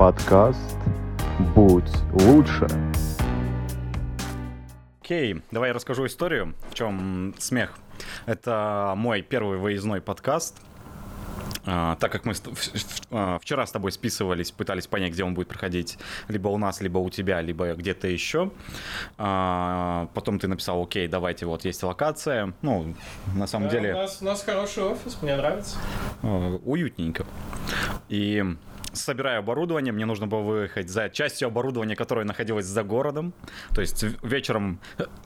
Подкаст «Будь лучше». Окей, давай я расскажу историю, в чем смех. Это мой первый выездной подкаст. А, так как мы а, вчера с тобой списывались, пытались понять, где он будет проходить, либо у нас, либо у тебя, либо где-то еще. А, потом ты написал, окей, давайте, вот есть локация. Ну, на самом Да, деле... у, нас, у нас хороший офис, мне нравится. э, уютненько. И собирая оборудование, мне нужно было выехать за частью оборудования, которое находилось за городом. То есть вечером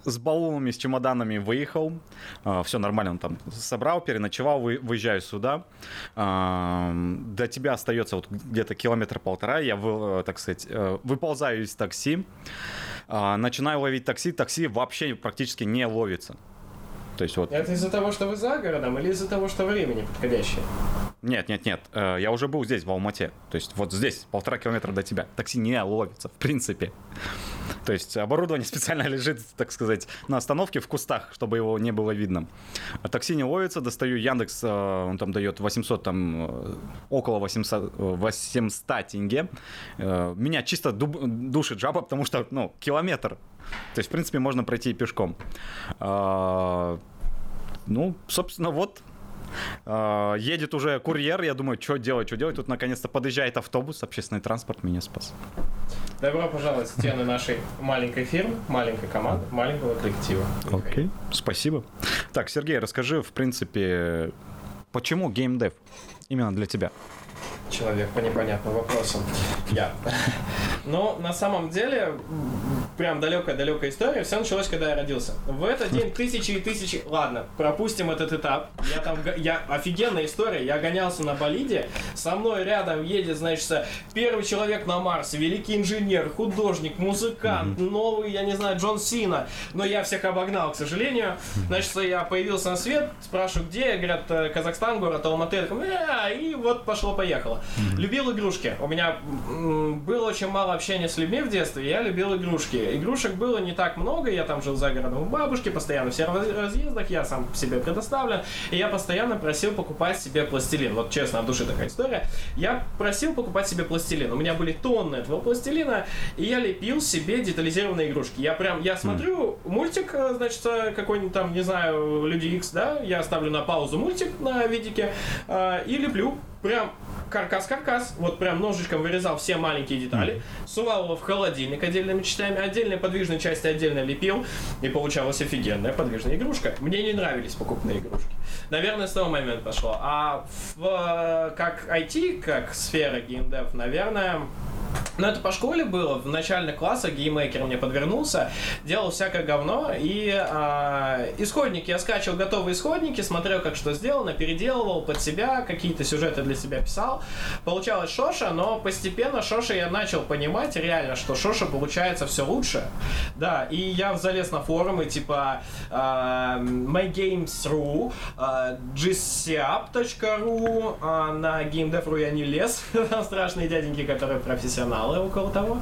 с баллонами, с чемоданами выехал. Все нормально, там собрал, переночевал, вы- выезжаю сюда. А, До тебя остается вот где-то километр полтора. Я, э, так сказать, э, выползаю из такси. а, Начинаю ловить такси. Такси вообще практически не ловится. То есть вот Это из-за того, что вы за городом, или из-за того, что время неподходящее? Нет, нет, нет. э, Я уже был здесь, в Алмате. То есть вот здесь, полтора километра до тебя. Такси не ловится, в принципе. То есть оборудование специально лежит, так сказать, на остановке в кустах, чтобы его не было видно. А такси не ловится, достаю Яндекс, э, он там дает 800, там э, около 800, э, 800 тенге. Меня чисто дуб- душит жаба, потому что, ну, километр. То есть, в принципе, можно пройти и пешком. А, Ну, собственно, вот а, Едет уже курьер, я думаю, что делать, что делать. Тут наконец-то подъезжает автобус, общественный транспорт меня спас. Добро пожаловать в стены нашей маленькой фирмы, маленькой команды, маленького коллектива. Окей, спасибо. Так, Сергей, расскажи, в принципе, почему геймдев именно для тебя? Человек по непонятным вопросам. Я. Но на самом деле, прям далекая-далекая история, все началось, когда я родился. В этот день тысячи и тысячи... Ладно, пропустим этот этап. Я там... Я... Офигенная история. Я гонялся на болиде. Со мной рядом едет, значит, первый человек на Марсе, великий инженер, художник, музыкант, новый, я не знаю, Джон Сина. Но я всех обогнал, к сожалению. Значит, я появился на свет, спрашиваю, где, говорят, «Э, Казахстан, город Алматы. Я такой, «Э», и вот пошло-поехало. Любил игрушки. У меня было очень мало общения с людьми в детстве, я любил игрушки. Игрушек было не так много, я там жил за городом у бабушки, постоянно все раз- разъездах, я сам себе предоставлен, и я постоянно просил покупать себе пластилин. Вот честно, от души такая история. Я просил покупать себе пластилин. У меня были тонны этого пластилина, и я лепил себе детализированные игрушки. Я прям, я смотрю мультик, э, значит, э, какой-нибудь там, не знаю, Люди Икс, да, я ставлю на паузу мультик на видике э, и леплю прям каркас-каркас, вот прям ножичком вырезал все маленькие детали, сувал его в холодильник отдельными частями, отдельные подвижные части отдельно лепил, и получалась офигенная подвижная игрушка. Мне не нравились покупные игрушки. Наверное, с того момента пошло. А в, э, как IT, как сфера gamedev, наверное, ну, это по школе было. В начальных классах Game Maker мне подвернулся, делал всякое говно. И а, исходники, я скачивал готовые исходники, смотрел, как что сделано, переделывал под себя, какие-то сюжеты для себя писал. Получалось Шоша, но постепенно Шоша я начал понимать реально, что Шоша получается все лучше. Да, и я залез на форумы типа а, mygames.ru, а, gcap.ru, а, на GameDev.ru я не лез, там страшные дяденьки, которые профессионалы около того.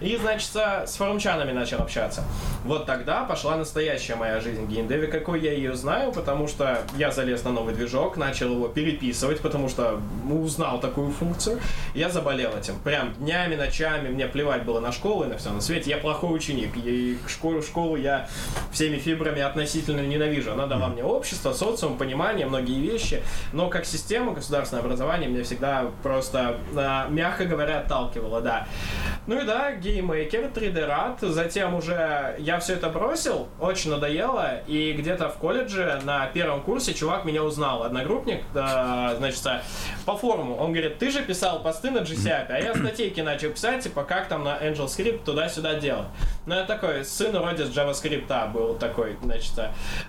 И, значит, с форумчанами начал общаться. Вот тогда пошла настоящая моя жизнь в геймдеве, какой я ее знаю, потому что я залез на новый движок, начал его переписывать, потому что узнал такую функцию. Я заболел этим. Прям днями, ночами, мне плевать было на школу и на все на свете. Я плохой ученик. И школу, школу я всеми фибрами относительно ненавижу. Она дала мне общество, социум, понимание, многие вещи. Но как система, государственное образование меня всегда просто, а, мягко говоря, отталкивало, да. Ну и да, Game Maker, 3D Rad. Затем уже я все это бросил, очень надоело. И где-то в колледже на первом курсе чувак меня узнал, одногруппник, да, значит, по форуму. Он говорит, ты же писал посты на GCAP, а я статейки начал писать, типа, как там на AngelScript туда-сюда делать. Ну, я такой, сын вроде с JavaScript был такой, значит.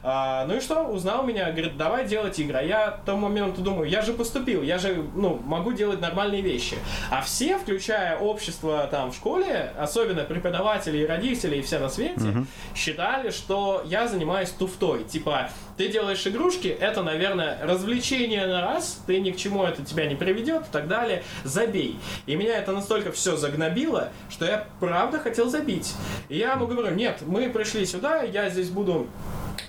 а, ну и что, узнал меня, говорит, давай делать игры. А я в том моменту думаю, я же поступил, я же, ну, могу делать нормальные вещи. А все, включая общество там в школе, особенно преподаватели и родители и все на свете, считали, что я занимаюсь туфтой. Типа, ты делаешь игрушки, это, наверное, развлечение на раз, ты ни к чему это тебя не приведет и так далее, забей. И меня это настолько все загнобило, что я правда хотел забить. И я ему говорю, нет, мы пришли сюда, я здесь буду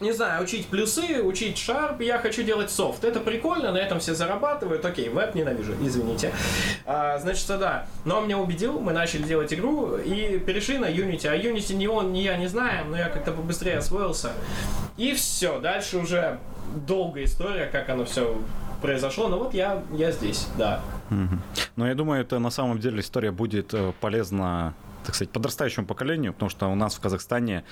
не знаю, учить плюсы, учить Sharp, я хочу делать софт. Это прикольно, на этом все зарабатывают. Окей, веб ненавижу, извините. А, значит, да. Но он меня убедил, мы начали делать игру и перешли на Unity. А Unity ни он, ни я не знаем, но я как-то побыстрее освоился. И все, дальше уже долгая история, как оно все произошло, но вот я, я здесь, да. Но я думаю, это на самом деле история будет э, полезна так сказать, подрастающему поколению, потому что у нас в Казахстане,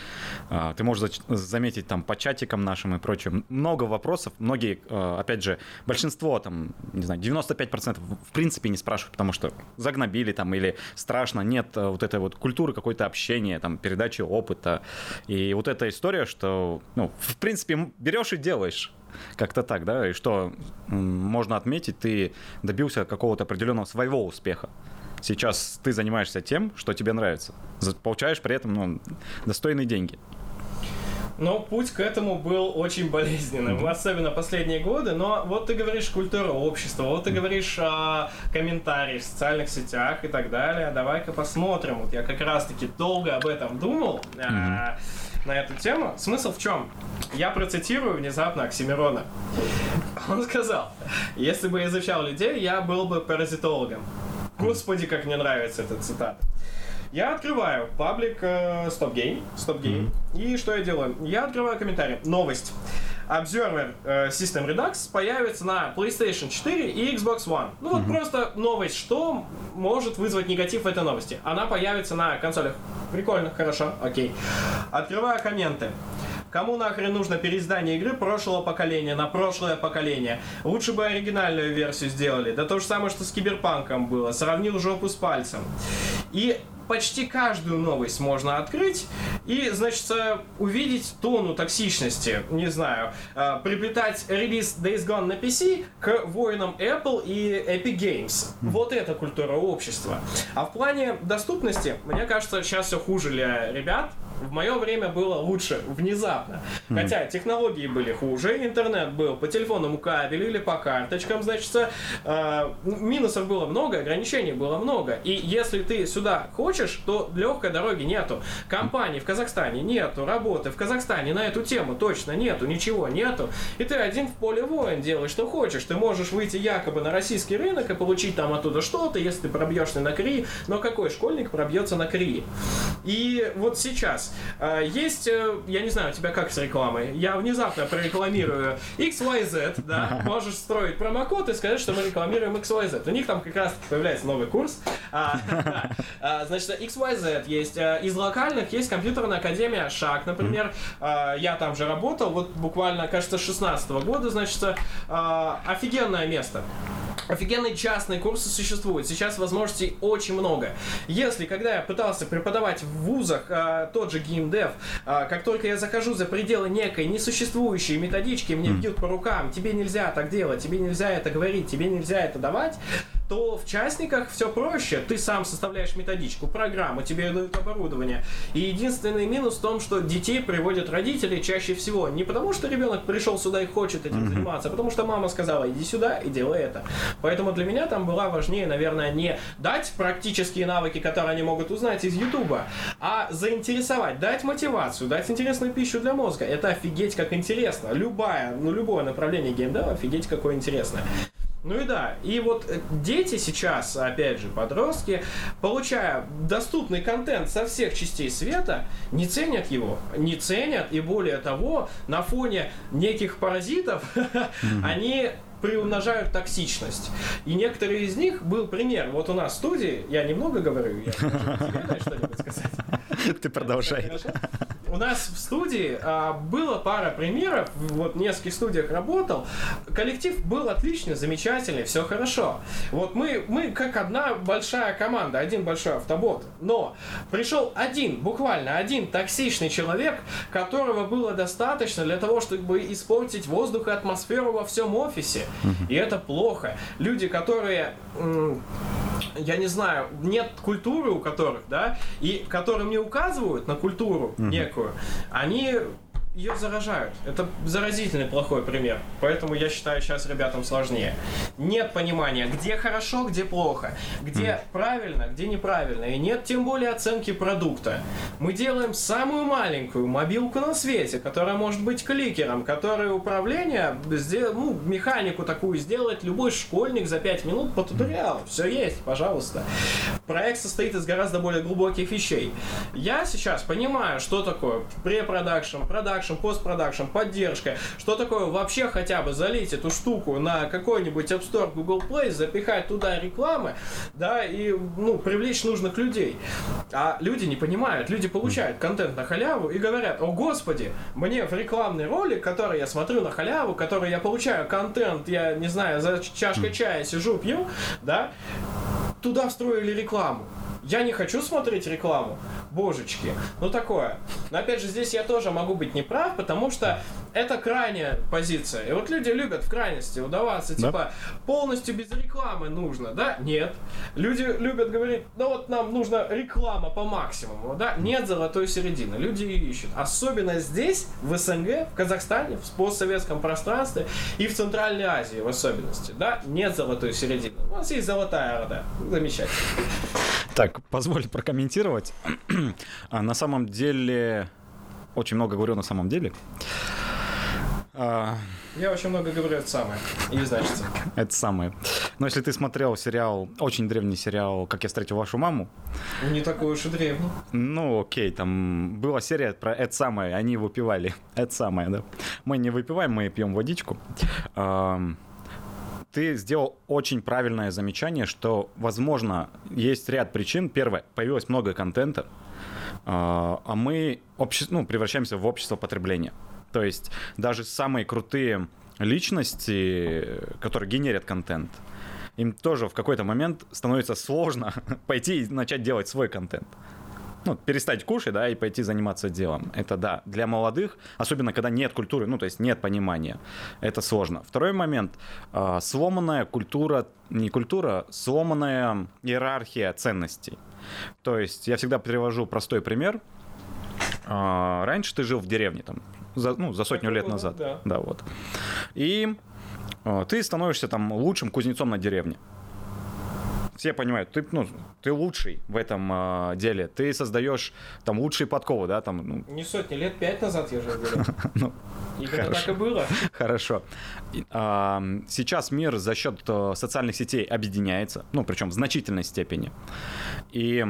а, ты можешь заметить там по чатикам нашим и прочим, много вопросов, многие, а, опять же, большинство там, не знаю, 95% в принципе не спрашивают, потому что загнобили там или страшно, нет а, вот этой вот культуры какой-то общения, там, передачи опыта. И вот эта история, что, ну, в принципе, берешь и делаешь. Как-то так, да? И что можно отметить, ты добился какого-то определенного своего успеха. Сейчас ты занимаешься тем, что тебе нравится. Получаешь при этом ну, достойные деньги. Но путь к этому был очень болезненным, mm-hmm. особенно последние годы. Но вот ты говоришь культура общества, вот ты говоришь о комментариях в социальных сетях и так далее. Давай-ка посмотрим. Вот я как раз-таки долго об этом думал. Mm-hmm. На эту тему. Смысл в чем? Я процитирую внезапно Оксимирона. Он сказал, если бы я изучал людей, я был бы паразитологом. Господи, как мне нравится эта цитата. Я открываю паблик э, Stop Game, Stop Game, mm-hmm. и что я делаю? Я открываю комментарий. Новость. Observer э, System Redux появится на PlayStation 4 и Xbox One. Ну вот mm-hmm. просто новость, что может вызвать негатив в этой новости. Она появится на консолях. Прикольно, хорошо, окей. Открываю комменты. Кому нахрен нужно переиздание игры прошлого поколения на прошлое поколение? Лучше бы оригинальную версию сделали. Да то же самое, что с Киберпанком было. Сравнил жопу с пальцем. И почти каждую новость можно открыть и, значит, увидеть тону токсичности, не знаю, э, приплетать релиз Days Gone на PC к воинам Apple и Epic Games. Вот это культура общества. А в плане доступности, мне кажется, сейчас все хуже для ребят, в мое время было лучше внезапно. Mm-hmm. Хотя технологии были хуже, интернет был по телефонному кабелю или по карточкам, значит, э, минусов было много, ограничений было много. И если ты сюда хочешь, то легкой дороги нету. Компаний в Казахстане нету, работы в Казахстане на эту тему точно нету, ничего нету. И ты один в поле воин делаешь, что хочешь. Ты можешь выйти якобы на российский рынок и получить там оттуда что-то, если ты пробьешься на КРИ. Но какой школьник пробьется на КРИ? И вот сейчас а, есть, э, я не знаю, у тебя как с рекламой? Я внезапно прорекламирую XYZ, да, можешь строить промокод и сказать, что мы рекламируем XYZ. У них там как раз появляется новый курс. А, а, значит, XYZ есть. Э, из локальных есть компьютерная академия Шаг, например. Я там же работал, вот буквально, кажется, с 16 года, значит, офигенное место. Офигенные частные курсы существуют. Сейчас возможностей очень много. Если, когда я пытался преподавать в вузах а, тот же геймдев, а, как только я захожу за пределы некой несуществующей методички, мне бьют по рукам, тебе нельзя так делать, тебе нельзя это говорить, тебе нельзя это давать, то в частниках все проще. Ты сам составляешь методичку, программу, тебе дают оборудование. И единственный минус в том, что детей приводят родители чаще всего. Не потому, что ребенок пришел сюда и хочет этим mm-hmm. заниматься, а потому что мама сказала, иди сюда и делай это. Поэтому для меня там была важнее, наверное, не дать практические навыки, которые они могут узнать из Ютуба, а заинтересовать, дать мотивацию, дать интересную пищу для мозга. Это офигеть как интересно. Любая, ну любое направление геймдева офигеть какое интересное. Ну и да, и вот э, дети сейчас, опять же, подростки, получая доступный контент со всех частей света, не ценят его, не ценят, и более того, на фоне неких паразитов, они приумножают токсичность. И некоторые из них был пример. Вот у нас в студии, я немного говорю, я что-нибудь сказать. Ты продолжай у нас в студии а, было пара примеров, вот в нескольких студиях работал. Коллектив был отличный, замечательный, все хорошо. Вот мы, мы как одна большая команда, один большой автобот. Но пришел один, буквально один токсичный человек, которого было достаточно для того, чтобы испортить воздух и атмосферу во всем офисе. И это плохо. Люди, которые я не знаю, нет культуры у которых, да, и которым не указывают на культуру некую, они ее заражают. Это заразительный плохой пример. Поэтому я считаю, сейчас ребятам сложнее. Нет понимания, где хорошо, где плохо, где mm. правильно, где неправильно. И нет тем более оценки продукта. Мы делаем самую маленькую мобилку на свете, которая может быть кликером, которая управление, ну, механику такую сделать любой школьник за 5 минут по туториалу. Все есть, пожалуйста. Проект состоит из гораздо более глубоких вещей. Я сейчас понимаю, что такое препродакшн, продакшн, постпродакшн, поддержка, что такое вообще хотя бы залить эту штуку на какой-нибудь App Store, Google Play, запихать туда рекламы, да, и, ну, привлечь нужных людей. А люди не понимают, люди получают контент на халяву и говорят, о господи, мне в рекламный ролик, который я смотрю на халяву, который я получаю контент, я не знаю, за чашкой чая сижу, пью, да, туда встроили рекламу. Я не хочу смотреть рекламу. Божечки. Ну такое. Но опять же, здесь я тоже могу быть неправ, потому что это крайняя позиция. И вот люди любят в крайности удаваться, да? типа, полностью без рекламы нужно, да? Нет. Люди любят говорить, да вот нам нужна реклама по максимуму, да? Нет золотой середины. Люди ее ищут. Особенно здесь, в СНГ, в Казахстане, в постсоветском пространстве и в Центральной Азии в особенности, да? Нет золотой середины. У нас есть золотая орда. Замечательно. Так, позволь прокомментировать. А, на самом деле, очень много говорю на самом деле. А, Я очень много говорю это самое. И значит. Это самое. Но если ты смотрел сериал, очень древний сериал «Как я встретил вашу маму». Не такой уж и древний. Ну, окей, там была серия про это самое, они выпивали. Это самое, да. Мы не выпиваем, мы пьем водичку ты сделал очень правильное замечание, что, возможно, есть ряд причин. Первое, появилось много контента, а, а мы обще... ну, превращаемся в общество потребления. То есть даже самые крутые личности, которые генерят контент, им тоже в какой-то момент становится сложно пойти и начать делать свой контент ну, перестать кушать, да, и пойти заниматься делом. Это да, для молодых, особенно когда нет культуры, ну, то есть нет понимания, это сложно. Второй момент, э, сломанная культура, не культура, сломанная иерархия ценностей. То есть я всегда привожу простой пример. Э, раньше ты жил в деревне, там, за, ну, за сотню лет назад. Да. да, вот. И э, ты становишься там лучшим кузнецом на деревне все понимают, ты, ну, ты лучший в этом э, деле, ты создаешь там лучшие подковы, да, там. Ну... Не сотни, лет пять назад я же говорю. ну, Именно так и было. Хорошо. Сейчас мир за счет э, социальных сетей объединяется, ну, причем в значительной степени. И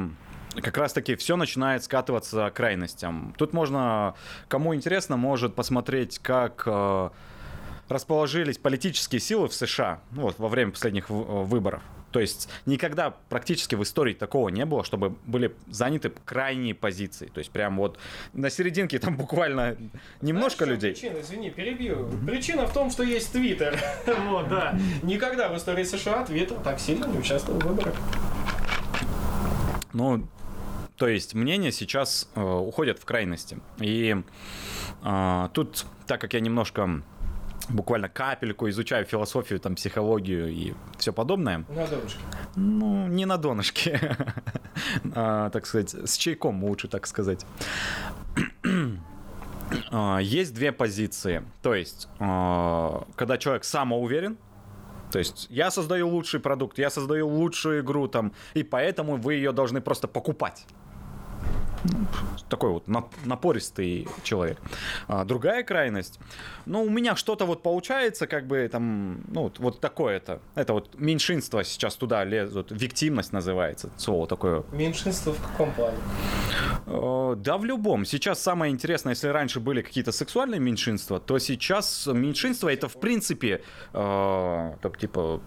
как раз-таки все начинает скатываться к крайностям. Тут можно, кому интересно, может посмотреть, как э, расположились политические силы в США ну, вот, во время последних выборов. То есть никогда практически в истории такого не было, чтобы были заняты крайние позиции. То есть прям вот на серединке там буквально немножко Знаешь, людей. Причина, извини, перебью. Причина в том, что есть Твиттер. вот, да. Никогда в истории США Твиттер так сильно не участвовал в выборах. Ну, то есть мнения сейчас э, уходят в крайности. И э, тут, так как я немножко буквально капельку изучаю философию, там, психологию и все подобное. На донышке. Ну, не на донышке. а, так сказать, с чайком лучше так сказать. А, есть две позиции. То есть, а, когда человек самоуверен, то есть я создаю лучший продукт, я создаю лучшую игру там, и поэтому вы ее должны просто покупать такой вот напористый человек. А другая крайность, ну, у меня что-то вот получается, как бы там, ну, вот, вот такое-то. Это вот меньшинство сейчас туда лезут, виктимность называется, слово такое. Меньшинство в каком плане? Э, да, в любом. Сейчас самое интересное, если раньше были какие-то сексуальные меньшинства, то сейчас меньшинство это в принципе, э, типа,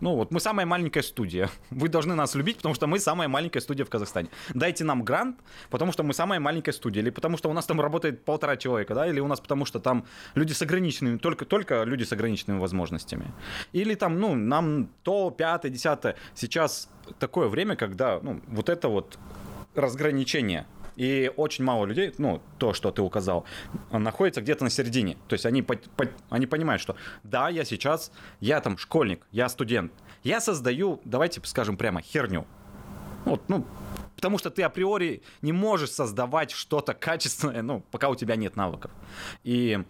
ну вот мы самая маленькая студия. Вы должны нас любить, потому что мы самая маленькая студия в Казахстане. Дайте нам грант, потому что мы самая маленькая студия, или потому что у нас там работает полтора человека, да, или у нас потому что там люди с ограниченными, только, только люди с ограниченными возможностями. Или там, ну, нам то, пятое, десятое. Сейчас такое время, когда, ну, вот это вот разграничение и очень мало людей, ну, то, что ты указал, находится где-то на середине. То есть они, по, по, они понимают, что да, я сейчас, я там школьник, я студент, я создаю, давайте скажем прямо, херню. Вот, ну, Потому что ты априори не можешь создавать что-то качественное, ну, пока у тебя нет навыков. И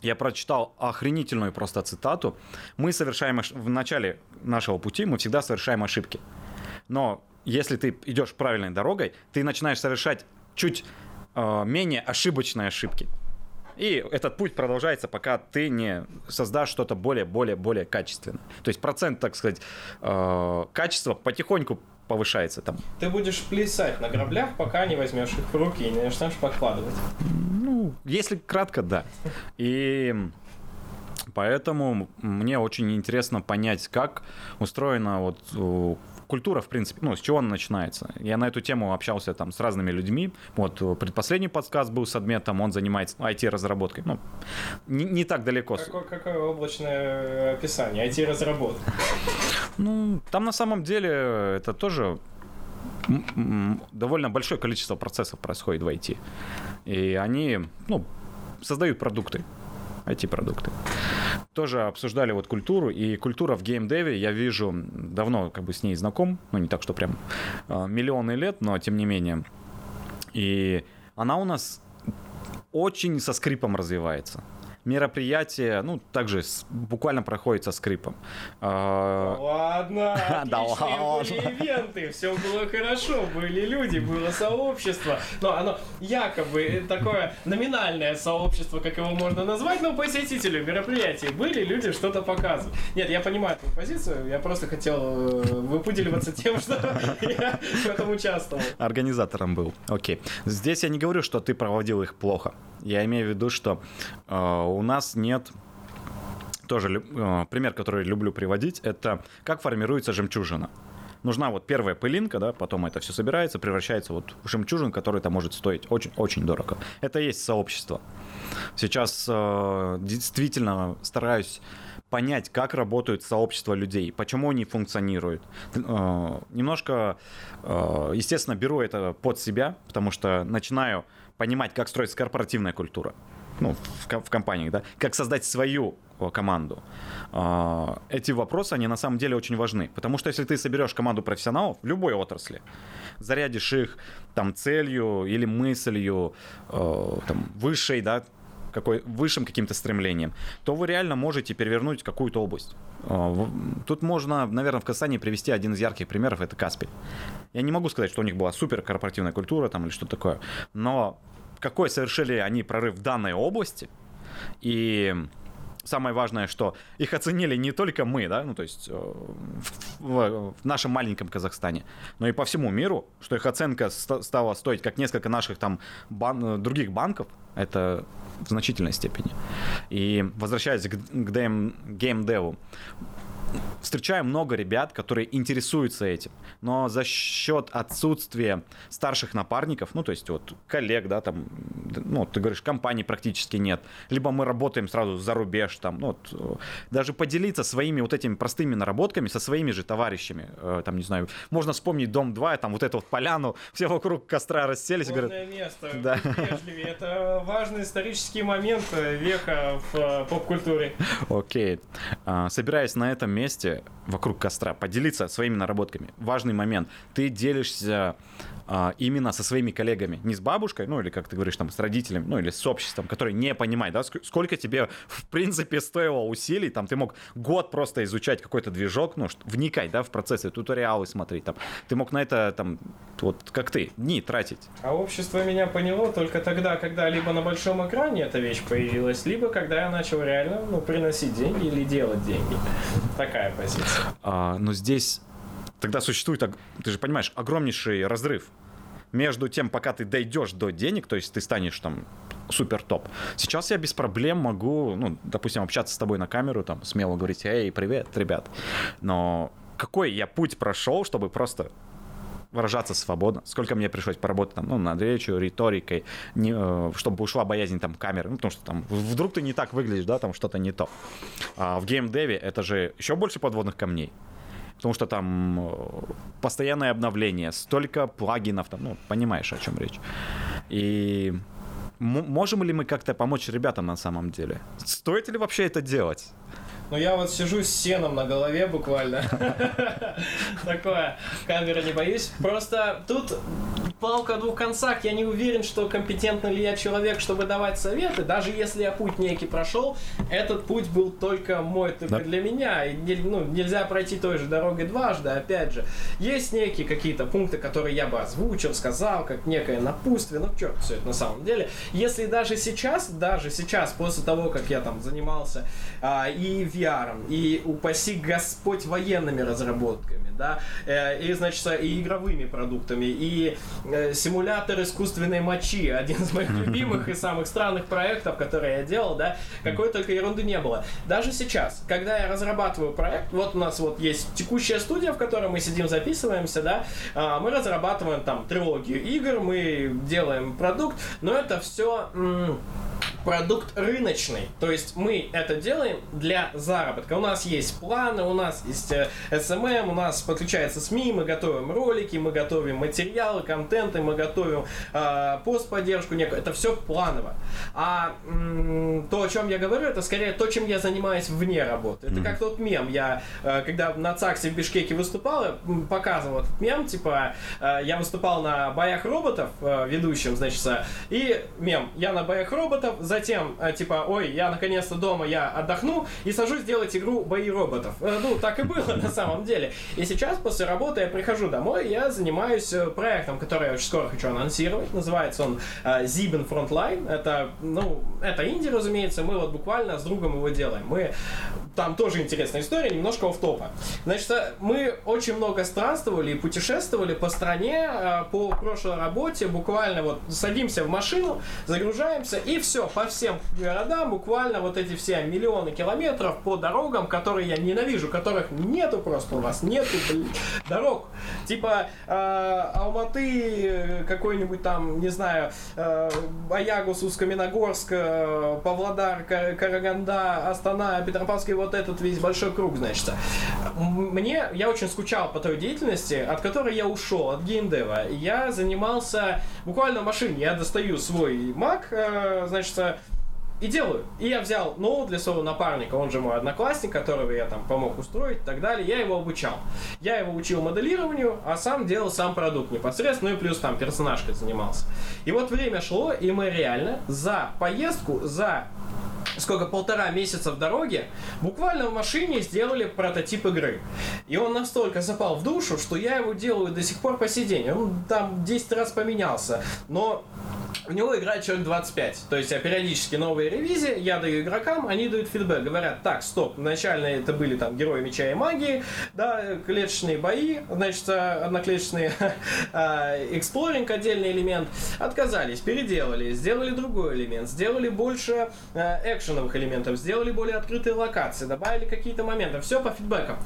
я прочитал охренительную просто цитату. Мы совершаем в начале нашего пути, мы всегда совершаем ошибки. Но если ты идешь правильной дорогой, ты начинаешь совершать чуть э, менее ошибочные ошибки. И этот путь продолжается, пока ты не создашь что-то более, более, более качественное. То есть процент, так сказать, э, качества потихоньку повышается там. Ты будешь плясать на граблях, пока не возьмешь их в руки и не начнешь подкладывать. Ну, если кратко, да. И поэтому мне очень интересно понять, как устроена вот культура, в принципе, ну, с чего она начинается. Я на эту тему общался там с разными людьми. Вот предпоследний подкаст был с Адметом, он занимается IT-разработкой. Ну, не, не так далеко. Какое, какое облачное описание? IT-разработка. Ну, там на самом деле это тоже довольно большое количество процессов происходит в IT. И они, ну, создают продукты. IT-продукты. Тоже обсуждали вот культуру, и культура в геймдеве, я вижу, давно как бы с ней знаком, ну не так, что прям э, миллионы лет, но тем не менее. И она у нас очень со скрипом развивается. Мероприятие, ну, также с- буквально проходит со скрипом. А, Ладно, Да отличные ладно. были ивенты, все было хорошо, были люди, было сообщество. Но оно якобы такое номинальное сообщество, как его можно назвать, но посетителю мероприятий были, люди что-то показывают. Нет, я понимаю твою позицию, я просто хотел э, выпуделиваться тем, что я в этом участвовал. Организатором был. Окей. Здесь я не говорю, что ты проводил их плохо. Я имею в виду, что э, у нас нет тоже э, пример, который люблю приводить, это как формируется жемчужина. Нужна вот первая пылинка, да, потом это все собирается, превращается вот в жемчужин, который там может стоить очень-очень дорого. Это и есть сообщество. Сейчас э, действительно стараюсь понять, как работают сообщества людей, почему они функционируют. Э, немножко, э, естественно, беру это под себя, потому что начинаю понимать, как строится корпоративная культура ну, в, в компаниях, да, как создать свою э, команду. А, Эти вопросы, они на самом деле очень важны, потому что если ты соберешь команду профессионалов в любой отрасли, зарядишь их там целью или мыслью э, там, высшей, да, какой, высшим каким-то стремлением, то вы реально можете перевернуть какую-то область. А, Тут можно, наверное, в Казани привести один из ярких примеров, это Каспий. Я не могу сказать, что у них была супер корпоративная культура там или что такое, но какой совершили они прорыв в данной области, и самое важное, что их оценили не только мы, да, ну то есть э, в, в- в нашем маленьком Казахстане, но и по всему миру, что их оценка ста- стала стоить как несколько наших там бан- других банков, это в значительной степени. И возвращаясь к, к гейм- геймдеву, встречаю много ребят, которые интересуются этим, но за счет отсутствия старших напарников, ну, то есть вот коллег, да, там, ну, ты говоришь, компаний практически нет, либо мы работаем сразу за рубеж, там, ну, вот, э, даже поделиться своими вот этими простыми наработками со своими же товарищами, э, там, не знаю, можно вспомнить Дом 2, там, вот эту вот поляну, все вокруг костра расселись и говорят, место, Да. вежливее. Это важный исторический момент э, века в э, поп-культуре. Окей. А, Собираясь на этом месте вокруг костра, поделиться своими наработками. Важный момент. Ты делишься а, именно со своими коллегами. Не с бабушкой, ну или, как ты говоришь, там, с родителем, ну или с обществом, который не понимает, да, ск- сколько тебе, в принципе, стоило усилий, там, ты мог год просто изучать какой-то движок, ну, вникать, да, в процессы, туториалы смотреть, там. Ты мог на это, там, вот, как ты, дни тратить. А общество меня поняло только тогда, когда либо на большом экране эта вещь появилась, либо когда я начал реально ну, приносить деньги или делать деньги. Такая позиция. А, но здесь тогда существует, ты же понимаешь, огромнейший разрыв между тем, пока ты дойдешь до денег, то есть ты станешь там супер топ. Сейчас я без проблем могу, ну, допустим, общаться с тобой на камеру, там, смело говорить, эй, привет, ребят. Но какой я путь прошел, чтобы просто выражаться свободно. Сколько мне пришлось поработать там, ну, над речью, риторикой, не, э, чтобы ушла боязнь там камеры, ну, потому что там вдруг ты не так выглядишь, да, там что-то не то. А в геймдеве это же еще больше подводных камней. Потому что там э, постоянное обновление, столько плагинов, там, ну, понимаешь, о чем речь. И можем ли мы как-то помочь ребятам на самом деле? Стоит ли вообще это делать? Но я вот сижу с сеном на голове буквально. Такое. Камера не боюсь. Просто тут палка о двух концах. Я не уверен, что компетентный ли я человек, чтобы давать советы. Даже если я путь некий прошел, этот путь был только мой, только Да. для меня. И не- ну, нельзя пройти той же дорогой дважды. Опять же, есть некие какие-то пункты, которые я бы озвучил, сказал, как некое напутствие. Ну, черт, все это на самом деле. Если даже сейчас, даже сейчас, после того, как я там занимался а, и VR, и упаси Господь военными разработками, да, э, и, значит, и игровыми продуктами, и э, симулятор искусственной мочи, один из моих любимых и самых странных проектов, которые я делал, да, какой только ерунды не было. Даже сейчас, когда я разрабатываю проект, вот у нас вот есть текущая студия, в которой мы сидим, записываемся, да, а, мы разрабатываем там трилогию игр, мы делаем продукт, но это все продукт рыночный. То есть мы это делаем для заработка. У нас есть планы, у нас есть э, SMM, у нас подключается СМИ, мы готовим ролики, мы готовим материалы, контенты, мы готовим э, постподдержку некую. Это все планово. А м, то, о чем я говорю, это скорее то, чем я занимаюсь вне работы. Это как тот мем. Я, э, когда на ЦАКСе в Бишкеке выступал, я, показывал этот мем, типа, э, я выступал на боях роботов, э, ведущим, значит, и мем, я на боях роботов, затем, э, типа, ой, я наконец-то дома, я отдохну и сажусь делать игру бои роботов. Э, Ну, так и было на самом деле. И сейчас после работы я прихожу домой, я занимаюсь э, проектом, который я очень скоро хочу анонсировать. Называется он Zibin Frontline. Это, ну, это инди, разумеется. Мы вот буквально с другом его делаем. Мы там тоже интересная история, немножко оф топа Значит, мы очень много странствовали и путешествовали по стране, по прошлой работе, буквально вот садимся в машину, загружаемся и все, по всем городам, буквально вот эти все миллионы километров по дорогам, которые я ненавижу, которых нету просто у вас, нету блин, дорог. Типа э, Алматы, э, какой-нибудь там, не знаю, э, Аягус, Усть-Каменогорск, э, Павлодар, Кар- Караганда, Астана, Петропавловский, вот этот весь большой круг, значит. Мне, я очень скучал по той деятельности, от которой я ушел, от геймдева. Я занимался буквально машине, я достаю свой Mac, э, значит, и делаю. И я взял ноут для своего напарника, он же мой одноклассник, которого я там помог устроить и так далее. Я его обучал. Я его учил моделированию, а сам делал сам продукт непосредственно, ну и плюс там персонажкой занимался. И вот время шло, и мы реально за поездку, за сколько, полтора месяца в дороге, буквально в машине сделали прототип игры. И он настолько запал в душу, что я его делаю до сих пор по сей день. Он там 10 раз поменялся. Но в него играет человек 25. То есть я периодически новые ревизии, я даю игрокам, они дают фидбэк, говорят, так, стоп, изначально это были там герои меча и магии, да, клеточные бои, значит, а, одноклеточные а, эксплоринг, отдельный элемент, отказались, переделали, сделали другой элемент, сделали больше а, экшеновых элементов, сделали более открытые локации, добавили какие-то моменты, все по фидбэкам.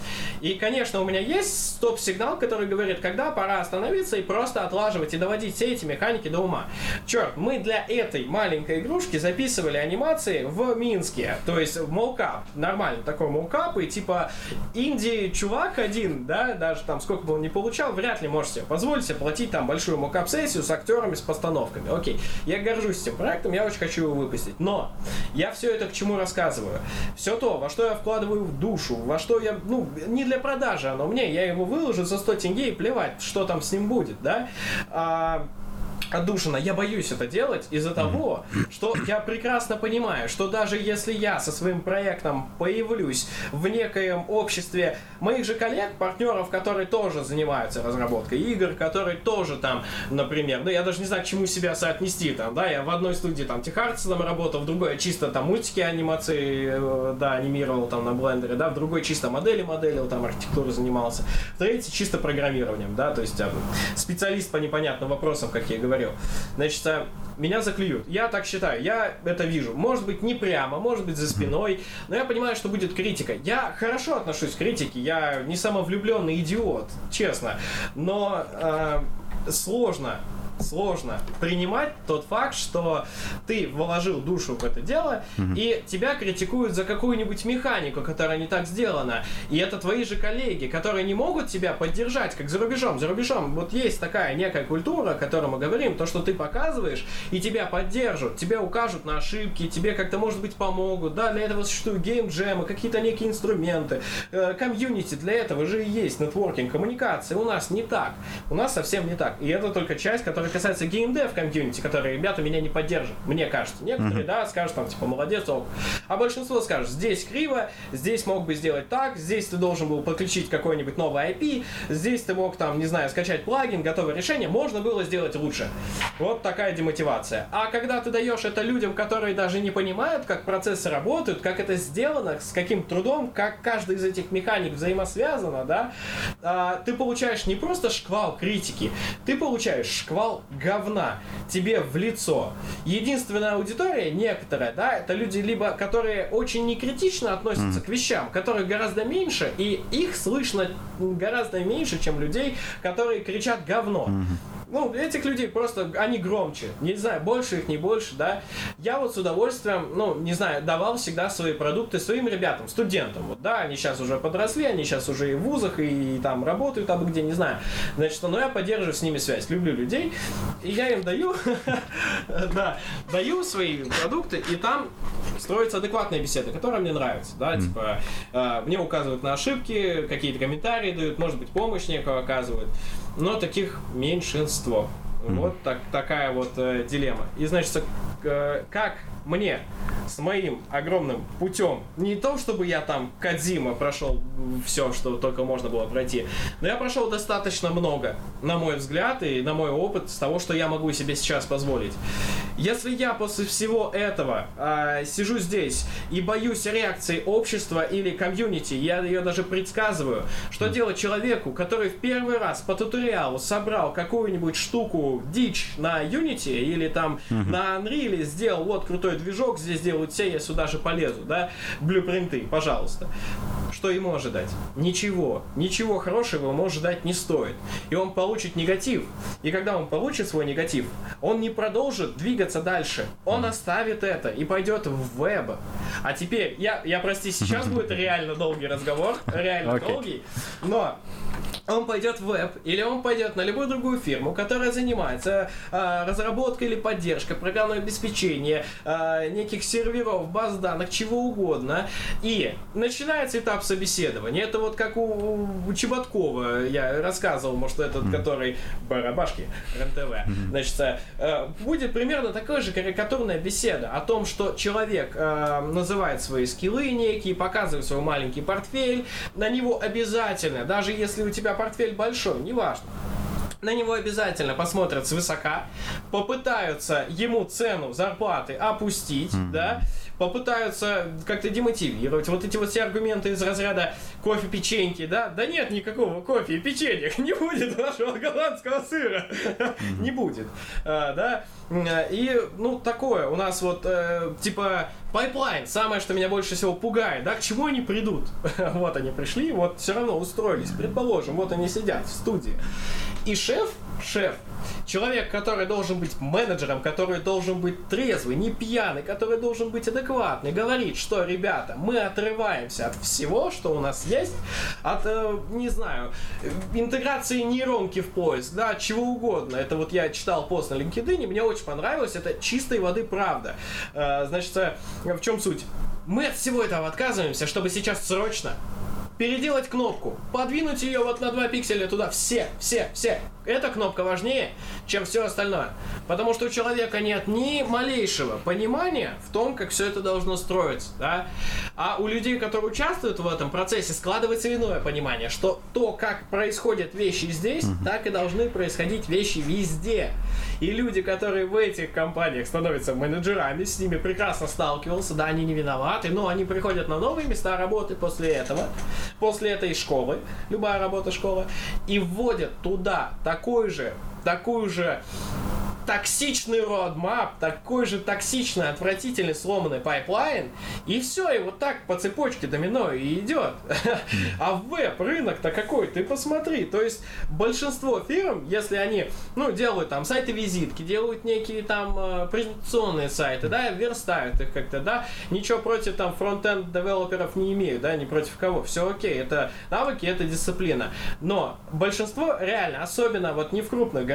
И, конечно, у меня есть стоп-сигнал, который говорит, когда пора остановиться и просто отлаживать и доводить все эти механики до ума. Черт, мы для этой маленькой игрушки записывали анимации в Минске, то есть молкап, нормально такой молкап, и типа инди-чувак один, да, даже там сколько бы он не получал, вряд ли может себе позволить себе платить там большую молкап-сессию с актерами, с постановками. Окей, я горжусь этим проектом, я очень хочу его выпустить, но я все это к чему рассказываю? Все то, во что я вкладываю в душу, во что я, ну, не для продажи оно мне, я его выложу за 100 тенге и плевать, что там с ним будет, да? А, отдушина. Я боюсь это делать из-за того, что я прекрасно понимаю, что даже если я со своим проектом появлюсь в некоем обществе моих же коллег, партнеров, которые тоже занимаются разработкой игр, которые тоже там, например, ну я даже не знаю, к чему себя соотнести там, да, я в одной студии там Техартсом работал, в другой чисто там мультики, анимации, э, да, анимировал там на блендере, да, в другой чисто модели моделил, там архитектурой занимался, в третий чисто программированием, да, то есть э, специалист по непонятным вопросам, как я и говорил. Значит, э, меня заклюют. Я так считаю, я это вижу. Может быть, не прямо, может быть, за спиной, но я понимаю, что будет критика. Я хорошо отношусь к критике, я не самовлюбленный идиот, честно. Но э, сложно сложно принимать тот факт, что ты вложил душу в это дело, и тебя критикуют за какую-нибудь механику, которая не так сделана. И это твои же коллеги, которые не могут тебя поддержать, как за рубежом. За рубежом вот есть такая некая культура, о которой мы говорим, то, что ты показываешь, и тебя поддержат, тебе укажут на ошибки, тебе как-то, может быть, помогут. Да, для этого существуют геймджемы, какие-то некие инструменты, э, комьюнити, для этого же и есть нетворкинг, коммуникация. У нас не так. У нас совсем не так. И это только часть, которая касается геймдев комьюнити, которые ребята меня не поддержат, мне кажется. Некоторые, да, скажут там, типа, молодец, ок. А большинство скажут, здесь криво, здесь мог бы сделать так, здесь ты должен был подключить какой-нибудь новый IP, здесь ты мог там, не знаю, скачать плагин, готовое решение, можно было сделать лучше. Вот такая демотивация. А когда ты даешь это людям, которые даже не понимают, как процессы работают, как это сделано, с каким трудом, как каждый из этих механик взаимосвязано, да, а, ты получаешь не просто шквал критики, ты получаешь шквал говна тебе в лицо. Единственная аудитория, некоторая, да, это люди либо, которые очень некритично относятся к вещам, которых гораздо меньше, и их слышно гораздо меньше, чем людей, которые кричат говно. Ну, этих людей просто, они громче. Не знаю, больше их, не больше, да. Я вот с удовольствием, ну, не знаю, давал всегда свои продукты своим ребятам, студентам. Вот, да, они сейчас уже подросли, они сейчас уже и в вузах, и, там работают, абы где, не знаю. Значит, но я поддерживаю с ними связь. Люблю людей, и я им даю, да, даю свои продукты, и там строятся адекватные беседы, которые мне нравятся, да, типа, э, мне указывают на ошибки, какие-то комментарии дают, может быть, помощь некую оказывают, но таких меньшинство. Вот так, такая вот э, дилемма. И значит, э, как мне с моим огромным путем, не то чтобы я там Кадзима прошел все, что только можно было пройти, но я прошел достаточно много, на мой взгляд и на мой опыт, с того, что я могу себе сейчас позволить. Если я после всего этого э, сижу здесь и боюсь реакции общества или комьюнити, я ее даже предсказываю, что делать человеку, который в первый раз по туториалу собрал какую-нибудь штуку, дичь на Unity или там на Unreal, сделал вот крутой движок, здесь делают все, я сюда же полезу, да, блюпринты, пожалуйста. Что ему ожидать? Ничего. Ничего хорошего ему ожидать не стоит. И он получит негатив. И когда он получит свой негатив, он не продолжит двигаться дальше. Он оставит это и пойдет в веб. А теперь, я, я прости, сейчас будет реально долгий разговор, реально Окей. долгий, но он пойдет в веб, или он пойдет на любую другую фирму, которая занимается а, разработкой или поддержкой программного обеспечения, а, неких серверов, баз данных, чего угодно. И начинается этап собеседования. Это вот как у, Чеботкова, я рассказывал, может, этот, который Барабашки, РНТВ. Значит, э, будет примерно такая же карикатурная беседа о том, что человек э, называет свои скиллы некие, показывает свой маленький портфель, на него обязательно, даже если у тебя портфель большой, неважно, на него обязательно посмотрят свысока, попытаются ему цену зарплаты опустить, да, попытаются как-то демотивировать. Вот эти вот все аргументы из разряда кофе, печеньки, да, да нет никакого кофе и печенья, не будет нашего голландского сыра, не будет, А, да, и, ну, такое, у нас вот, э, типа, pipeline, самое, что меня больше всего пугает, да, к чему они придут? Вот они пришли, вот все равно устроились, предположим, вот они сидят в студии. И шеф, шеф, человек, который должен быть менеджером, который должен быть трезвый, не пьяный, который должен быть адекватный, говорит, что, ребята, мы отрываемся от всего, что у нас есть, от, э, не знаю, интеграции нейронки в поиск, да, чего угодно. Это вот я читал пост на LinkedIn, мне очень понравилось, это чистой воды правда. Э, Значит, э, в чем суть? Мы от всего этого отказываемся, чтобы сейчас срочно переделать кнопку, подвинуть ее вот на 2 пикселя туда, все, все, все. Эта кнопка важнее, чем все остальное. Потому что у человека нет ни малейшего понимания в том, как все это должно строиться, да. А у людей, которые участвуют в этом процессе, складывается иное понимание, что то, как происходят вещи здесь, так и должны происходить вещи везде. И люди, которые в этих компаниях становятся менеджерами, с ними прекрасно сталкивался, да, они не виноваты, но они приходят на новые места работы после этого, после этой школы, любая работа школа, и вводят туда такой же, такую же токсичный roadmap, такой же токсичный, отвратительный, сломанный pipeline, и все, и вот так по цепочке домино и идет. А веб-рынок-то какой, ты посмотри. То есть большинство фирм, если они, ну, делают там сайты-визитки, делают некие там э, презентационные сайты, да, верстают их как-то, да, ничего против там фронт-энд девелоперов не имеют, да, не против кого, все окей, это навыки, это дисциплина. Но большинство реально, особенно вот не в крупных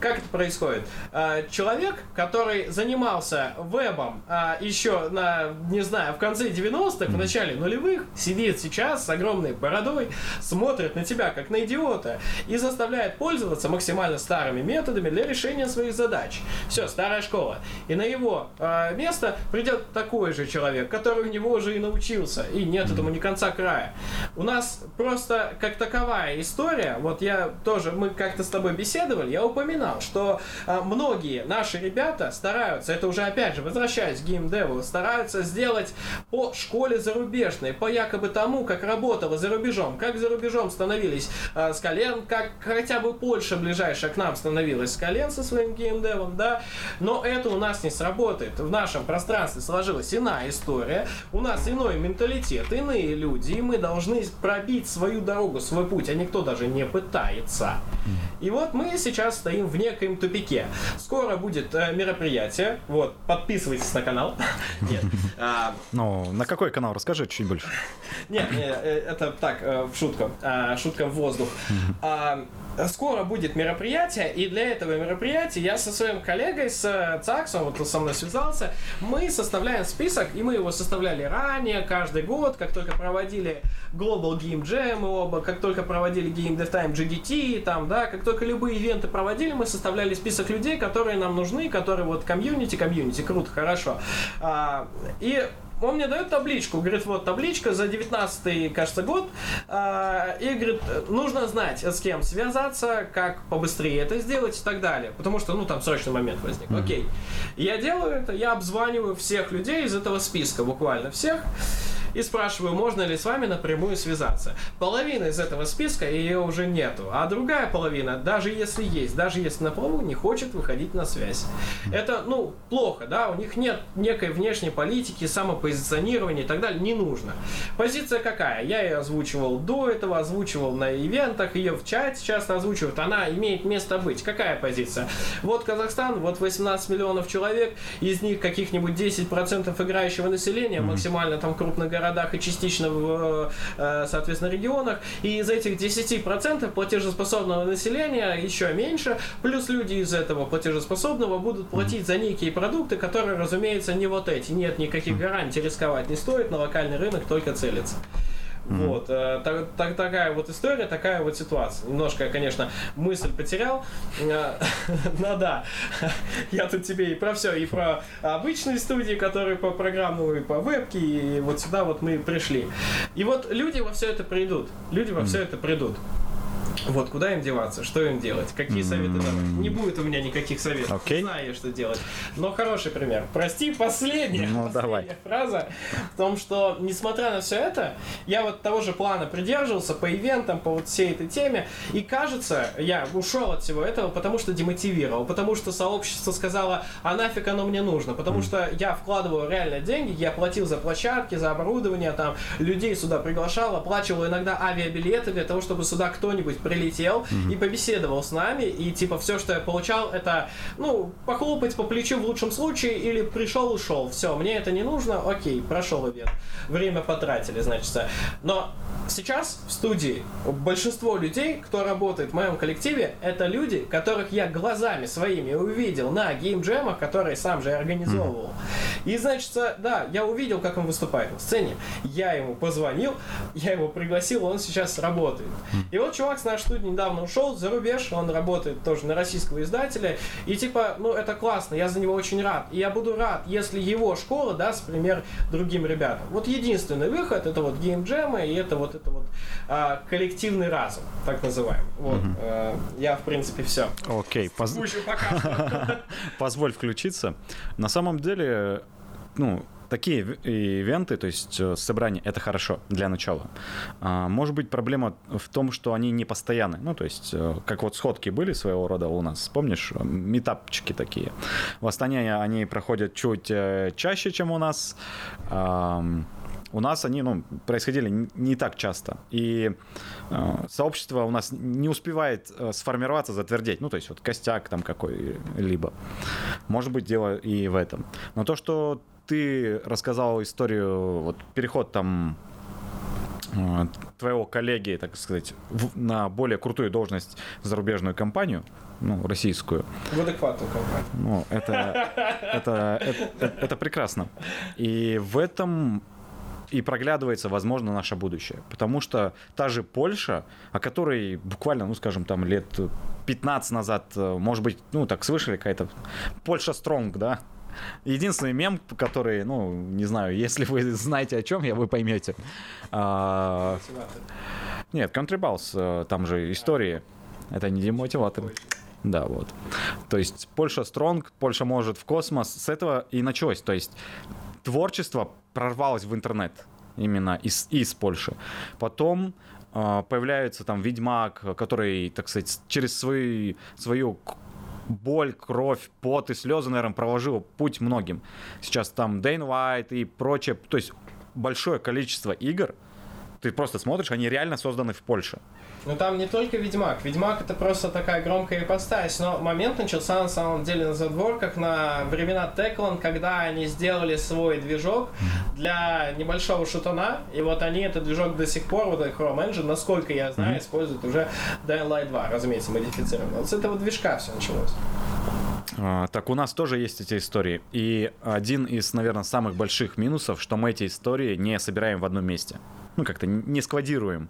как это происходит? Э, человек, который занимался вебом э, еще на, не знаю, в конце 90-х, в начале нулевых, сидит сейчас с огромной бородой, смотрит на тебя как на идиота и заставляет пользоваться максимально старыми методами для решения своих задач. Все, старая школа. И на его э, место придет такой же человек, который у него уже и научился, и нет этому ни конца края. У нас просто как таковая история, вот я тоже, мы как-то с тобой беседовали, я упоминал, что э, многие наши ребята стараются, это уже опять же, возвращаясь к геймдеву, стараются сделать по школе зарубежной, по якобы тому, как работало за рубежом, как за рубежом становились э, с колен, как хотя бы Польша ближайшая к нам становилась с колен со своим геймдевом, да, но это у нас не сработает. В нашем пространстве сложилась иная история, у нас иной менталитет, иные люди, и мы должны пробить свою дорогу, свой путь, а никто даже не пытается. И вот мы сейчас стоим в некоем тупике. Скоро будет э, мероприятие, вот, подписывайтесь на канал. Нет. А, Ну, на какой канал? Расскажи чуть больше. нет, не, э, это так, э, в шутку. А, Шутка в воздух. А, Скоро будет мероприятие, и для этого мероприятия я со своим коллегой, с э, Цаксом, вот он со мной связался, мы составляем список, и мы его составляли ранее, каждый год, как только проводили Global Game Jam, мы оба, как только проводили Game Dev Time GDT, там, да, как только любые ивенты проводили, мы составляли список людей, которые нам нужны, которые вот комьюнити, комьюнити, круто, хорошо. А, и он мне дает табличку, говорит, вот табличка за 19 кажется, год, а, и говорит, нужно знать, с кем связаться, как побыстрее это сделать и так далее, потому что, ну, там срочный момент возник, окей. Я делаю это, я обзваниваю всех людей из этого списка, буквально всех, и спрашиваю, можно ли с вами напрямую связаться. Половина из этого списка ее уже нету, а другая половина, даже если есть, даже если напрямую, не хочет выходить на связь. Это, ну, плохо, да, у них нет некой внешней политики, самопозиционирования и так далее, не нужно. Позиция какая? Я ее озвучивал до этого, озвучивал на ивентах, ее в чате часто озвучивают, она имеет место быть. Какая позиция? Вот Казахстан, вот 18 миллионов человек, из них каких-нибудь 10% играющего населения, максимально там крупных городах и частично в, э, соответственно, регионах, и из этих 10% платежеспособного населения еще меньше, плюс люди из этого платежеспособного будут платить за некие продукты, которые, разумеется, не вот эти. Нет никаких гарантий, рисковать не стоит, на локальный рынок только целится. Вот, э, так, так- такая вот история, такая вот ситуация. Немножко я, конечно, мысль потерял. Э, Ну да, я тут тебе и про все, и про обычные студии, которые по программному, и по вебке, и вот сюда вот мы пришли. И вот люди во все это придут. Люди во все это придут. Вот, куда им деваться, что им делать, какие советы давать. Не будет у меня никаких советов, Окей. знаю, что делать. Но хороший пример. Прости, последняя, Ну, последняя давай. фраза в том, что, несмотря на все это, я вот того же плана придерживался по ивентам, по вот всей этой теме, и кажется, я ушел от всего этого, потому что демотивировал, потому что сообщество сказало, а нафиг оно мне нужно, потому что я вкладываю реально деньги, я платил за площадки, за оборудование, там, людей сюда приглашал, оплачивал иногда авиабилеты для того, чтобы сюда кто-нибудь прилетел и побеседовал с нами, и типа все, что я получал, это, ну, похлопать по плечу в лучшем случае, или пришел, ушел, все, мне это не нужно, окей, прошел ивент, время потратили, значит. Но сейчас в студии большинство людей, кто работает в моем коллективе, это люди, которых я глазами своими увидел на геймджемах, которые сам же организовывал. И, значит, да, я увидел, как он выступает на сцене, я ему позвонил, я его пригласил, он сейчас работает. И вот чувак с нашей студии недавно ушел за рубеж, он работает тоже на российского издателя, и типа, ну это классно, я за него очень рад. И я буду рад, если его школа даст пример другим ребятам. Вот единственный выход, это вот геймджемы, и это вот это вот а, коллективный разум, так называемый. Вот, э, я в принципе все. Окей, поз- пока что. позволь включиться. На самом деле, ну, такие ив- ивенты, то есть э, собрания, это хорошо для начала. А, может быть, проблема в том, что они не постоянны. Ну, то есть, э, как вот сходки были своего рода у нас, помнишь, э, метапчики такие. В Астане они проходят чуть чаще, чем у нас. У нас они ну, происходили не так часто. И э, сообщество у нас не успевает э, сформироваться, затвердеть. Ну, то есть вот костяк там какой-либо. Может быть, дело и в этом. Но то, что ты рассказал историю, вот переход там э, твоего коллеги, так сказать, в- на более крутую должность в зарубежную компанию, ну, российскую, В адекватную компанию. ну, это, это, это, это прекрасно. И в этом и проглядывается, возможно, наше будущее. Потому что та же Польша, о которой буквально, ну, скажем, там лет 15 назад, э, может быть, ну, так слышали какая-то Польша Стронг, да? Единственный мем, который, ну, не знаю, если вы знаете о чем я, вы поймете. А, нет, Country Balls, э, там же истории. Это не демотиватор. Да, вот. То есть Польша стронг, Польша может в космос. С этого и началось. То есть творчество прорвалось в интернет именно из, из Польши. Потом э, появляется там Ведьмак, который, так сказать, через свои, свою боль, кровь, пот и слезы, наверное, проложил путь многим. Сейчас там Дэйн Уайт и прочее. То есть большое количество игр, ты просто смотришь, они реально созданы в Польше. Ну там не только Ведьмак. Ведьмак это просто такая громкая ипостась, но момент начался на самом деле на задворках на времена Techland, когда они сделали свой движок для небольшого шутана, и вот они этот движок до сих пор, вот этот Chrome Engine, насколько я знаю, используют уже Dying Light 2, разумеется, модифицированно. Вот с этого движка все началось. А, Так, у нас тоже есть эти истории. И один из, наверное, самых больших минусов, что мы эти истории не собираем в одном месте. Ну, как-то не складируем.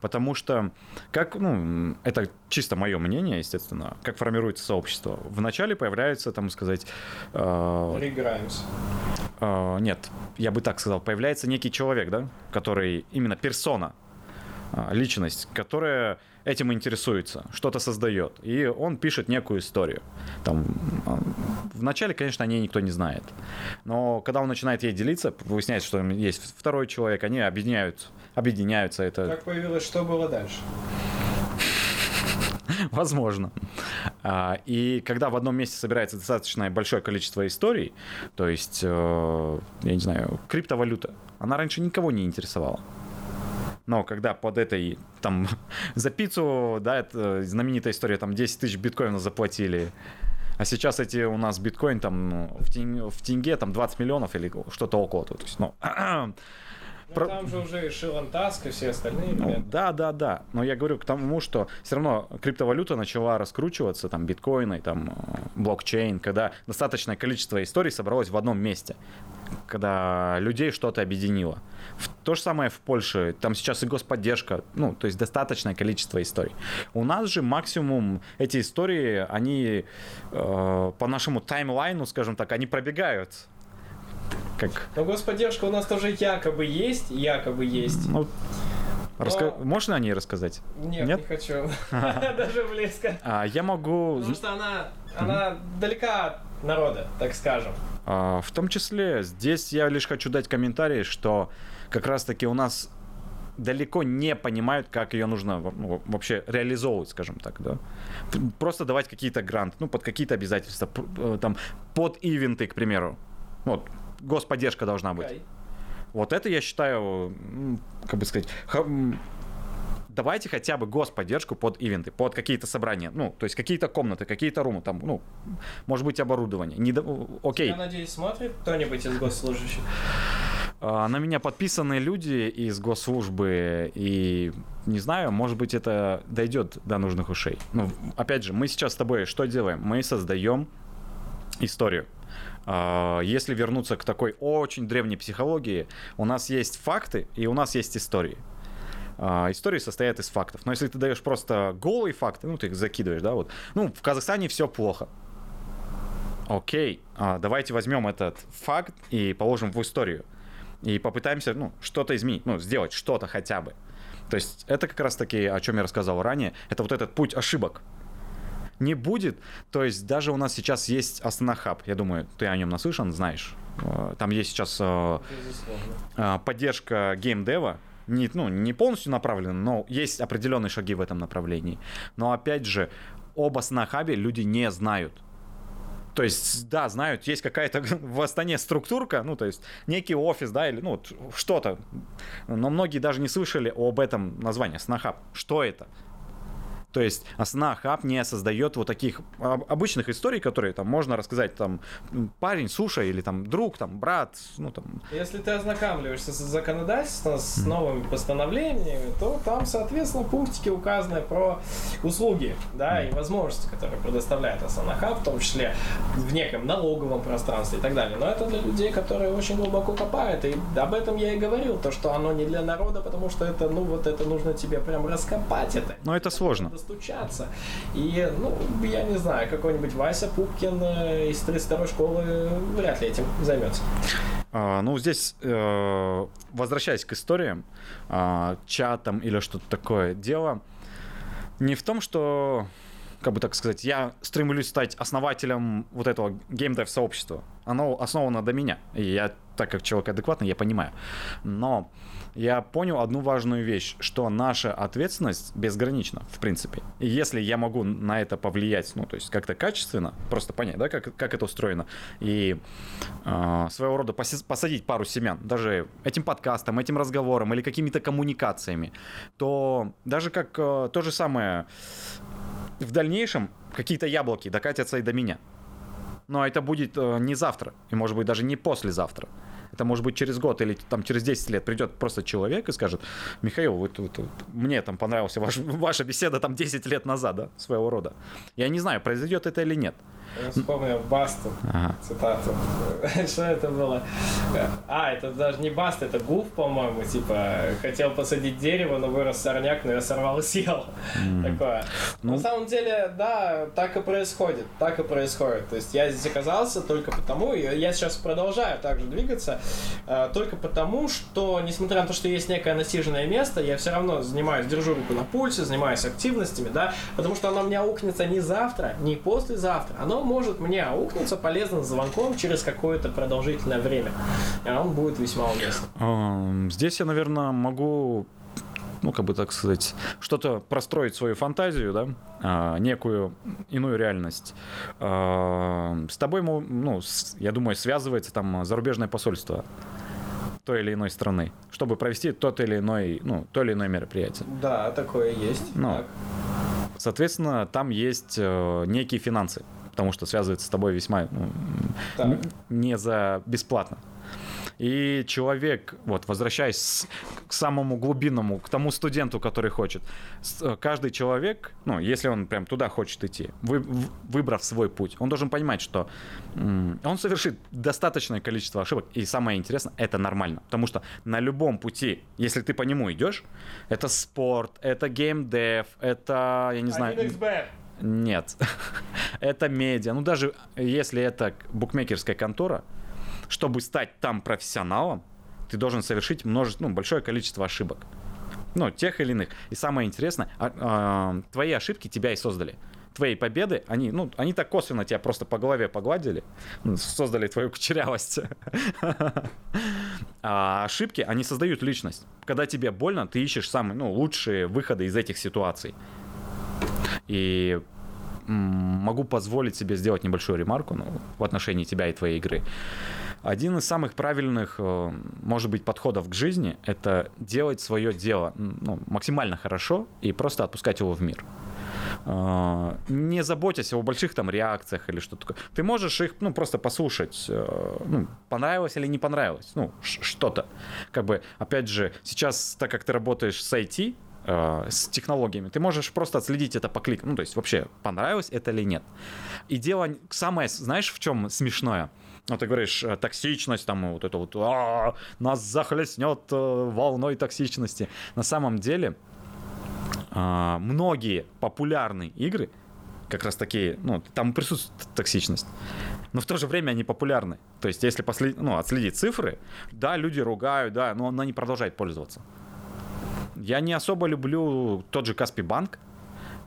Потому что, как, ну, это чисто мое мнение, естественно, как формируется сообщество. Вначале появляется, там сказать, э, э, нет, я бы так сказал, появляется некий человек, да, который именно персона, а, личность, которая этим интересуется, что-то создает. И он пишет некую историю. Там, а, вначале, конечно, о ней никто не знает. Но когда он начинает ей делиться, выясняется, что есть второй человек, они объединяют, объединяются. Это Как появилось, что было дальше? Возможно. А, И когда в одном месте собирается достаточно большое количество историй, то есть, э, я не знаю, криптовалюта, она раньше никого не интересовала. Но когда под этой, там, за пиццу, да, это знаменитая история, там 10 тысяч биткоинов заплатили, а сейчас эти у нас биткоин там ну, в тенге, в тенге там 20 миллионов или что-то около. То есть, ну, Ну, Про- там же уже и Шилан Таск, и все остальные ну, ребята. да, да, да. Но я говорю к тому, что все равно криптовалюта начала раскручиваться, там, биткоины, там, э, блокчейн, когда достаточное количество историй собралось в одном месте, когда людей что-то объединило. То же самое в Польше, там сейчас и господдержка, ну, то есть достаточное количество историй. У нас же максимум эти истории, они э, по нашему таймлайну, скажем так, они пробегают. Как, Но господдержка у нас тоже якобы есть, якобы есть. ну, раска- Но- Можно о ней рассказать? Нет, Нет? не хочу. Даже близко. А, я могу... Потому что она, она далека от народа, так скажем. А, В том числе, здесь я лишь хочу дать комментарий, что как раз-таки у нас далеко не понимают, как ее нужно во- ну, вообще реализовывать, скажем так, да. Просто давать какие-то гранты, ну, под какие-то обязательства, э, там, под ивенты, к примеру. Вот, господдержка должна быть. Окей. Вот это я считаю, как бы сказать, давайте хотя бы господдержку под ивенты, под какие-то собрания, ну, то есть какие-то комнаты, какие-то румы, там, ну, может быть, оборудование. Не до- Окей. Я надеюсь, смотрит кто-нибудь из госслужащих. А, На меня подписаны люди из госслужбы, и не знаю, может быть, это дойдет до нужных ушей. Ну, опять же, мы сейчас с тобой что делаем? Мы создаем историю. А, Если вернуться к такой очень древней психологии, у нас есть факты и у нас есть истории. А, Истории состоят из фактов. Но если ты даешь просто голые факты, ну, ты их закидываешь, да, вот. Ну, в Казахстане все плохо. Окей, а, давайте возьмем этот факт и положим в историю. И попытаемся, ну, что-то изменить, ну, сделать что-то хотя бы. То есть это как раз таки, о чем я рассказал ранее, это вот этот путь ошибок. Не будет. То есть даже у нас сейчас есть Астана Хаб. Я думаю, ты о нем наслышан, знаешь. Э, Там есть сейчас э, э, поддержка геймдева. Не, ну, не полностью направлена, но есть определенные шаги в этом направлении. Но опять же, об Астана Хабе люди не знают. То есть, да, знают, есть какая-то в Астане структурка, ну, то есть, некий офис, да, или, ну, что-то. Но многие даже не слышали об этом названии, Астана-хаб. Что это? То есть Астана Хаб не создает вот таких об- обычных историй, которые там можно рассказать там парень, суша или там друг, там брат, ну там Если ты ознакомливаешься с законодательством, с новыми постановлениями, то там, соответственно, пунктики указаны про услуги, да, и возможности, которые предоставляет Асанаха, в том числе в неком налоговом пространстве и так далее. Но это для людей, которые очень глубоко копают, и об этом я и говорил, то, что оно не для народа, потому что это, ну, вот это нужно тебе прям раскопать это. Но это сложно. Достучаться. И, ну, я не знаю, какой-нибудь Вася Пупкин э, из 32-й школы вряд ли этим займется. А, ну, здесь, э, возвращаясь к историям, а, чатам или что-то такое, дело не в том, что, как бы так сказать, я стремлюсь стать основателем вот этого геймдев-сообщества. Оно основано до меня. И я, так как человек адекватный, я понимаю. Но я понял одну важную вещь, что наша ответственность безгранична, в принципе. И если я могу на это повлиять, ну, то есть как-то качественно, просто понять, да, как, как это устроено, и э, своего рода посадить пару семян, даже этим подкастом, этим разговором или какими-то коммуникациями, то даже как э, то же самое в дальнейшем какие-то яблоки докатятся и до меня. Но это будет э, не завтра, и может быть даже не послезавтра. Это может быть через год или там через 10 лет придет просто человек и скажет, Михаил, вот, вот- вот мне там понравилась ваш- ваша беседа там 10 лет назад, да, своего рода. Я не знаю, произойдет это или нет. Я вспомнил Басту, Ага. цитату. Что это было? А, это даже не Баст, это Гуф, по-моему, типа, хотел посадить дерево, но вырос сорняк, но я сорвал и съел. Такое. Ну. На самом деле, да, так и происходит, так и происходит. То есть я здесь оказался только потому, и я сейчас продолжаю также двигаться, только потому, что, несмотря на то, что есть некое насиженное место, я все равно занимаюсь, держу руку на пульсе, занимаюсь активностями, да, потому что оно мне аукнется не завтра, не послезавтра, оно может мне аукнуться полезным звонком через какое-то продолжительное время. И он будет весьма уместным. Здесь я, наверное, могу, ну, как бы так сказать, что-то простроить свою фантазию, да, а, некую иную реальность. А, С тобой, ну, с- я думаю, связывается там зарубежное посольство той или иной страны, чтобы провести тот или иной, ну, то или иное мероприятие. Да, такое есть. Ну, Так. Соответственно, там есть э, некие финансы, потому что связывается с тобой весьма ну, не за бесплатно. И человек, вот, возвращаясь к самому глубинному, к тому студенту, который хочет, э, каждый человек, ну, если он прям туда хочет идти, вы- выбрав свой путь, он должен понимать, что он совершит достаточное количество ошибок, и самое интересное, это нормально, потому что на любом пути, если ты по нему идешь, это спорт, это геймдев, это, я не знаю... 1xbet. Нет. это медиа. Ну, даже если это букмекерская контора, чтобы стать там профессионалом, ты должен совершить множество, ну, большое количество ошибок. Ну, тех или иных. И самое интересное, а- а, твои ошибки тебя и создали. Твои победы, они, ну, они так косвенно тебя просто по голове погладили, ну, создали твою кучерявость. А ошибки, они создают личность. Когда тебе больно, ты ищешь самые, ну, лучшие выходы из этих ситуаций. И могу позволить себе сделать небольшую ремарку ну, в отношении тебя и твоей игры. Один из самых правильных, э, может быть, подходов к жизни — это делать свое дело ну, максимально хорошо и просто отпускать его в мир. Э, Не заботясь о больших там реакциях или что-то такое. Ты можешь их, ну, просто послушать, э, ну, понравилось или не понравилось, ну, что-то. Как бы, опять же, сейчас, так как ты работаешь с IT, с технологиями, ты можешь просто отследить это по кликам. Ну, то есть вообще, понравилось это или нет. И дело самое, знаешь, в чем смешное? Ну, ты говоришь, э, токсичность, там, вот это вот, «А, нас захлестнет э, волной токсичности. На самом деле, а, многие популярные игры, как раз такие, ну, там присутствует токсичность. Но в то же время они популярны. То есть, если послед... ну, отследить цифры, да, люди ругают, да, но она не продолжает пользоваться. Я не особо люблю тот же Каспий Банк,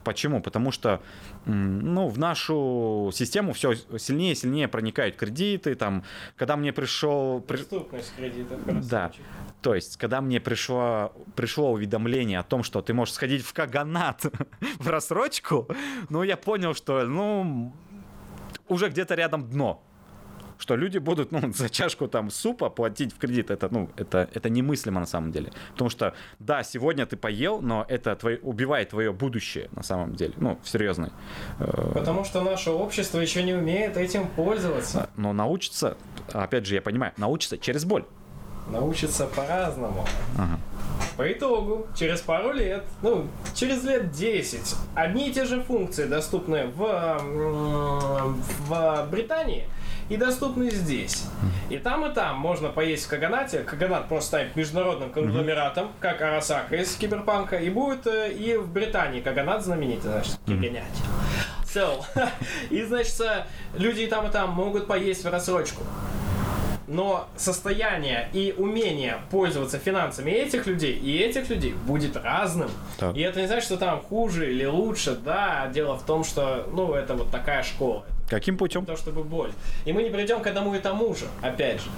Почему? Потому что ну, в нашу систему все сильнее и сильнее проникают кредиты. Там, когда мне пришел... при- Доступность кредитов. Да. То есть, когда мне пришло, пришло уведомление о том, что ты можешь сходить в Каганат в рассрочку, ну, я понял, что, ну, уже где-то рядом дно. Что люди будут, ну, за чашку там супа платить в кредит, это, ну, это, это немыслимо на самом деле. Потому что, да, сегодня ты поел, но это твое, убивает твое будущее на самом деле. Ну, серьезно. Потому что наше общество еще не умеет этим пользоваться. Но научиться, опять же, я понимаю, научиться через боль. Научиться по-разному. Ага. По итогу, через пару лет, ну, через лет 10, одни и те же функции доступны в, в Британии и доступны здесь. И там, и там можно поесть в Каганате. Каганат просто станет международным конгломератом, как Арасака из Киберпанка, и будет э, и в Британии Каганат знаменитый, значит, Каганат. So, и, значит, э, люди и там, и там могут поесть в рассрочку. Но состояние и умение пользоваться финансами этих людей и этих людей будет разным. Так. И это не значит, что там хуже или лучше, да. Дело в том, что, ну, это вот такая школа. Каким путем? То, чтобы боль. И мы не придем к одному и тому же, опять же.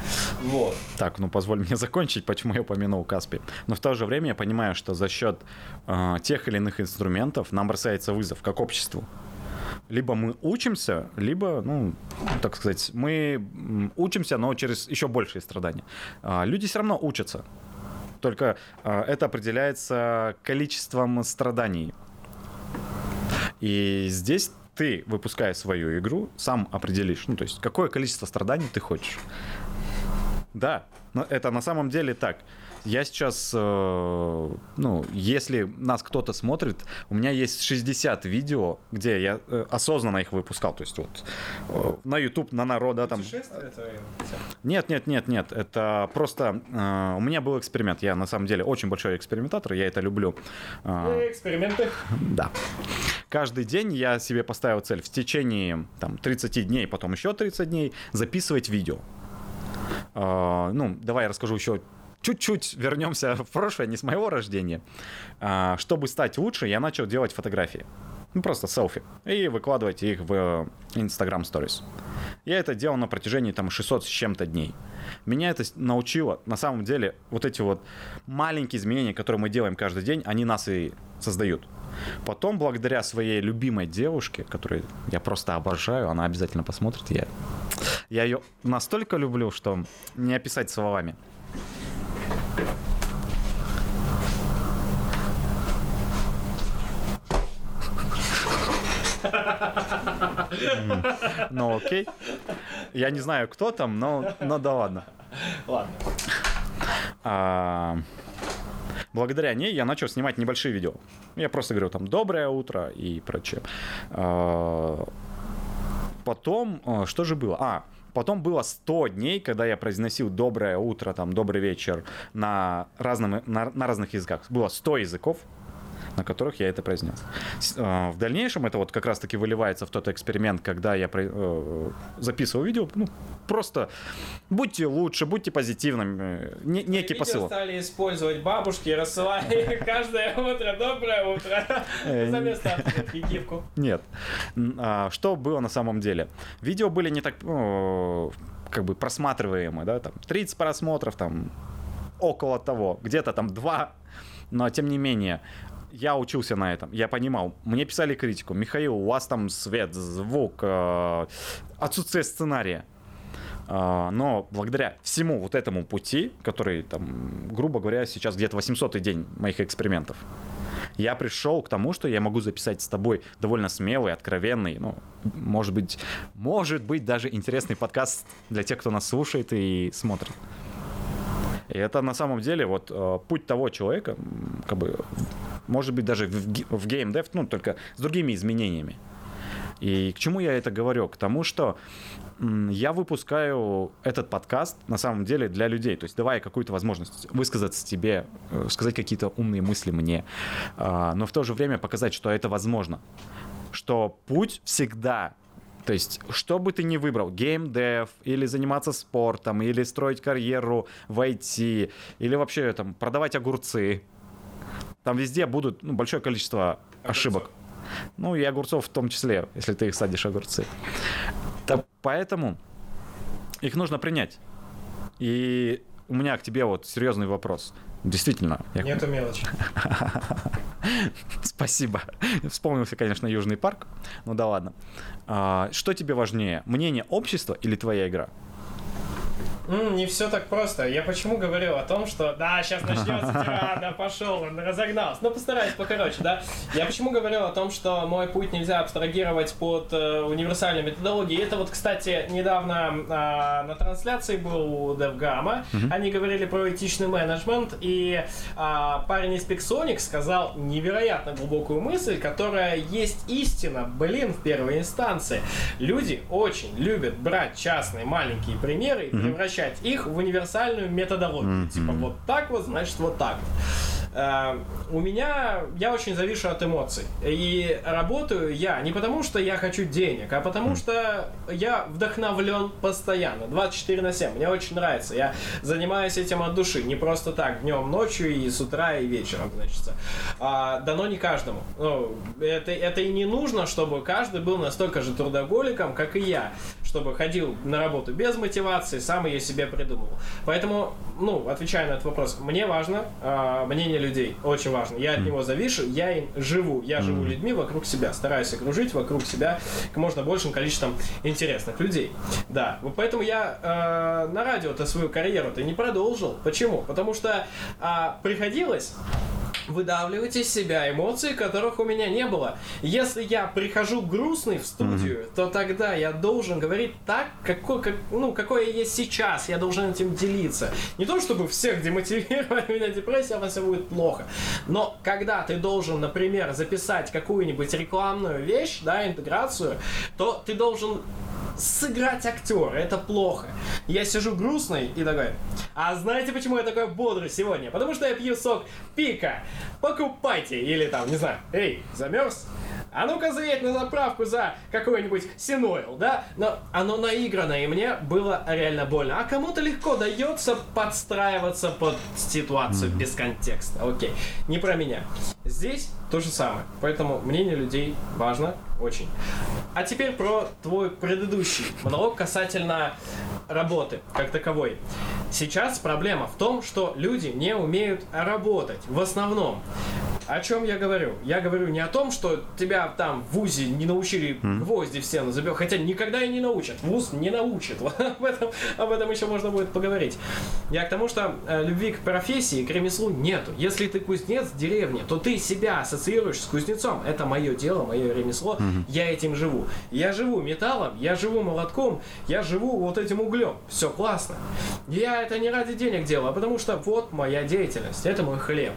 Вот. Так, ну позволь мне закончить, почему я упомянул Каспи. Но в то же время я понимаю, что за счет э, тех или иных инструментов нам бросается вызов как обществу. Либо мы учимся, либо, ну, так сказать, мы учимся, но через еще большие страдания. А, люди все равно учатся. Только а, это определяется количеством страданий. И здесь ты, выпуская свою игру, сам определишь, ну, то есть, какое количество страданий ты хочешь. Да, но это на самом деле так. Я сейчас, э, ну, если нас кто-то смотрит, у меня есть 60 видео, где я э, осознанно их выпускал. То есть вот э, на YouTube, на народа там... Путешествие твое. Нет, нет, нет, нет. Это просто... у меня был эксперимент. Я на самом деле очень большой экспериментатор, я это люблю. Ну, эксперименты. да. Каждый день я себе поставил цель в течение там, 30 дней, потом еще 30 дней записывать видео. Ну, давай я расскажу еще чуть-чуть вернемся в прошлое, не с моего рождения. А, чтобы стать лучше, я начал делать фотографии. Ну, просто селфи. И выкладывать их в Instagram Stories. Я это делал на протяжении там 600 с чем-то дней. Меня это научило, на самом деле, вот эти вот маленькие изменения, которые мы делаем каждый день, они нас и создают. Потом, благодаря своей любимой девушке, которую я просто обожаю, она обязательно посмотрит, я, я ее настолько люблю, что не описать словами. Ну окей. Я не знаю, кто там, но, но да ладно. Ладно. А, благодаря ней я начал снимать небольшие видео. Я просто говорю там «доброе утро» и прочее. А, потом, а, что же было? А, потом было 100 дней, когда я произносил «доброе утро», там «добрый вечер» на, разном, на, на разных языках. Было 100 языков на которых я это произнес. А, В дальнейшем это вот как раз-таки выливается в тот эксперимент, когда я э, записывал видео, ну, просто будьте лучше, будьте позитивными, не- некий Видео посыл. стали использовать бабушки рассылали каждое утро «Доброе утро» Э, за место гифку. Нет. А, Что было на самом деле? Видео были не так, как бы просматриваемые, да, там 30 просмотров, там около того, где-то там 2, но тем не менее, я учился на этом, я понимал, мне писали критику, Михаил, у вас там свет, звук, э, отсутствие сценария. А, Но благодаря всему вот этому пути, который, там, грубо говоря, сейчас где-то 800 день моих экспериментов, я пришел к тому, что я могу записать с тобой довольно смелый, откровенный, ну, может быть, может быть даже интересный подкаст для тех, кто нас слушает и смотрит. И это на самом деле вот э, путь того человека, как бы, может быть, даже в, в геймдев, ну, только с другими изменениями. И к чему я это говорю? К тому, что я выпускаю этот подкаст на самом деле для людей. То есть давая какую-то возможность высказаться тебе, э, сказать какие-то умные мысли мне, а, но в то же время показать, что это возможно. Что путь всегда то есть, что бы ты ни выбрал, геймдев, или заниматься спортом, или строить карьеру в IT, или вообще там продавать огурцы, там везде будут ну, большое количество ошибок. Ну и огурцов в том числе, если ты их садишь огурцы. Так, поэтому их нужно принять. И у меня к тебе вот серьезный вопрос. Действительно. Я... Нету мелочи. Спасибо. Вспомнился, конечно, Южный парк. Ну да ладно. А, что тебе важнее, мнение общества или твоя игра? М, не все так просто. Я почему говорил о том, что да, сейчас начнется тирада, пошел, он разогнался. Ну, постараюсь покороче, да. Я почему говорил о том, что мой путь нельзя абстрагировать под э, универсальной методологией. Это вот, кстати, недавно а, на трансляции был у DevGamma. Они говорили про этичный менеджмент, и а, парень из Pixonic сказал невероятно глубокую мысль, которая есть истина, блин, в первой инстанции. Люди очень любят брать частные маленькие примеры и превращать их в универсальную методологию. Типа вот так вот, значит вот так вот. Э, У меня, я очень завишу от эмоций. И работаю я не потому, что я хочу денег, а потому что я вдохновлен постоянно, 24 на 7. Мне очень нравится. Я занимаюсь этим от души. Не просто так, днем, ночью и с утра и вечером, значит. А, дано не каждому. Ну, это, это и не нужно, чтобы каждый был настолько же трудоголиком, как и я. Чтобы ходил на работу без мотивации, сам ее себе придумывал. Поэтому, ну, отвечая на этот вопрос, мне важно а, мнение людей. Очень важно. Я от него завишу, я им живу. Я живу людьми вокруг себя. Стараюсь окружить вокруг себя как можно большим количеством интересных людей. Да. Вот поэтому я э, на радио-то свою карьеру-то не продолжил. Почему? Потому что а, приходилось выдавливать из себя эмоции, которых у меня не было. Если я прихожу грустный в студию, то тогда я должен говорить так, какой, как, ну, какой я есть сейчас. Я должен этим делиться. Не то, чтобы всех демотивировать, у меня депрессия, у вас все будет плохо. Но когда ты должен, например, записать какую-нибудь рекламную вещь, да, интеграцию, то ты должен сыграть актера, это плохо. Я сижу грустный и такой, а знаете, почему я такой бодрый сегодня? Потому что я пью сок пика. Покупайте. Или там, не знаю, эй, замерз? А ну-ка заедь на заправку за какой-нибудь синойл, да? Но оно наиграно, и мне было реально больно. А кому-то легко дается подстраиваться под ситуацию без контекста. Окей, не про меня. Здесь то же самое. Поэтому мнение людей важно очень. А теперь про твой предыдущий монолог касательно работы как таковой. Сейчас проблема в том, что люди не умеют работать. В основном. О чем я говорю? Я говорю не о том, что тебя там в ВУЗе не научили гвозди в стену забивать, хотя никогда и не научат. ВУЗ не научит. об, этом, об этом еще можно будет поговорить. Я к тому, что э, любви к профессии, к ремеслу нету. Если ты кузнец в деревне, то ты себя ассоциируешь с кузнецом. Это мое дело, мое ремесло. Я этим живу. Я живу металлом, я живу молотком, я живу вот этим углем. Все классно. Я это не ради денег делаю, а потому что вот моя деятельность, это мой хлеб.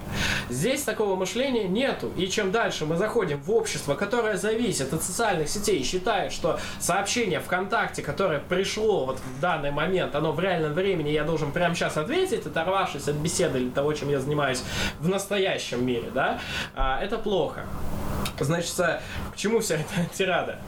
Здесь такого мышления нету. И чем дальше мы заходим в общество, которое зависит от социальных сетей и считает, что сообщение ВКонтакте, которое пришло вот в данный момент, оно в реальном времени, я должен прямо сейчас ответить, оторвавшись от беседы или того, чем я занимаюсь в настоящем мире, да, а, это плохо. Значит, к чему вся эта тирада?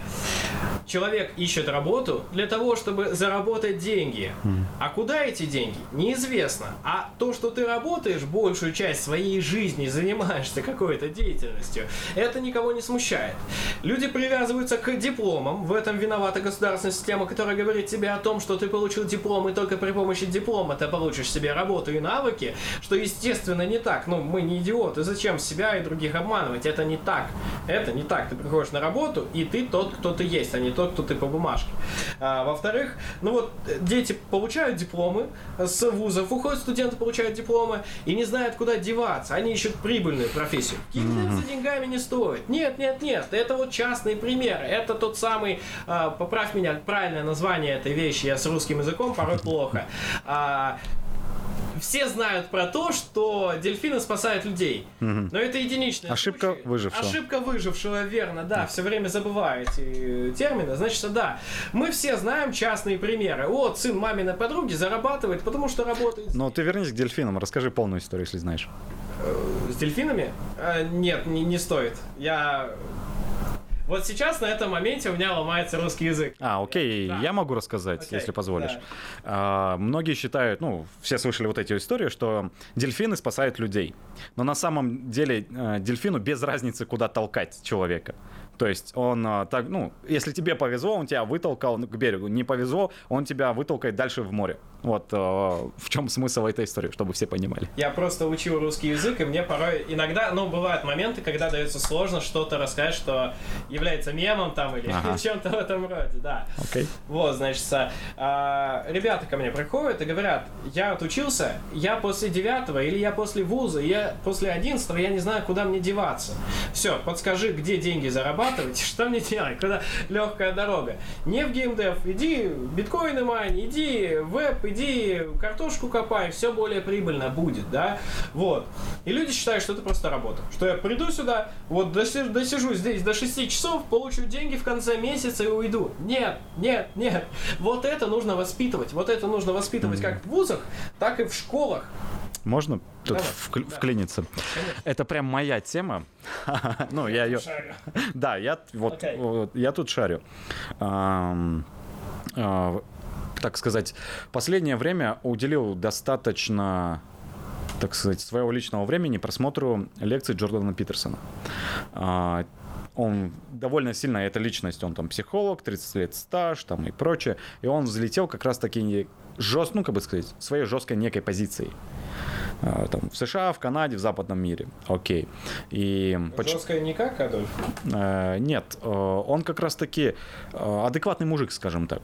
Человек ищет работу для того, чтобы заработать деньги. А куда эти деньги? Неизвестно. А то, что ты работаешь большую часть своей жизни, занимаешься какой-то деятельностью, это никого не смущает. Люди привязываются к дипломам. В этом виновата государственная система, которая говорит тебе о том, что ты получил диплом, и только при помощи диплома ты получишь себе работу и навыки, что, естественно, не так. Ну, мы не идиоты. Зачем себя и других обманывать? Это не так. Это не так. Ты приходишь на работу, и ты тот, кто ты есть, а не тот, кто ты по бумажке. А, во-вторых, ну вот э, дети получают дипломы с вузов, уходят студенты, получают дипломы и не знают, куда деваться. Они ищут прибыльную профессию. Кикбокс за деньгами не стоит. Нет, нет, нет. Это вот частный пример. Это тот самый, а, поправь меня, правильное название этой вещи, я с русским языком порой плохо. А, все знают про то, что дельфины спасают людей. Но это единичная Ошибка выжившего. Ошибка выжившего, верно, да. Все время забываю эти термины. Значит, да. Мы все знаем частные примеры. Вот, сын маминой подруги зарабатывает, потому что работает. Но ты вернись к дельфинам, расскажи полную историю, если знаешь. С дельфинами? Э, Нет, не, не стоит. Я... Вот сейчас на этом моменте у меня ломается русский язык. А, окей, Да. я могу рассказать, Окей, если позволишь. да. А, многие считают, ну, все слышали вот эти истории, что дельфины спасают людей. Но на самом деле э, дельфину без разницы, куда толкать человека. То есть он а, так, ну, если тебе повезло, он тебя вытолкал к берегу. Не повезло, он тебя вытолкает дальше в море. Вот а, в чем смысл этой истории, чтобы все понимали. Я просто учил русский язык, и мне порой иногда, ну, бывают моменты, когда дается сложно что-то рассказать, что является мемом там или Ага. чем-то в этом роде, да. Окей. Вот, значит, а, ребята ко мне приходят и говорят, я отучился, я после девятого или я после вуза, я после одиннадцатого, я не знаю, куда мне деваться. Все, подскажи, где деньги зарабатывать, что мне делать, куда легкая дорога. Не в геймдев, иди биткоины майн, иди веб, иди картошку копай, все более прибыльно будет, да? Вот. И люди считают, что это просто работа. Что я приду сюда, вот доси- досижу здесь до 6 часов, получу деньги в конце месяца и уйду. Нет, нет, нет. Вот это нужно воспитывать. Вот это нужно воспитывать как в вузах, так и в школах. Можно тут Давай, вкл- да. вклиниться? Это прям моя тема. Ну, я ее... Да, я вот, я тут шарю. А, так сказать, последнее время уделил достаточно так сказать, своего личного времени просмотру лекций Джордана Питерсона. А, Он довольно сильно, эта личность, он там психолог, 30 лет стаж там и прочее, и он взлетел как раз таки жест, ну, как бы сказать, своей жесткой некой позицией. А, Там, в США, в Канаде, в западном мире. Окей. И Жесткая не как, Адольф? Э, Нет, э, он как раз-таки э, адекватный мужик, скажем так.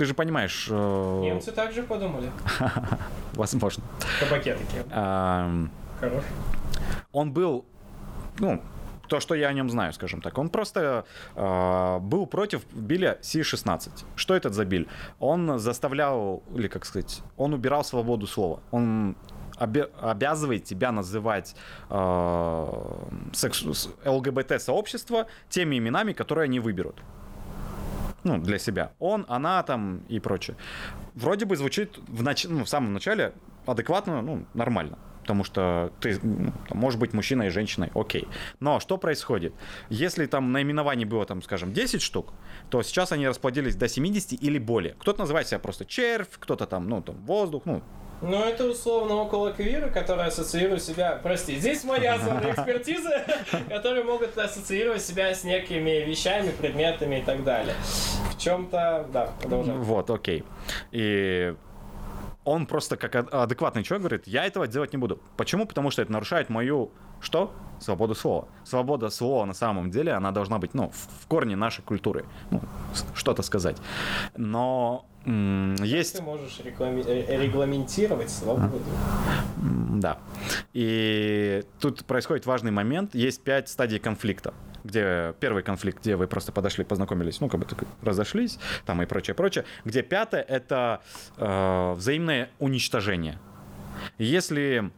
Ты же понимаешь, э, Немцы также подумали. возможно. Кабаке такие. Хорош. Он был, ну, то, что я о нем знаю, скажем так. Он просто э, был против Билля C-16. Что это за Биль? Он заставлял, или как сказать, он убирал свободу слова. Он обе- обязывает тебя называть э, секс- ЛГБТ-сообщество теми именами, которые они выберут. Ну, для себя. Он, она там и прочее. Вроде бы звучит в, нач- ну, в самом начале адекватно, ну, нормально. Потому что ты, ну, может быть, мужчиной и женщиной, окей. Но что происходит? Если там наименований было, там, скажем, 10 штук, то сейчас они расплодились до 70 или более. Кто-то называет себя просто червь, кто-то там, ну, там, воздух, ну, Ну, это условно около квира, которые ассоциируют себя... Прости, здесь моя зона экспертизы, которые могут ассоциировать себя с некими вещами, предметами и так далее. В чем-то... Да, продолжаем. Вот, окей. И он просто как ад- адекватный человек говорит, я этого делать не буду. Почему? Потому что это нарушает мою что? Свободу слова. Свобода слова на самом деле, она должна быть, ну, в корне нашей культуры. Ну, что-то сказать. Но есть... Ты можешь реклами- регламентировать свободу. Да. И тут происходит важный момент. Есть пять стадий конфликта где первый конфликт, где вы просто подошли, познакомились, ну, как бы так разошлись, там и прочее, прочее. Где пятое — это э, взаимное уничтожение. Если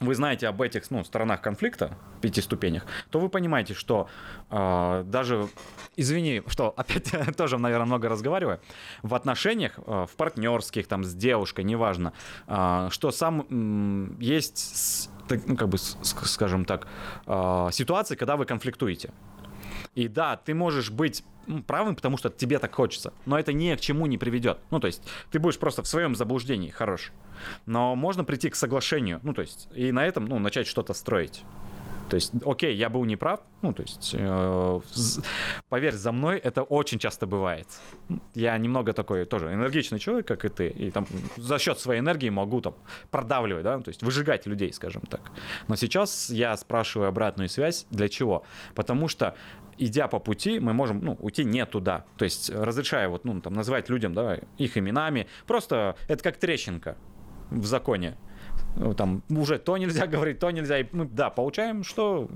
вы знаете об этих ну, сторонах конфликта, пяти ступенях, то вы понимаете, что э, даже, извини, что опять тоже, наверное, много разговариваю, в отношениях, э, в партнерских, там, с девушкой, неважно, э, что сам м, есть, так, ну, как бы, скажем так, э, ситуации, когда вы конфликтуете. И да, ты можешь быть правым, потому что тебе так хочется, но это ни к чему не приведет. Ну, то есть ты будешь просто в своем заблуждении хорош. Но можно прийти к соглашению, ну, то есть, и на этом, ну, начать что-то строить. То есть, окей, я был неправ, ну, то есть, э, поверь, за мной это очень часто бывает. Я немного такой тоже энергичный человек, как и ты, и там за счет своей энергии могу там продавливать, да, то есть выжигать людей, скажем так. Но сейчас я спрашиваю обратную связь, для чего? Потому что идя по пути, мы можем, ну, уйти не туда. То есть, разрешая вот, ну, там, называть людям, да, их именами, просто это как трещинка в законе. Ну, Там уже то нельзя говорить, то нельзя. И мы, да, получаем, что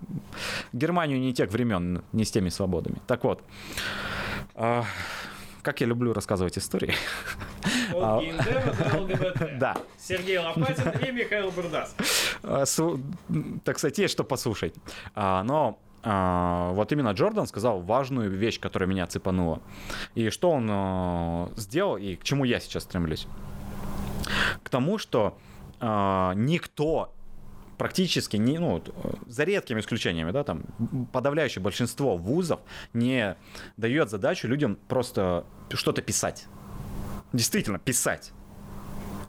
Германию не тех времен, не с теми свободами. Так вот, а, как я люблю рассказывать истории. А. Да. Сергей Лопатин и Михаил Бурдас. А, так сказать, есть что послушать. Но вот именно Джордан сказал важную вещь, которая меня цепанула. И что он сделал, и к чему я сейчас стремлюсь? К тому, что никто практически не, ну, за редкими исключениями, да, там подавляющее большинство вузов не дает задачу людям просто что-то писать. Действительно, писать.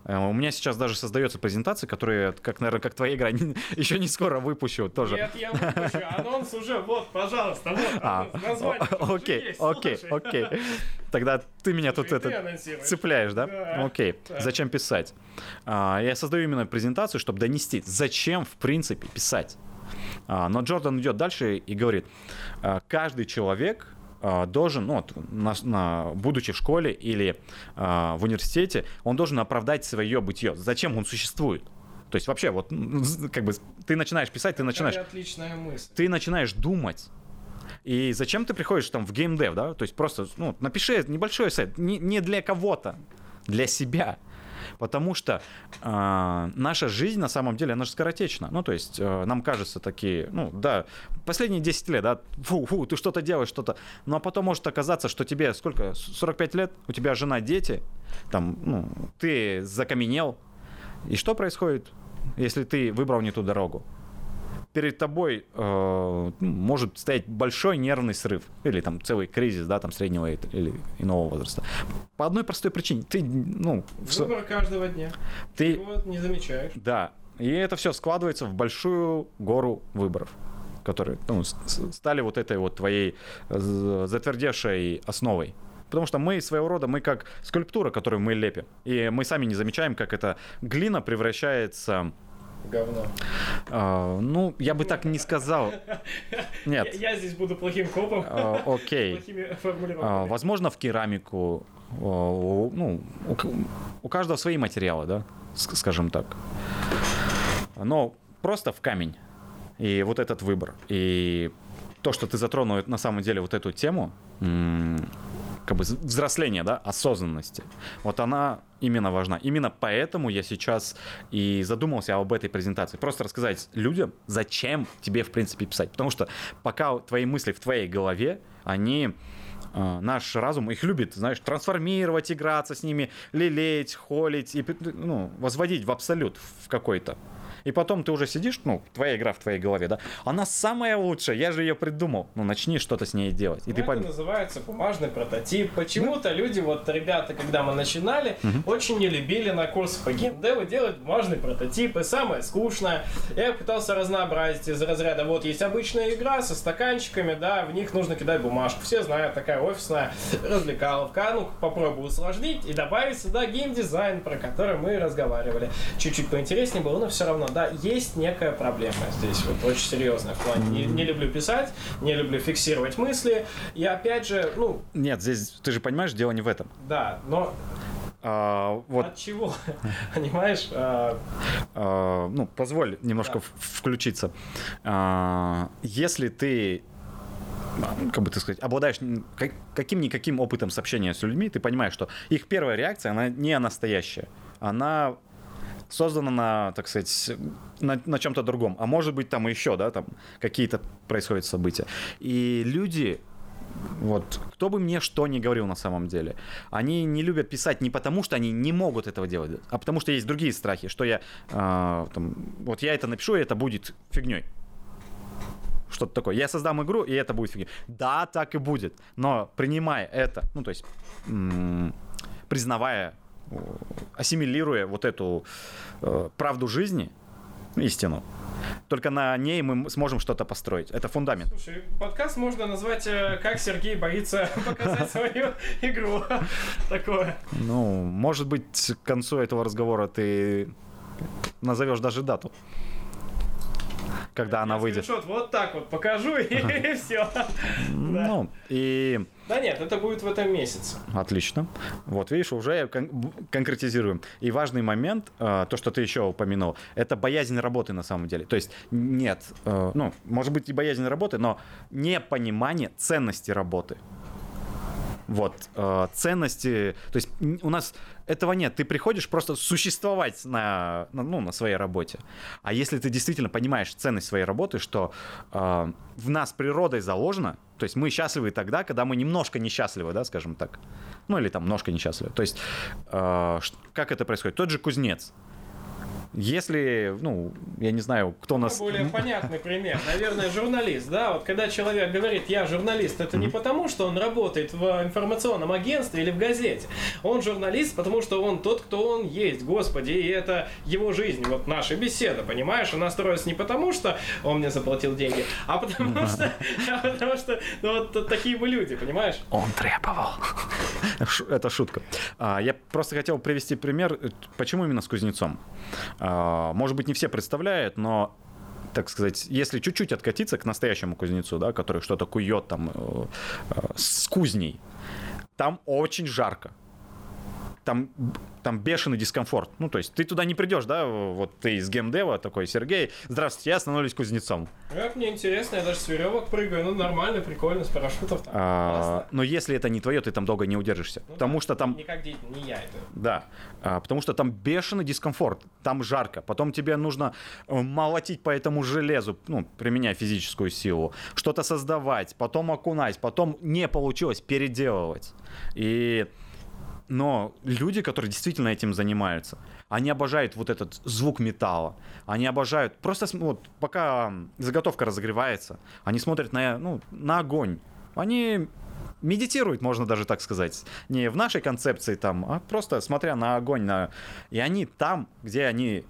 Э, У меня сейчас даже создается презентация, которая, как, наверное, как твоя игра, еще не скоро выпущу тоже. Нет, я выпущу. Анонс уже, вот, пожалуйста, вот, А, окей, окей, окей. Тогда ты меня тут это цепляешь, да? Окей. Зачем писать? А, Я создаю именно презентацию, чтобы донести, зачем, в принципе, писать. А, Но Джордан идет дальше и говорит, а, каждый человек должен, ну, вот, на- на- будучи в школе или а, в университете, он должен оправдать свое бытие. Зачем он существует? То есть вообще, вот, как бы, ты начинаешь писать, ты начинаешь Какая отличная мысль. ты начинаешь думать. И зачем ты приходишь там в геймдев, да? То есть просто, ну, напиши небольшой сайт, не, не для кого-то, для себя. Потому что э, наша жизнь на самом деле, она же скоротечна. Ну, то есть э, нам кажется такие, ну, да, последние 10 лет, да, фу, фу, ты что-то делаешь, что-то. Ну, а потом может оказаться, что тебе сколько, 45 лет, у тебя жена, дети, там, ну, ты закаменел. И что происходит, если ты выбрал не ту дорогу? Перед тобой э, ну, может стоять большой нервный срыв или там целый кризис, да, там среднего или иного возраста. По одной простой причине. Ты, ну, в Выбор каждого дня. ты, Вот, не замечаешь. да, и это все складывается в большую гору выборов, которые ну, стали вот этой вот твоей э, затвердевшей основой. Потому что мы своего рода, мы как скульптура, которую мы лепим. И мы сами не замечаем, как эта глина превращается... Говно. э, ну, я бы так не сказал. Нет. Я, я здесь буду плохим копом. Э, Окей. А. Возможно, в керамику, а, у- ну, у, каждого свои материалы, да, ск- скажем так. Но просто в камень. И вот этот выбор. И то, что ты затронул на самом деле вот эту тему, как бы взросления, да, осознанности, вот она именно важна. Именно поэтому я сейчас и задумался об этой презентации. Просто рассказать людям, зачем тебе, в принципе, писать. Потому что пока твои мысли в твоей голове, они э, наш разум их любит, знаешь, трансформировать, играться с ними, лелеять, холить и ну, возводить в абсолют в какой-то. И потом ты уже сидишь, ну, твоя игра в твоей голове, да? Она самая лучшая, я же ее придумал. Ну, начни что-то с ней делать. И Ну, ты это пойм- называется бумажный прототип. Почему-то люди, вот ребята, когда мы начинали, очень не любили на курс по геймдеву делать бумажный прототип. И самое скучное, я пытался разнообразить из разряда, вот есть обычная игра со стаканчиками, да, в них нужно кидать бумажку. Все знают, такая офисная развлекаловка. А ну попробую усложнить и добавить сюда геймдизайн, про который мы разговаривали. Чуть-чуть поинтереснее было, но все равно, да, есть некая проблема здесь, вот очень серьезная в плане. Не, не люблю писать, не люблю фиксировать мысли. И опять же, ну, Нет, здесь, ты же понимаешь, дело не в этом. да, но А, вот, от чего? Понимаешь? А, а, ну, позволь немножко Да. включиться. А, если ты как бы так сказать, обладаешь каким-никаким опытом с общения с людьми, ты понимаешь, что их первая реакция, она не настоящая. Она создана на, так сказать, на, на чем-то другом. А может быть, там еще, да, там какие-то происходят события. И люди, вот, кто бы мне что ни говорил на самом деле, они не любят писать не потому, что они не могут этого делать, а потому что есть другие страхи, что я, а, там, вот я это напишу, и это будет фигней. Что-то такое. Я создам игру, и это будет фигней. Да, так и будет. Но принимая это, ну, то есть, м, признавая, э, ассимилируя вот эту э, правду жизни, истину, только на ней мы сможем что-то построить. Это фундамент. слушай, подкаст можно назвать э, «Как Сергей боится показать свою игру». Такое. Ну, может быть, к концу этого разговора ты назовешь даже дату, когда она выйдет. вот так вот покажу, и все. Ну, и Да нет, это будет в этом месяце. Отлично. Вот, видишь, уже кон- конкретизируем. И важный момент, э, то, что ты еще упомянул, это боязнь работы на самом деле. То есть нет, э, ну, может быть и боязнь работы, но непонимание ценности работы. Вот, э, ценности, то есть у нас этого нет. Ты приходишь просто существовать на, на, ну, на своей работе. А если ты действительно понимаешь ценность своей работы, что э, в нас природой заложено, то есть мы счастливы тогда, когда мы немножко несчастливы, да, скажем так. Ну или там немножко несчастливы. То есть э, как это происходит? Тот же кузнец. Если, ну, я не знаю, кто нас... Более понятный пример. Наверное, журналист, да, вот когда человек говорит, я журналист, это не потому, что он работает в информационном агентстве или в газете. Он журналист, потому что он тот, кто он есть, господи, и это его жизнь, вот наша беседа, понимаешь? Она строится не потому, что он мне заплатил деньги, а потому что, а потому что ну, вот такие мы люди, понимаешь? Он требовал. Это шутка. А, я просто хотел привести пример, почему именно с кузнецом. А, может быть, не все представляют, но так сказать, если чуть-чуть откатиться к настоящему кузнецу, да, который что-то кует там э, э, с кузней, там очень жарко там, там бешеный дискомфорт. Ну, то есть ты туда не придешь, да, вот ты из геймдева такой, Сергей, здравствуйте, я становлюсь кузнецом. Как мне интересно, я даже с веревок прыгаю, ну, нормально, прикольно, с парашютов. Там, а, но если это не твое, ты там долго не удержишься. Ну, потому да, что там... Не как дети, не я это. Да, а, потому что там бешеный дискомфорт, там жарко, потом тебе нужно э, молотить по этому железу, ну, применяя физическую силу, что-то создавать, потом окунать, потом не получилось переделывать. И но люди, которые действительно этим занимаются, они обожают вот этот звук металла. Они обожают... Просто вот, пока заготовка разогревается, они смотрят на, ну, на огонь. Они медитируют, можно даже так сказать. Не в нашей концепции там, а просто смотря на огонь. На... И они там, где они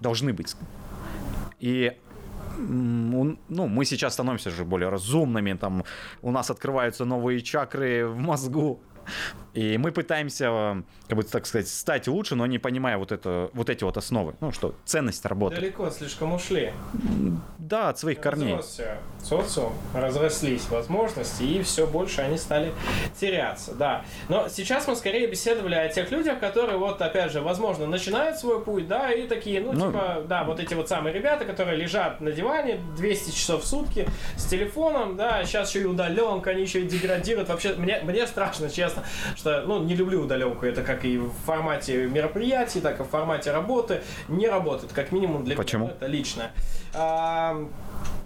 должны быть. И ну, мы сейчас становимся же более разумными, там у нас открываются новые чакры в мозгу, и мы пытаемся, как бы так сказать, стать лучше, но не понимая вот, это, вот эти вот основы. Ну что, ценность работы. Далеко слишком ушли. Да, от своих корней. Разросся социум, разрослись возможности, и все больше они стали теряться, да. Но сейчас мы скорее беседовали о тех людях, которые вот, опять же, возможно, начинают свой путь, да, и такие, ну, ну типа, да, вот эти вот самые ребята, которые лежат на диване 200 часов в сутки с телефоном, да, сейчас еще и удаленка, они еще и деградируют. Вообще, мне, мне страшно, честно, что, ну, не люблю удаленку. Это как и в формате мероприятий, так и в формате работы. Не работает, как минимум для Почему? меня. Это лично. А,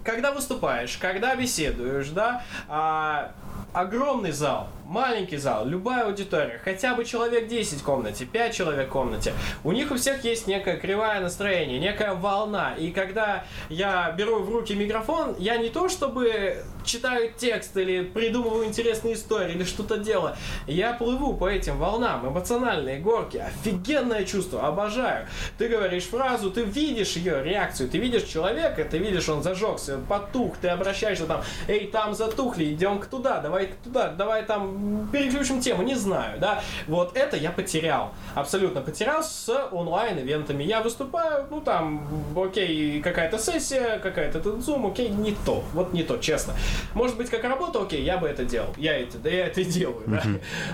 когда выступаешь, когда беседуешь, да, а, огромный зал, маленький зал, любая аудитория, хотя бы человек 10 в комнате, 5 человек в комнате, у них у всех есть некое кривое настроение, некая волна. И когда я беру в руки микрофон, я не то чтобы читаю текст или придумываю интересные истории или что-то делаю, я плыву по этим волнам, эмоциональные горки, офигенное чувство, обожаю. Ты говоришь фразу, ты видишь ее реакцию, ты видишь человека, ты видишь, он зажегся, потух, ты обращаешься там, эй, там затухли, идем к туда, давай туда, давай там переключим тему, не знаю, да. Вот это я потерял, абсолютно потерял с онлайн-ивентами. Я выступаю, ну там, окей, какая-то сессия, какая-то этот зум, окей, не то, вот не то, честно. Может быть, как работа, окей, я бы это делал, я это, да, я это и делаю, да.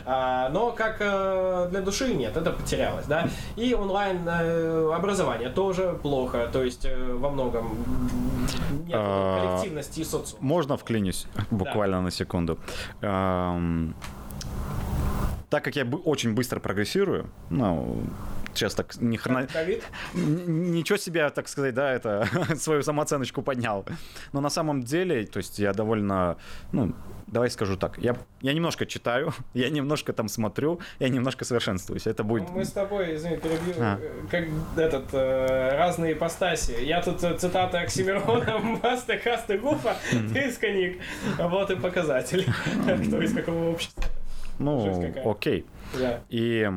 А, но как э, для души нет, это потерялось, да. И онлайн э, образование тоже плохо, то есть э, во многом нет а, коллективности и социума. Можно вклинюсь буквально да. на секунду так как я очень быстро прогрессирую, ну, сейчас так не хрена... Ничего себе, так сказать, да, это свою самооценочку поднял. Но на самом деле, то есть я довольно, ну, давай скажу так, я, я немножко читаю, я немножко там смотрю, я немножко совершенствуюсь. Это будет... Мы с тобой, извини, перебью, а. как этот, э, разные ипостаси. Я тут э, цитаты Оксимирона, Басты, Хасты, Гуфа, ты из коньяк. Вот и показатель, кто из какого общества. Ну, окей. И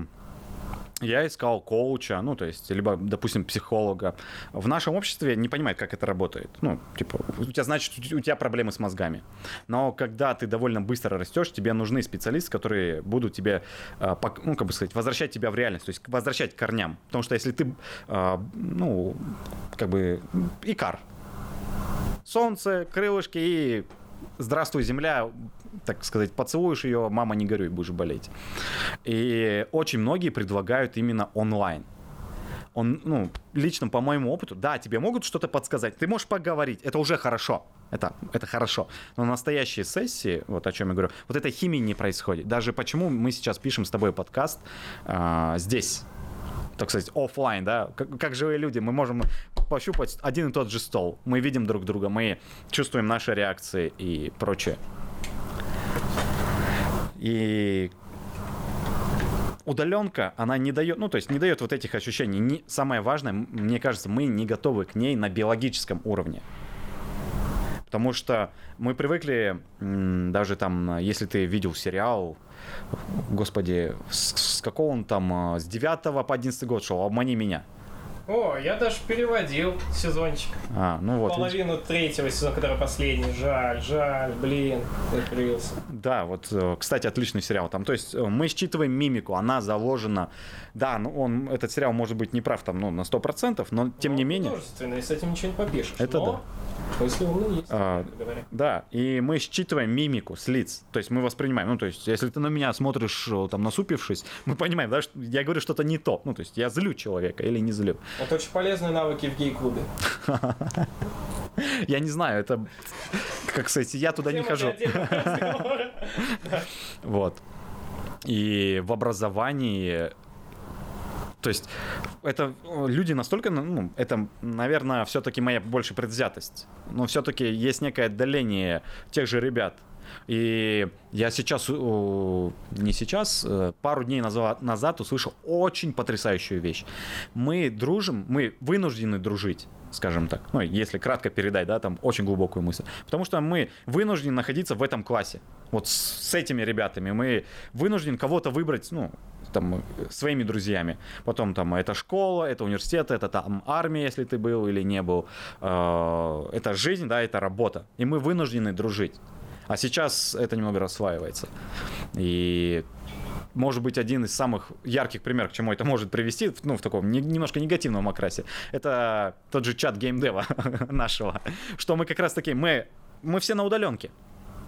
я искал коуча, ну, то есть, либо, допустим, психолога. В нашем обществе не понимает, как это работает. Ну, типа, у тебя, значит, у тебя проблемы с мозгами. Но когда ты довольно быстро растешь, тебе нужны специалисты, которые будут тебе, а, ну, как бы сказать, возвращать тебя в реальность, то есть возвращать к корням. Потому что если ты, а, ну, как бы, икар, солнце, крылышки и здравствуй, земля, так сказать, поцелуешь ее, мама, не горюй, будешь болеть. И очень многие предлагают именно онлайн. Он, ну, лично по моему опыту, да, тебе могут что-то подсказать, ты можешь поговорить, это уже хорошо, это, это хорошо. Но настоящие сессии, вот о чем я говорю, вот этой химии не происходит. Даже почему мы сейчас пишем с тобой подкаст э, здесь, так сказать, офлайн, да, как, как живые люди, мы можем пощупать один и тот же стол, мы видим друг друга, мы чувствуем наши реакции и прочее. И удаленка, она не дает, ну, то есть не дает вот этих ощущений. Не, самое важное, мне кажется, мы не готовы к ней на биологическом уровне. Потому что мы привыкли, даже там, если ты видел сериал, господи, с, с какого он там, а, с 9 по 11 год шел, «Обмани меня». О, я даже переводил сезончик. А, ну вот. Половину третьего сезона, который последний. Жаль, жаль, блин, закрылся. Да, вот, э, кстати, отличный сериал. Там, то есть, э, мы считываем мимику, она заложена. Да, ну он, этот сериал может быть не прав там, ну, на 100%, но тем Ну, не менее. Художественный, с этим ничего не попишешь. Это но Мысли умные есть, А. Да, и мы считываем мимику с лиц. То есть мы воспринимаем. Ну, то есть, если ты на меня смотришь, э, там, насупившись, мы понимаем, да, что я говорю что-то не то. Ну, то есть я злю человека или не злю. Это очень полезные навыки в гей-клубе. Я не знаю, это... Как сказать, я туда не хожу. Вот. И в образовании то есть это э, люди настолько, ну, это, наверное, все-таки моя больше предвзятость. Но все-таки есть некое отдаление тех же ребят. И я сейчас, не сейчас, э, пару дней назад услышал очень потрясающую вещь. Мы дружим, мы вынуждены дружить, скажем так. Ну, если кратко передать, да, там очень глубокую мысль. Потому что мы вынуждены находиться в этом классе. Вот с, с этими ребятами. Мы вынуждены кого-то выбрать, ну, там, э, своими друзьями. Потом там это школа, это университет, это там армия, если ты был или не был. Э, Это жизнь, да, это работа. И мы вынуждены дружить. А сейчас это немного расслаивается. И может быть, один из самых ярких примеров, к чему это может привести, ну, в таком не- немножко негативном окрасе, это тот же чат геймдева нашего, что мы как раз таки, мы, мы все на удаленке,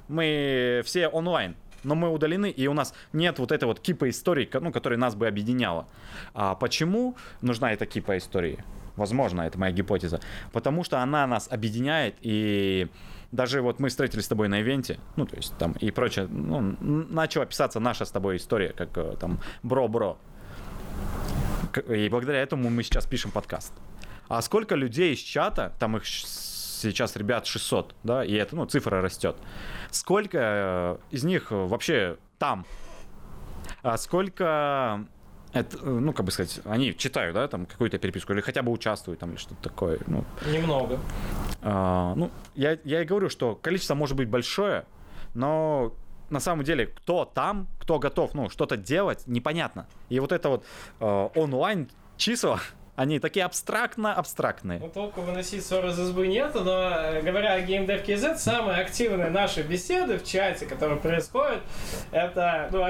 мы все онлайн, но мы удалены, и у нас нет вот этой вот кипа историй, ко- ну, которая нас бы объединяла. А почему нужна эта кипа истории? Возможно, это моя гипотеза. Потому что она нас объединяет, и даже вот мы встретились с тобой на ивенте, ну, то есть там и прочее, ну, начала писаться наша с тобой история, как э, там бро-бро. И благодаря этому мы сейчас пишем подкаст. А сколько людей из чата, там их сейчас ребят 600, да, и это, ну, цифра растет. Сколько э, из них вообще там? А сколько это, ну, как бы сказать, они читают, да, там какую-то переписку, или хотя бы участвуют там, или что-то такое, ну, Немного. а, ну, я, я и говорю, что количество может быть большое, но на самом деле, кто там, кто готов, ну, что-то делать, непонятно. И вот это вот э, онлайн числа, они такие абстрактно-абстрактные. Ну, толку выносить ссоры из избы нету, но, э, говоря о GameDev.kz, самые активные наши беседы в чате, которые происходят, это, ну,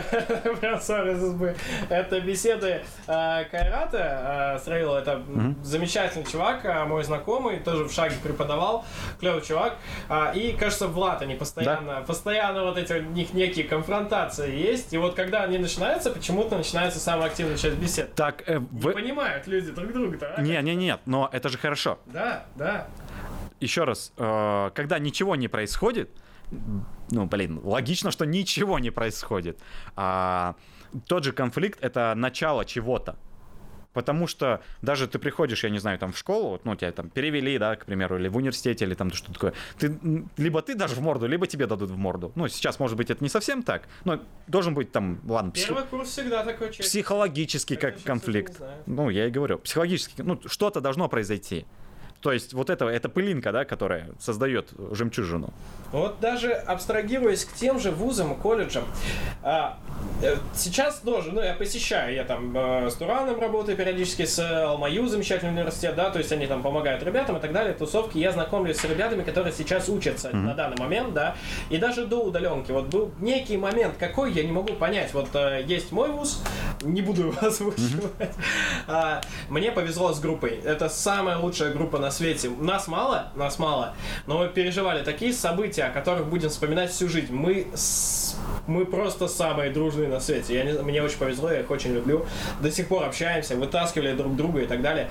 прям ссоры из избы, это беседы э, Кайрата э, Строила, это Мгм. замечательный чувак, э, мой знакомый, тоже в шаге преподавал, клевый чувак, А, и, кажется, Влад, они постоянно, постоянно вот эти у них некие конфронтации есть, и вот когда они начинаются, почему-то начинается самая активная часть бесед. Так, э, Не вы... понимают люди друг друга-то, а? Не, не, нет, но это же хорошо. Да, да. Еще раз, э, когда ничего не происходит, ну, блин, логично, что ничего не происходит. А тот же конфликт это начало чего-то. Потому что даже ты приходишь, я не знаю, там в школу, вот, ну, тебя там перевели, да, к примеру, или в университете, или там что-то такое. Ты, либо ты дашь в морду, либо тебе дадут в морду. Ну, сейчас, может быть, это не совсем так, но должен быть там, ладно, псих- Первый курс всегда такой честный. психологический как конфликт. Ну, я и говорю, психологически, ну, что-то должно произойти. То есть вот это, это пылинка, да, которая создает жемчужину. Вот даже абстрагируясь к тем же вузам, колледжам, а, э, сейчас тоже, ну, я посещаю, я там э, с Тураном работаю периодически, с Алмаю, замечательный университет, да, то есть они там помогают ребятам и так далее, тусовки, я знакомлюсь с ребятами, которые сейчас учатся на данный момент, да, и даже до удаленки, вот был некий момент, какой, я не могу понять, вот э, есть мой вуз, не буду его озвучивать, А, мне повезло с группой, это самая лучшая группа на свете, нас мало, нас мало, но мы переживали такие события, о которых будем вспоминать всю жизнь, мы с- мы просто самые дружные на свете. Я не, мне очень повезло, я их очень люблю. До сих пор общаемся, вытаскивали друг друга и так далее.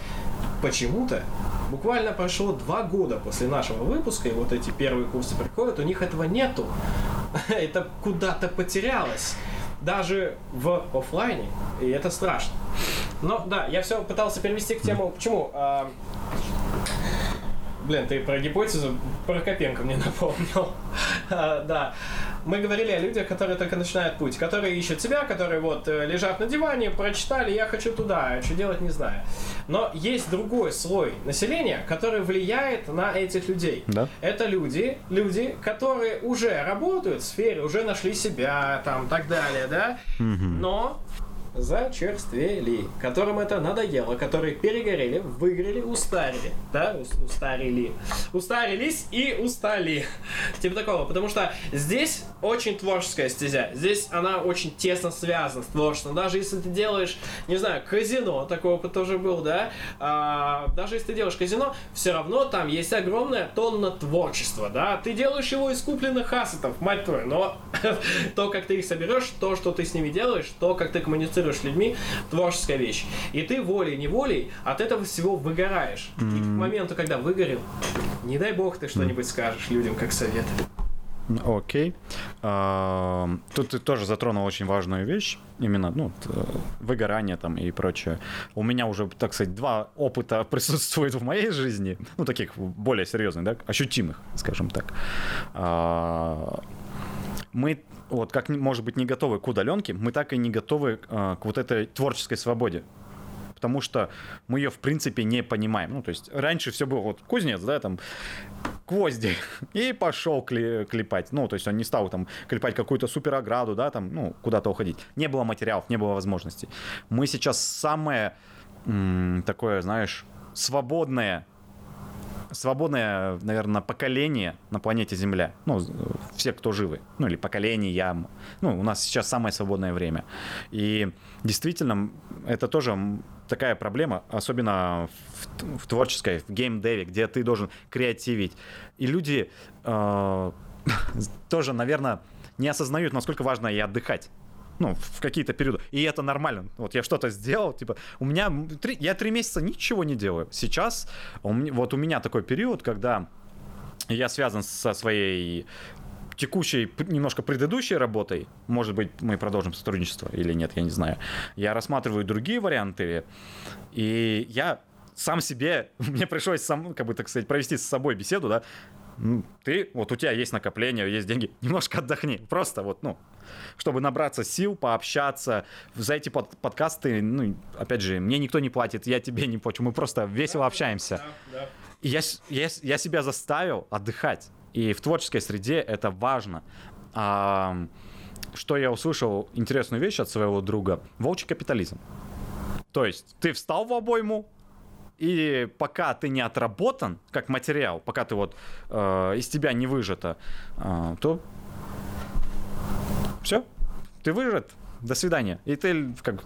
Почему-то буквально прошло два года после нашего выпуска, и вот эти первые курсы приходят, у них этого нету. Это куда-то потерялось. Даже в оффлайне, и это страшно. Но да, я все пытался перевести к тему. Почему? А, Блин, ты про гипотезу Прокопенко мне напомнил. А, да. мы говорили о людях, которые только начинают путь, которые ищут себя, которые вот э, лежат на диване, прочитали, я хочу туда, а что делать не знаю. Но есть другой слой населения, который влияет на этих людей. Да. Это люди, люди, которые уже работают в сфере, уже нашли себя, там, так далее, да, но зачерствели, которым это надоело, которые перегорели, выгорели, устарили, да, Ус- устарили, устарились и устали, типа такого, потому что здесь очень творческая стезя, здесь она очень тесно связана с творчеством, даже если ты делаешь, не знаю, казино, такой опыт тоже был, да, а, даже если ты делаешь казино, все равно там есть огромная тонна творчества, да, ты делаешь его из купленных ассетов, мать твою, но то, как ты их соберешь, то, что ты с ними делаешь, то, как ты коммуницируешь с людьми, творческая вещь. И ты волей-неволей от этого всего выгораешь. И к моменту, когда выгорел, не дай бог ты что-нибудь скажешь людям как совет. Окей. А, Тут ты тоже затронул очень важную вещь, именно ну, э, выгорание там и прочее. У меня уже, так сказать, два опыта присутствует в моей жизни, ну, таких более серьезных, да, ощутимых, скажем так. А, Мы, вот как, может быть, не готовы к удаленке, мы так и не готовы а, к вот этой творческой свободе. Потому что мы ее, в принципе, не понимаем. Ну, то есть раньше все было вот кузнец, да, там гвозди и пошел кли- клепать. Ну, то есть он не стал там клепать какую-то супер ограду, да, там, ну, куда-то уходить. Не было материалов, не было возможностей. Мы сейчас самое такое, знаешь, свободное свободное, наверное, поколение на планете Земля. Ну, все, кто живы. Ну, или поколение я. Ну, у нас сейчас самое свободное время. И действительно, это тоже такая проблема, особенно в, в творческой, в геймдеве, где ты должен креативить. И люди э, тоже, наверное, не осознают, насколько важно и отдыхать. Ну, в какие-то периоды. И это нормально. Вот я что-то сделал, типа, у меня три, я три месяца ничего не делаю. Сейчас, у вот у меня такой период, когда я связан со своей текущей, немножко предыдущей работой, может быть, мы продолжим сотрудничество или нет, я не знаю. Я рассматриваю другие варианты, и я сам себе, мне пришлось сам, как бы, так сказать, провести с собой беседу, да, Ну, ты, вот у тебя есть накопление, есть деньги, немножко отдохни, просто вот, ну, чтобы набраться сил, пообщаться, за эти под- подкасты, ну, опять же, мне никто не платит, я тебе не плачу, мы просто весело общаемся. Да, да. И я, я, я себя заставил отдыхать. И в творческой среде это важно. А, что я услышал интересную вещь от своего друга. Волчий капитализм. То есть ты встал в обойму, и пока ты не отработан как материал, пока ты вот э, из тебя не выжато, э, то все, ты выжат, до свидания. И ты как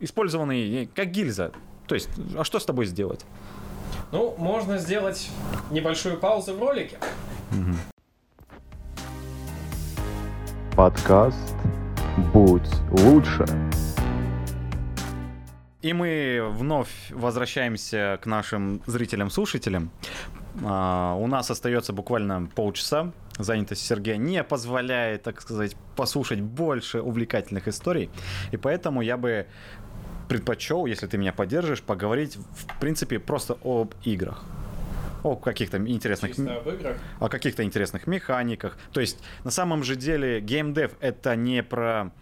использованный, как гильза. То есть, а что с тобой сделать? Ну, можно сделать небольшую паузу в ролике. Подкаст «Будь лучше». И мы вновь возвращаемся к нашим зрителям-слушателям. А, у нас остается буквально полчаса. Занятость Сергея не позволяет, так сказать, послушать больше увлекательных историй. И поэтому я бы предпочел, если ты меня поддержишь, поговорить, в принципе, просто об играх. О каких-то интересных о каких-то интересных механиках. То есть на самом же деле геймдев это не про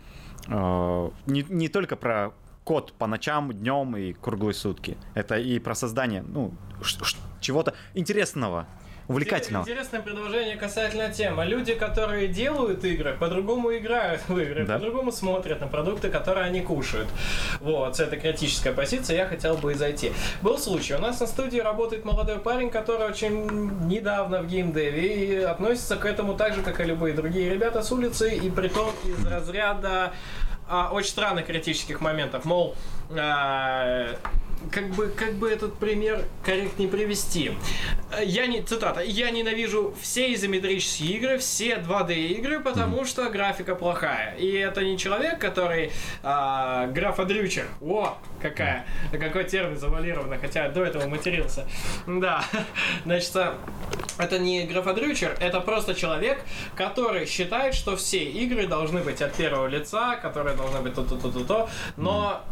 э, не, не только про код по ночам, днем и круглые сутки. Это и про создание ну, чего-то интересного, увлекательного. Интересное предложение касательно темы. Люди, которые делают игры, по-другому играют в игры, Да. по-другому смотрят на продукты, которые они кушают. Вот, с этой критической позиции я хотел бы и зайти. Был случай, у нас на студии работает молодой парень, который очень недавно в геймдеве и относится к этому так же, как и любые другие ребята с улицы, и притом из разряда а, очень странных критических моментов. Мол, а, как бы, как бы этот пример корректнее привести. Я не, цитата, я ненавижу все изометрические игры, все 2D игры, потому что графика плохая. И это не человек, который а, графодрючер. О, какая, какой термин завалированный, хотя до этого матерился. Да, значит, это не графодрючер, это просто человек, который считает, что все игры должны быть от первого лица, которые должны быть то-то-то-то-то, но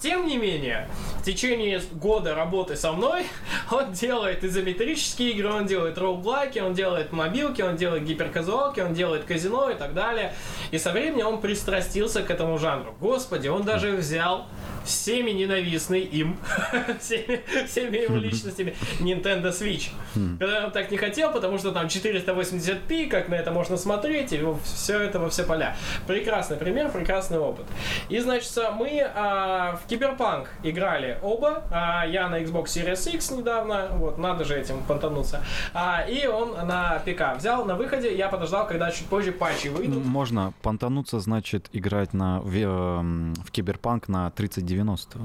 Тем не менее, в течение года работы со мной он делает изометрические игры, он делает роуглайки, он делает мобилки, он делает гиперказуалки, он делает казино и так далее. И со временем он пристрастился к этому жанру. Господи, он даже взял всеми ненавистный им, всеми, всеми его личностями Nintendo Switch. Когда он так не хотел, потому что там 480p, как на это можно смотреть, и все это во все поля. Прекрасный пример, прекрасный опыт. И, значит, мы а, в Киберпанк играли оба. А, я на Xbox Series X недавно, вот, надо же этим понтануться. А, и он на ПК взял на выходе, я подождал, когда чуть позже патчи выйдут. Можно. Понтануться значит играть на, в, эм, в Киберпанк на 3090.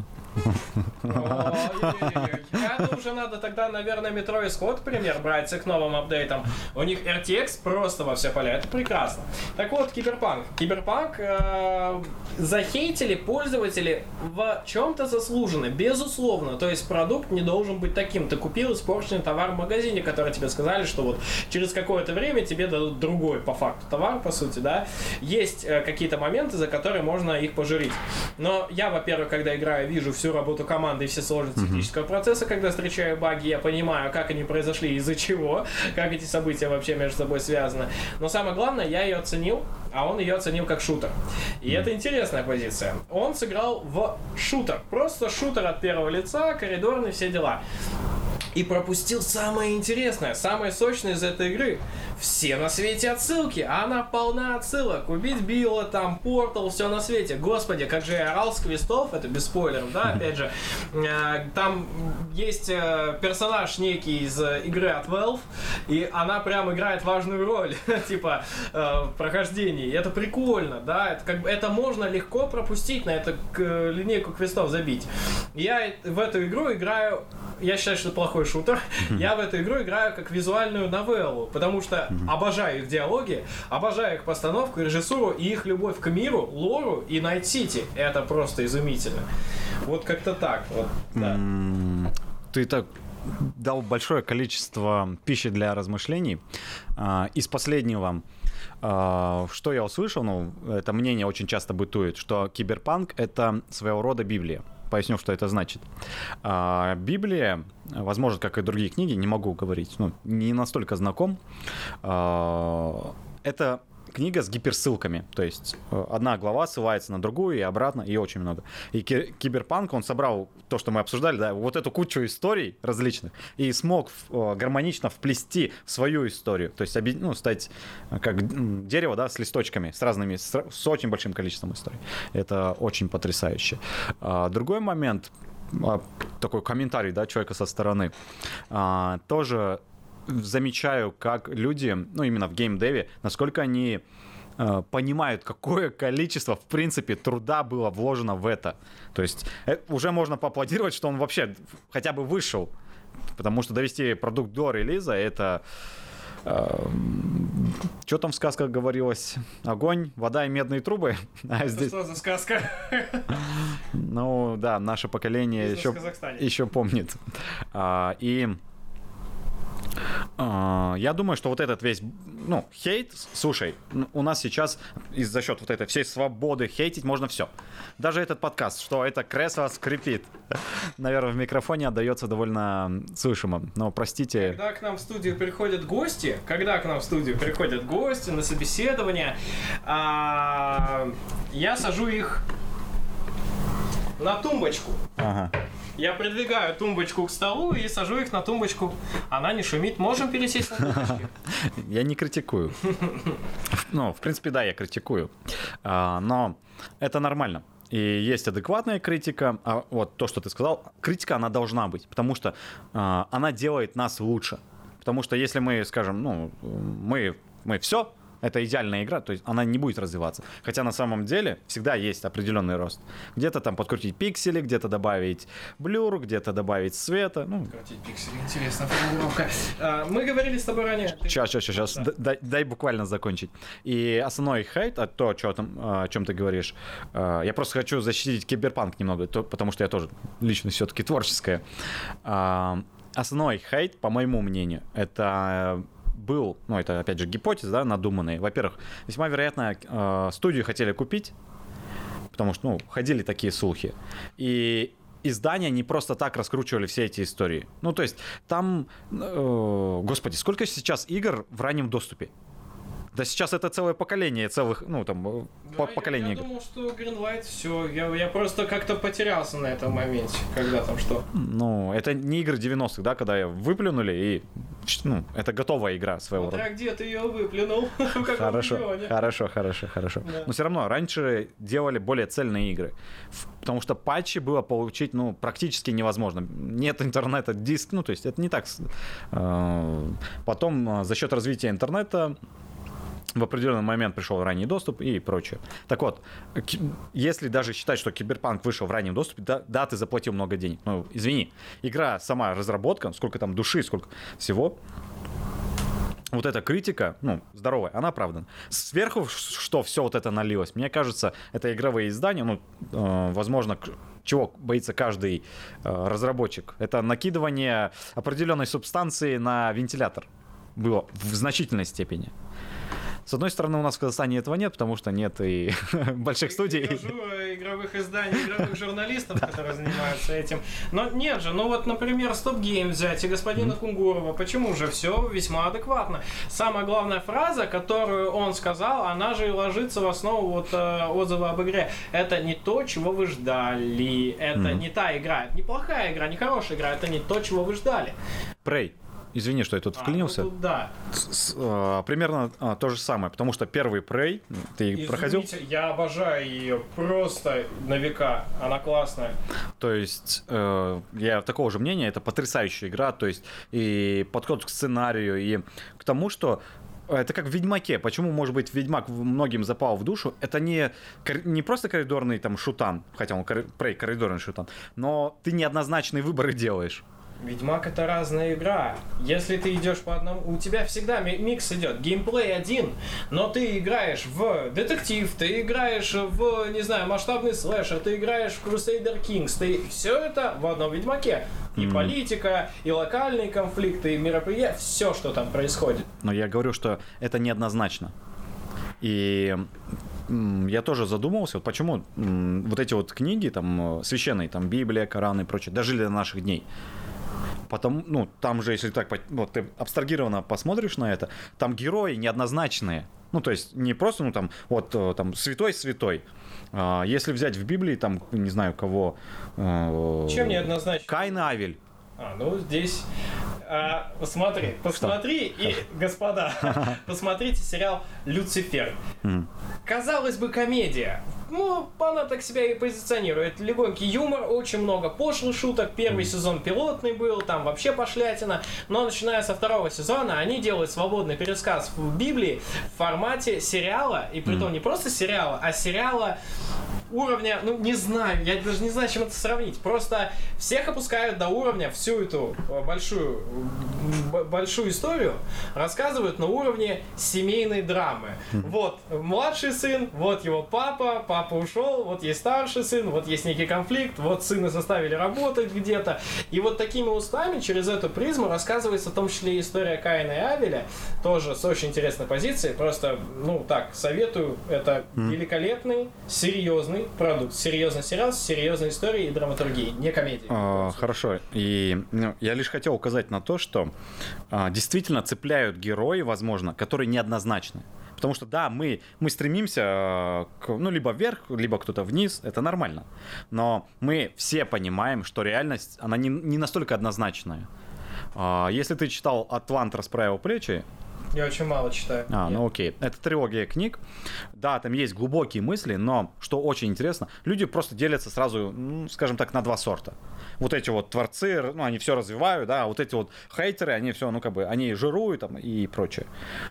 Это уже надо тогда, наверное, метро исход пример брать с их новым апдейтом. У них RTX просто во все поля. Это прекрасно. Так вот, Киберпанк. Киберпанк э, захейтили пользователи в чем-то заслуженно, безусловно. То есть продукт не должен быть таким. Ты купил испорченный товар в магазине, который тебе сказали, что вот через какое-то время тебе дадут другой по факту товар, по сути, да. Есть э, какие-то моменты, за которые можно их пожурить. Но я, во-первых, когда играю, вижу всю работу команды и все сложности технического процесса, когда встречаю баги, я понимаю, как они произошли, из-за чего, как эти события вообще между собой связаны. Но самое главное, я ее оценил, а он ее оценил как шутер. И это интересная позиция. Он сыграл в шутер. Просто шутер от первого лица, коридорный, все дела. И пропустил самое интересное, самое сочное из этой игры. Все на свете отсылки, а она полна отсылок. Убить Билла, там, Портал, все на свете. Господи, как же я орал с квестов, это без спойлеров, да, опять же. Э, Там есть э, персонаж некий из э, игры от Valve, и она прям играет важную роль, типа, в прохождении. И это прикольно, да, это, как это можно легко пропустить, на эту линейку квестов забить. Я в эту игру играю я считаю, что это плохой шутер. Я в эту игру играю как визуальную новеллу, потому что обожаю их диалоги, обожаю их постановку, режиссуру и их любовь к миру, лору и Найт Сити. Это просто изумительно. Вот как-то так. Вот, да. Ты так дал большое количество пищи для размышлений. А, Из последнего, а, что я услышал, ну, это мнение очень часто бытует, что киберпанк — это своего рода Библия. Поясню, что это значит. А, Библия, возможно, как и другие книги, не могу говорить, ну, не настолько знаком. А, Это книга с гиперссылками. То есть э, одна глава ссылается на другую и обратно, и очень много. И ки- Киберпанк, он собрал то, что мы обсуждали, да, вот эту кучу историй различных, и смог э, гармонично вплести свою историю. То есть ну, стать э, как дерево, да, с листочками, с разными, с очень большим количеством историй. Это очень потрясающе. А, другой момент, а, такой комментарий, да, человека со стороны, а, тоже замечаю, как люди, ну, именно в геймдеве, насколько они э, понимают, какое количество, в принципе, труда было вложено в это. То есть э, уже можно поаплодировать, что он вообще хотя бы вышел. Потому что довести продукт до релиза это... что там в сказках говорилось? Огонь, вода и медные трубы. А Это здесь, что за сказка? ну да, наше поколение еще еще помнит. А, и я думаю, что вот этот весь, ну, хейт, слушай, у нас сейчас из за счет вот этой всей свободы хейтить можно все. Даже этот подкаст, что это кресло скрипит. Наверное, в микрофоне отдается довольно слышимо. Но простите. Когда к нам в студию приходят гости, когда к нам в студию приходят гости на собеседование, а, я сажу их на тумбочку. Ага. Я придвигаю тумбочку к столу и сажу их на тумбочку. Она не шумит. Можем пересесть на тумбочки? Я не критикую. Ну, в принципе, да, я критикую. А, Но это нормально. И есть адекватная критика. А вот то, что ты сказал, критика, она должна быть, потому что а, она делает нас лучше. Потому что если мы скажем, ну, мы, мы все, это идеальная игра, то есть она не будет развиваться. Хотя на самом деле всегда есть определенный рост. Где-то там подкрутить пиксели, где-то добавить блюр, где-то добавить света. Ну, Крутить пиксели, интересная формулировка. А, Мы говорили с тобой ранее. Сейчас, сейчас, сейчас, Да. дай, дай буквально закончить. И основной хейт, а то, чё там, о чем ты говоришь, э, я просто хочу защитить киберпанк немного, то- потому что я тоже личность все-таки творческая. А, Основной хейт, по моему мнению, это был, ну, это, опять же, гипотез, да, надуманный. Во-первых, весьма вероятно, э, студию хотели купить, потому что, ну, ходили такие слухи. И издания не просто так раскручивали все эти истории. Ну, то есть, там, э, господи, сколько сейчас игр в раннем доступе? Да сейчас это целое поколение целых, ну там, э, по Да, поколение Я, я думал, что Greenlight все. Я, я просто как-то потерялся на этом моменте, когда там что. Ну, это не игры 90-х, да, когда выплюнули и, ну, это готовая игра своего рода. Смотря где ты ее выплюнул, Хорошо, хорошо, хорошо, хорошо. Да. Но все равно раньше делали более цельные игры. Потому что патчи было получить, ну, практически невозможно. Нет интернета, диск, ну, то есть это не так. э, Потом э, за счет развития интернета в определенный момент пришел ранний доступ и прочее. Так вот, если даже считать, что Киберпанк вышел в раннем доступе, да, да, ты заплатил много денег. Ну, извини, игра сама разработка, сколько там души, сколько всего, вот эта критика, ну, здоровая, она оправдана. Сверху, что все вот это налилось, мне кажется, это игровые издания, ну, э, возможно, чего боится каждый э, разработчик, это накидывание определенной субстанции на вентилятор было в значительной степени. С одной стороны, у нас в Казахстане этого нет, потому что нет и больших студий. Э, игровых изданий, игровых журналистов, которые занимаются этим. Но нет же, ну вот, например, Стоп Гейм взять и господина Кунгурова. Почему же все весьма адекватно? Самая главная фраза, которую он сказал, она же и ложится в основу вот э, отзыва об игре. Это не то, чего вы ждали. Это не та игра. Это неплохая игра, не хорошая игра. Это не то, чего вы ждали. Prey. Извини, что я тут А, вклинился. ну тут да. С- э, примерно а, то же самое, потому что первый Prey, ты проходил? Извините, я обожаю ее просто на века. Она классная. То есть э, я такого же мнения, это потрясающая игра, то есть и подход к сценарию, и к тому, что это как в Ведьмаке. Почему, может быть, Ведьмак многим запал в душу? Это не, не просто коридорный там шутан, хотя он кор- Prey коридорный шутан, но ты неоднозначные выборы делаешь. Ведьмак это разная игра. Если ты идешь по одному, у тебя всегда ми- микс идет. Геймплей один, но ты играешь в детектив, ты играешь в, не знаю, масштабный слэшер, ты играешь в Crusader Kings, ты все это в одном Ведьмаке. И Мгм. политика, и локальные конфликты, и мероприятия, все, что там происходит. Но я говорю, что это неоднозначно. И я тоже задумывался, вот почему вот эти вот книги, там, э, священные, там, Библия, Коран и прочее, дожили до наших дней. Потому, ну, там же, если так, вот ты абстрагированно посмотришь на это, там герои неоднозначные. Ну, то есть не просто, ну, там, вот, э, там, святой-святой. А, Если взять в Библии, там, не знаю, кого... э, Чем неоднозначно? Каин и Авель. А, ну здесь... а, смотри, посмотри, и, господа, посмотрите сериал «Люцифер». Казалось бы, комедия. Ну, она так себя и позиционирует. Легонький юмор, очень много пошлых шуток. Первый сезон пилотный был, там вообще пошлятина. Но начиная со второго сезона, они делают свободный пересказ в Библии в формате сериала. И притом не просто сериала, а сериала уровня, ну не знаю, я даже не знаю, чем это сравнить. Просто всех опускают до уровня всю эту э, большую, большую историю, рассказывают на уровне семейной драмы. Вот младший сын, вот его папа, папа ушел, вот есть старший сын, вот есть некий конфликт, вот сына заставили работать где-то. И вот такими устами через эту призму рассказывается в том числе и история Каина и Авеля, тоже с очень интересной позиции. Просто, ну так, советую, это великолепный, серьезный продукт, серьезный сериал с серьезной историей и драматургией, не комедией. А, хорошо. И я лишь хотел указать на то, что а, действительно цепляют герои, возможно, которые неоднозначны. Потому что да, мы, мы стремимся а, к, ну, либо вверх, либо кто-то вниз, это нормально. Но мы все понимаем, что реальность, она не, не настолько однозначная. А, Если ты читал «Атлант расправил плечи», Я очень мало читаю. а, Нет. ну окей. Это трилогия книг. Да, там есть глубокие мысли, но что очень интересно, люди просто делятся сразу, ну, скажем так, на два сорта. Вот эти вот творцы, ну, они все развивают, да, а вот эти вот хейтеры, они все, ну, как бы, они жируют там и прочее.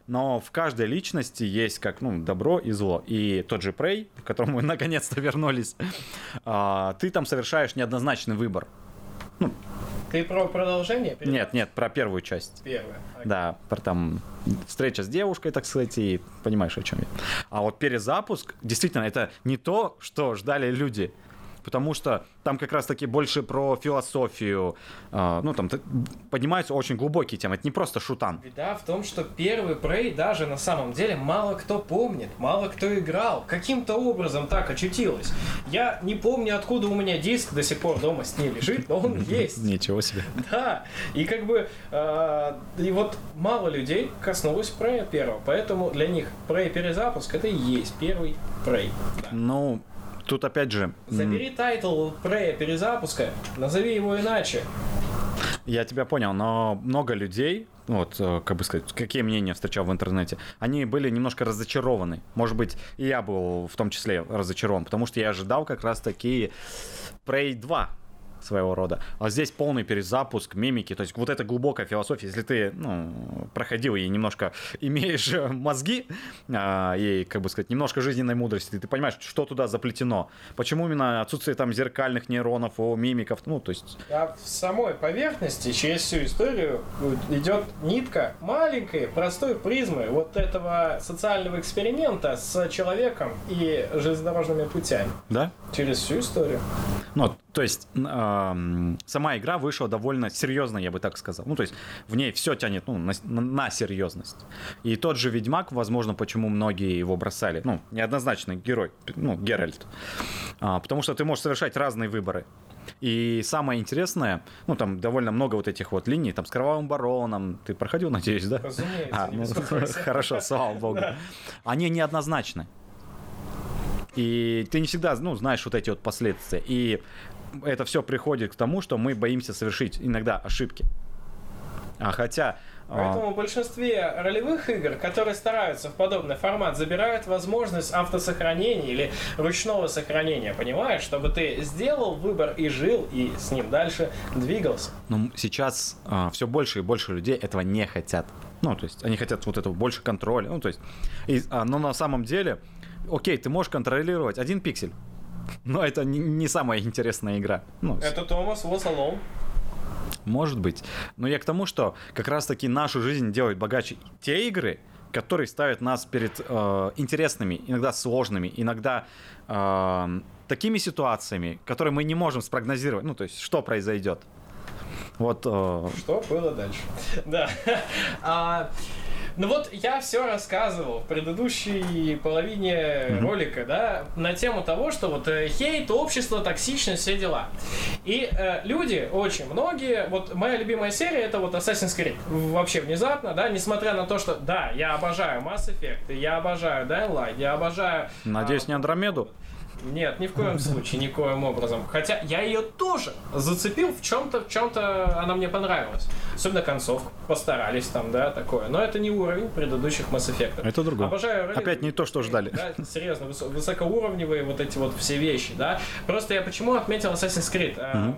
Но в каждой личности есть как, ну, добро и зло. И тот же Прей, к которому мы наконец-то вернулись, а, ты там совершаешь неоднозначный выбор. Ты про продолжение? Перед- Нет, нет, про первую часть. Окей. Да, про там встреча с девушкой, так сказать, и понимаешь, о чем я. А вот перезапуск, действительно, это не то, что ждали люди. Потому что там как раз-таки больше про философию, э, ну, там поднимаются очень глубокие темы, это не просто шутан. Беда в том, что первый Prey даже на самом деле мало кто помнит, мало кто играл. Каким-то образом так очутилось. Я не помню, откуда у меня диск до сих пор дома с ней лежит, но он есть. Ничего себе. Да, и как бы, э, и вот мало людей коснулось Prey первого, поэтому для них Prey перезапуск это и есть первый Prey. Да. Ну, тут опять же... Забери title Prey перезапуска, назови его иначе. Я тебя понял, но много людей, вот, э, как бы сказать, какие мнения встречал в интернете, они были немножко разочарованы. Может быть, и я был в том числе разочарован, потому что я ожидал как раз таки Prey 2 своего рода. А здесь полный перезапуск, мимики, то есть вот эта глубокая философия, если ты, ну, проходил и немножко имеешь э, мозги а, и, как бы сказать, немножко жизненной мудрости, ты понимаешь, что туда заплетено, почему именно отсутствие там зеркальных нейронов, о, мимиков, ну, то есть А в самой поверхности через всю историю идет нитка маленькой, простой призмы вот этого социального эксперимента с человеком и железнодорожными путями да? через всю историю. Ну, то есть эм, сама игра вышла довольно серьезно, я бы так сказал. Ну, то есть в ней все тянет ну, на, на- серьезность. И тот же Ведьмак, возможно, почему многие его бросали. Ну, неоднозначный герой, ну, Геральт. А, потому что ты можешь совершать разные выборы. И самое интересное, ну, там довольно много вот этих вот линий, там с Кровавым Бароном, ты проходил, надеюсь, да? Разумеется, А, ну, хорошо, слава богу. Они неоднозначны. И ты не всегда, ну, знаешь вот эти вот последствия. И это все приходит к тому, что мы боимся совершить иногда ошибки. А хотя... а, Поэтому в большинстве ролевых игр, которые стараются в подобный формат, забирают возможность автосохранения или ручного сохранения, понимаешь? Чтобы ты сделал выбор и жил, и с ним дальше двигался. Ну, сейчас все больше и больше людей этого не хотят. Ну, то есть они хотят вот этого больше контроля. Ну, то есть, и, а, но на самом деле, окей, ты можешь контролировать один пиксель, но это не, самая интересная игра. Ну, Это Томас Was Alone. может быть. Но я к тому, что как раз-таки нашу жизнь делают богаче те игры, которые ставят нас перед э, интересными, иногда сложными, иногда э, такими ситуациями, которые мы не можем спрогнозировать. Ну, то есть, что произойдет. Вот э, Что было дальше? Да. А, ну вот я все рассказывал в предыдущей половине ролика, да, на тему того, что вот э, хейт, общество, токсичность, все дела. И э, люди, очень многие, вот моя любимая серия это вот Assassin's Creed. Вообще внезапно, да, несмотря на то, что, да, я обожаю Mass Effect, я обожаю Dying Light, я обожаю... надеюсь, а, не Андромеду. нет, ни в коем случае, никоим образом. Хотя я ее тоже зацепил в чем-то, в чем-то она мне понравилась. Особенно концовку. Постарались там, да, такое. Но это не уровень предыдущих Mass Effect. Это другое. Обожаю ролик- Опять не то, что ждали. Да, серьезно, высо- высокоуровневые вот эти вот все вещи, да. Просто я почему отметил Assassin's Creed? А,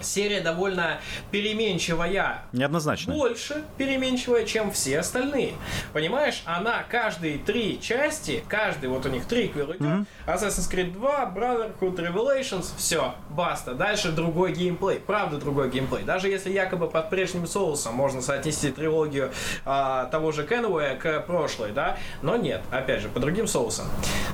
Серия довольно переменчивая Неоднозначно. больше переменчивая, чем все остальные. Понимаешь, она каждые три части, каждый, вот у них триквел идет, Assassin's Creed 2, Brotherhood, Revelations, все, баста. Дальше другой геймплей, правда другой геймплей. Даже если якобы под прежним соусом можно соотнести трилогию а, того же Кенуэя к прошлой, да, но нет, опять же, по другим соусам.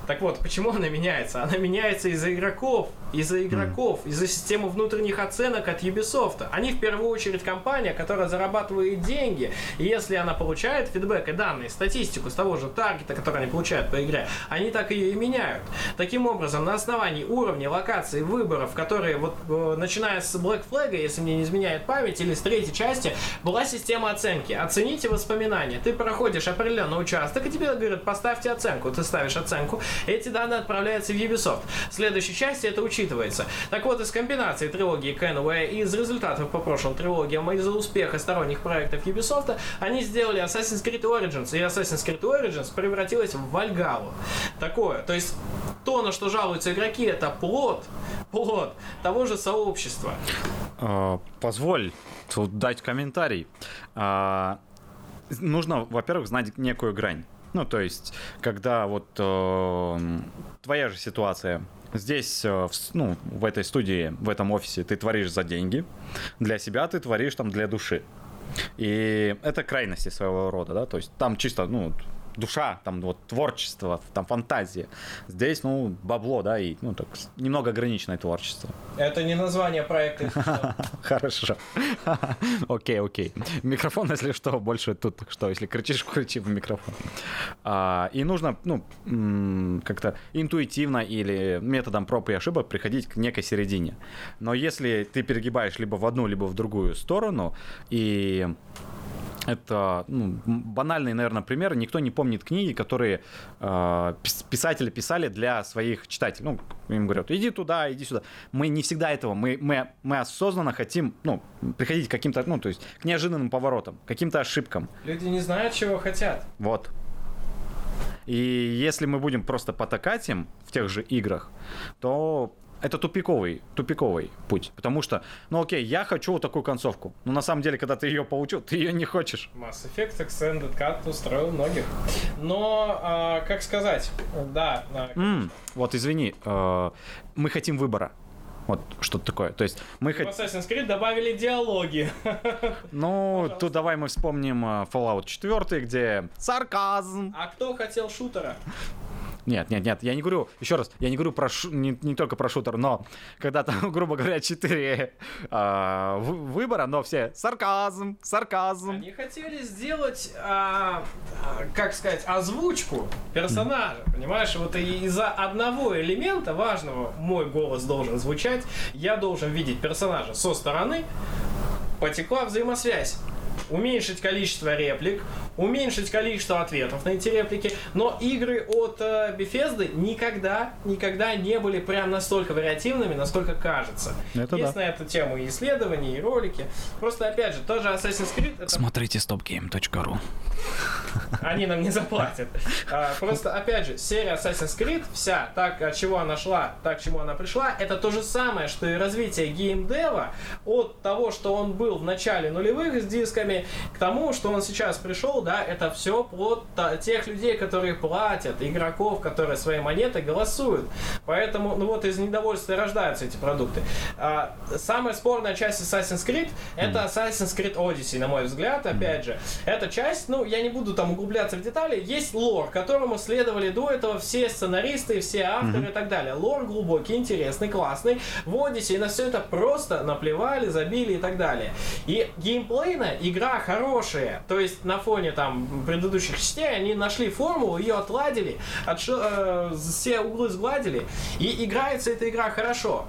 Так вот, почему она меняется? Она меняется из-за игроков, из-за игроков, из-за системы внутренних оценок от Ubisoft. Они в первую очередь компания, которая зарабатывает деньги, и если она получает фидбэк и данные, статистику с того же таргета, который они получают по игре, они так ее и меняют. Таким образом, на основании уровня, локации, выборов, которые вот э, начиная с Black Flag, если мне не изменяет память, или с третьей части, была система оценки. Оцените воспоминания. Ты проходишь определенный участок, и тебе говорят, поставьте оценку. Ты ставишь оценку, эти данные отправляются в Ubisoft. В следующей части это учитывается. Так вот, из комбинации трилогии Kenway и из результатов по прошлым трилогиям, и из-за успеха сторонних проектов Ubisoft, они сделали Assassin's Creed Origins, и Assassin's Creed Origins превратилась в Вальгалу. Такое. То есть, то, на что жалуются игроки, это плод, плод того же сообщества. А, Позволь тут дать комментарий. А, Нужно, во-первых, знать некую грань. Ну, то есть, когда вот э, твоя же ситуация. Здесь, э, в, ну, в этой студии, в этом офисе ты творишь за деньги. Для себя ты творишь там для души. И это крайности своего рода, да, то есть там чисто, ну, душа, там вот творчество, там фантазия. Здесь, ну, бабло, да, и, ну, так, немного ограниченное творчество. Это не название проекта. Хорошо. Окей, окей. Микрофон, если что, больше тут что, если кричишь, кричи в микрофон. А, И нужно, ну, как-то интуитивно или методом проб и ошибок приходить к некой середине. Но если ты перегибаешь либо в одну, либо в другую сторону, и это ну, банальный, наверное, пример. Никто не помнит книги, которые э, пис- писатели писали для своих читателей. Ну, им говорят, иди туда, иди сюда. Мы не всегда этого. Мы, мы, мы осознанно хотим ну, приходить к каким-то, ну, то есть к неожиданным поворотам, к каким-то ошибкам. Люди не знают, чего хотят. Вот. И если мы будем просто потакать им в тех же играх, то это тупиковый, тупиковый путь. Потому что, ну окей, я хочу вот такую концовку. Но на самом деле, когда ты ее получил, ты ее не хочешь. Mass Effect Extended Cut устроил многих. Но, а, как сказать, да, а, М, вот извини, э, мы хотим выбора. Вот что-то такое. То есть мы в хотим... Assassin's Creed добавили диалоги. Ну, тут давай мы вспомним э, Fallout 4, где сарказм. А кто хотел шутера? Нет, нет, нет, я не говорю, еще раз, я не говорю про шу- не, не только про шутер, но когда там, грубо говоря, 4 а, вы- выбора, но все сарказм, сарказм. Они хотели сделать, а, как сказать, озвучку персонажа, понимаешь? Вот из-за одного элемента важного мой голос должен звучать, я должен видеть персонажа со стороны, потекла взаимосвязь. Уменьшить количество реплик, уменьшить количество ответов на эти реплики, но игры от э, Bethesda никогда, никогда не были прям настолько вариативными, насколько кажется. Это Есть да. на эту тему и исследования, и ролики. Просто, опять же, тоже Assassin's Creed это Смотрите stopgame.ru. они нам не заплатят. А, Просто, опять же, серия Assassin's Creed, вся, так, от чего она шла, так, к чему она пришла, это то же самое, что и развитие геймдева от того, что он был в начале нулевых с дисками, к тому, что он сейчас пришел, да, это все плод тех людей, которые платят, игроков, которые свои монеты голосуют. Поэтому, ну вот, из недовольства рождаются эти продукты. А, Самая спорная часть Assassin's Creed это Assassin's Creed Odyssey, на мой взгляд, опять же. Эта часть, ну, я не буду там углубляться в детали, есть лор, которому следовали до этого все сценаристы, все авторы и так далее. Лор глубокий, интересный, классный. В Odyssey на все это просто наплевали, забили и так далее. И геймплейно игра хорошая. То есть на фоне там предыдущих частей они нашли формулу, ее отладили, отшо- э, все углы сгладили. И играется эта игра хорошо.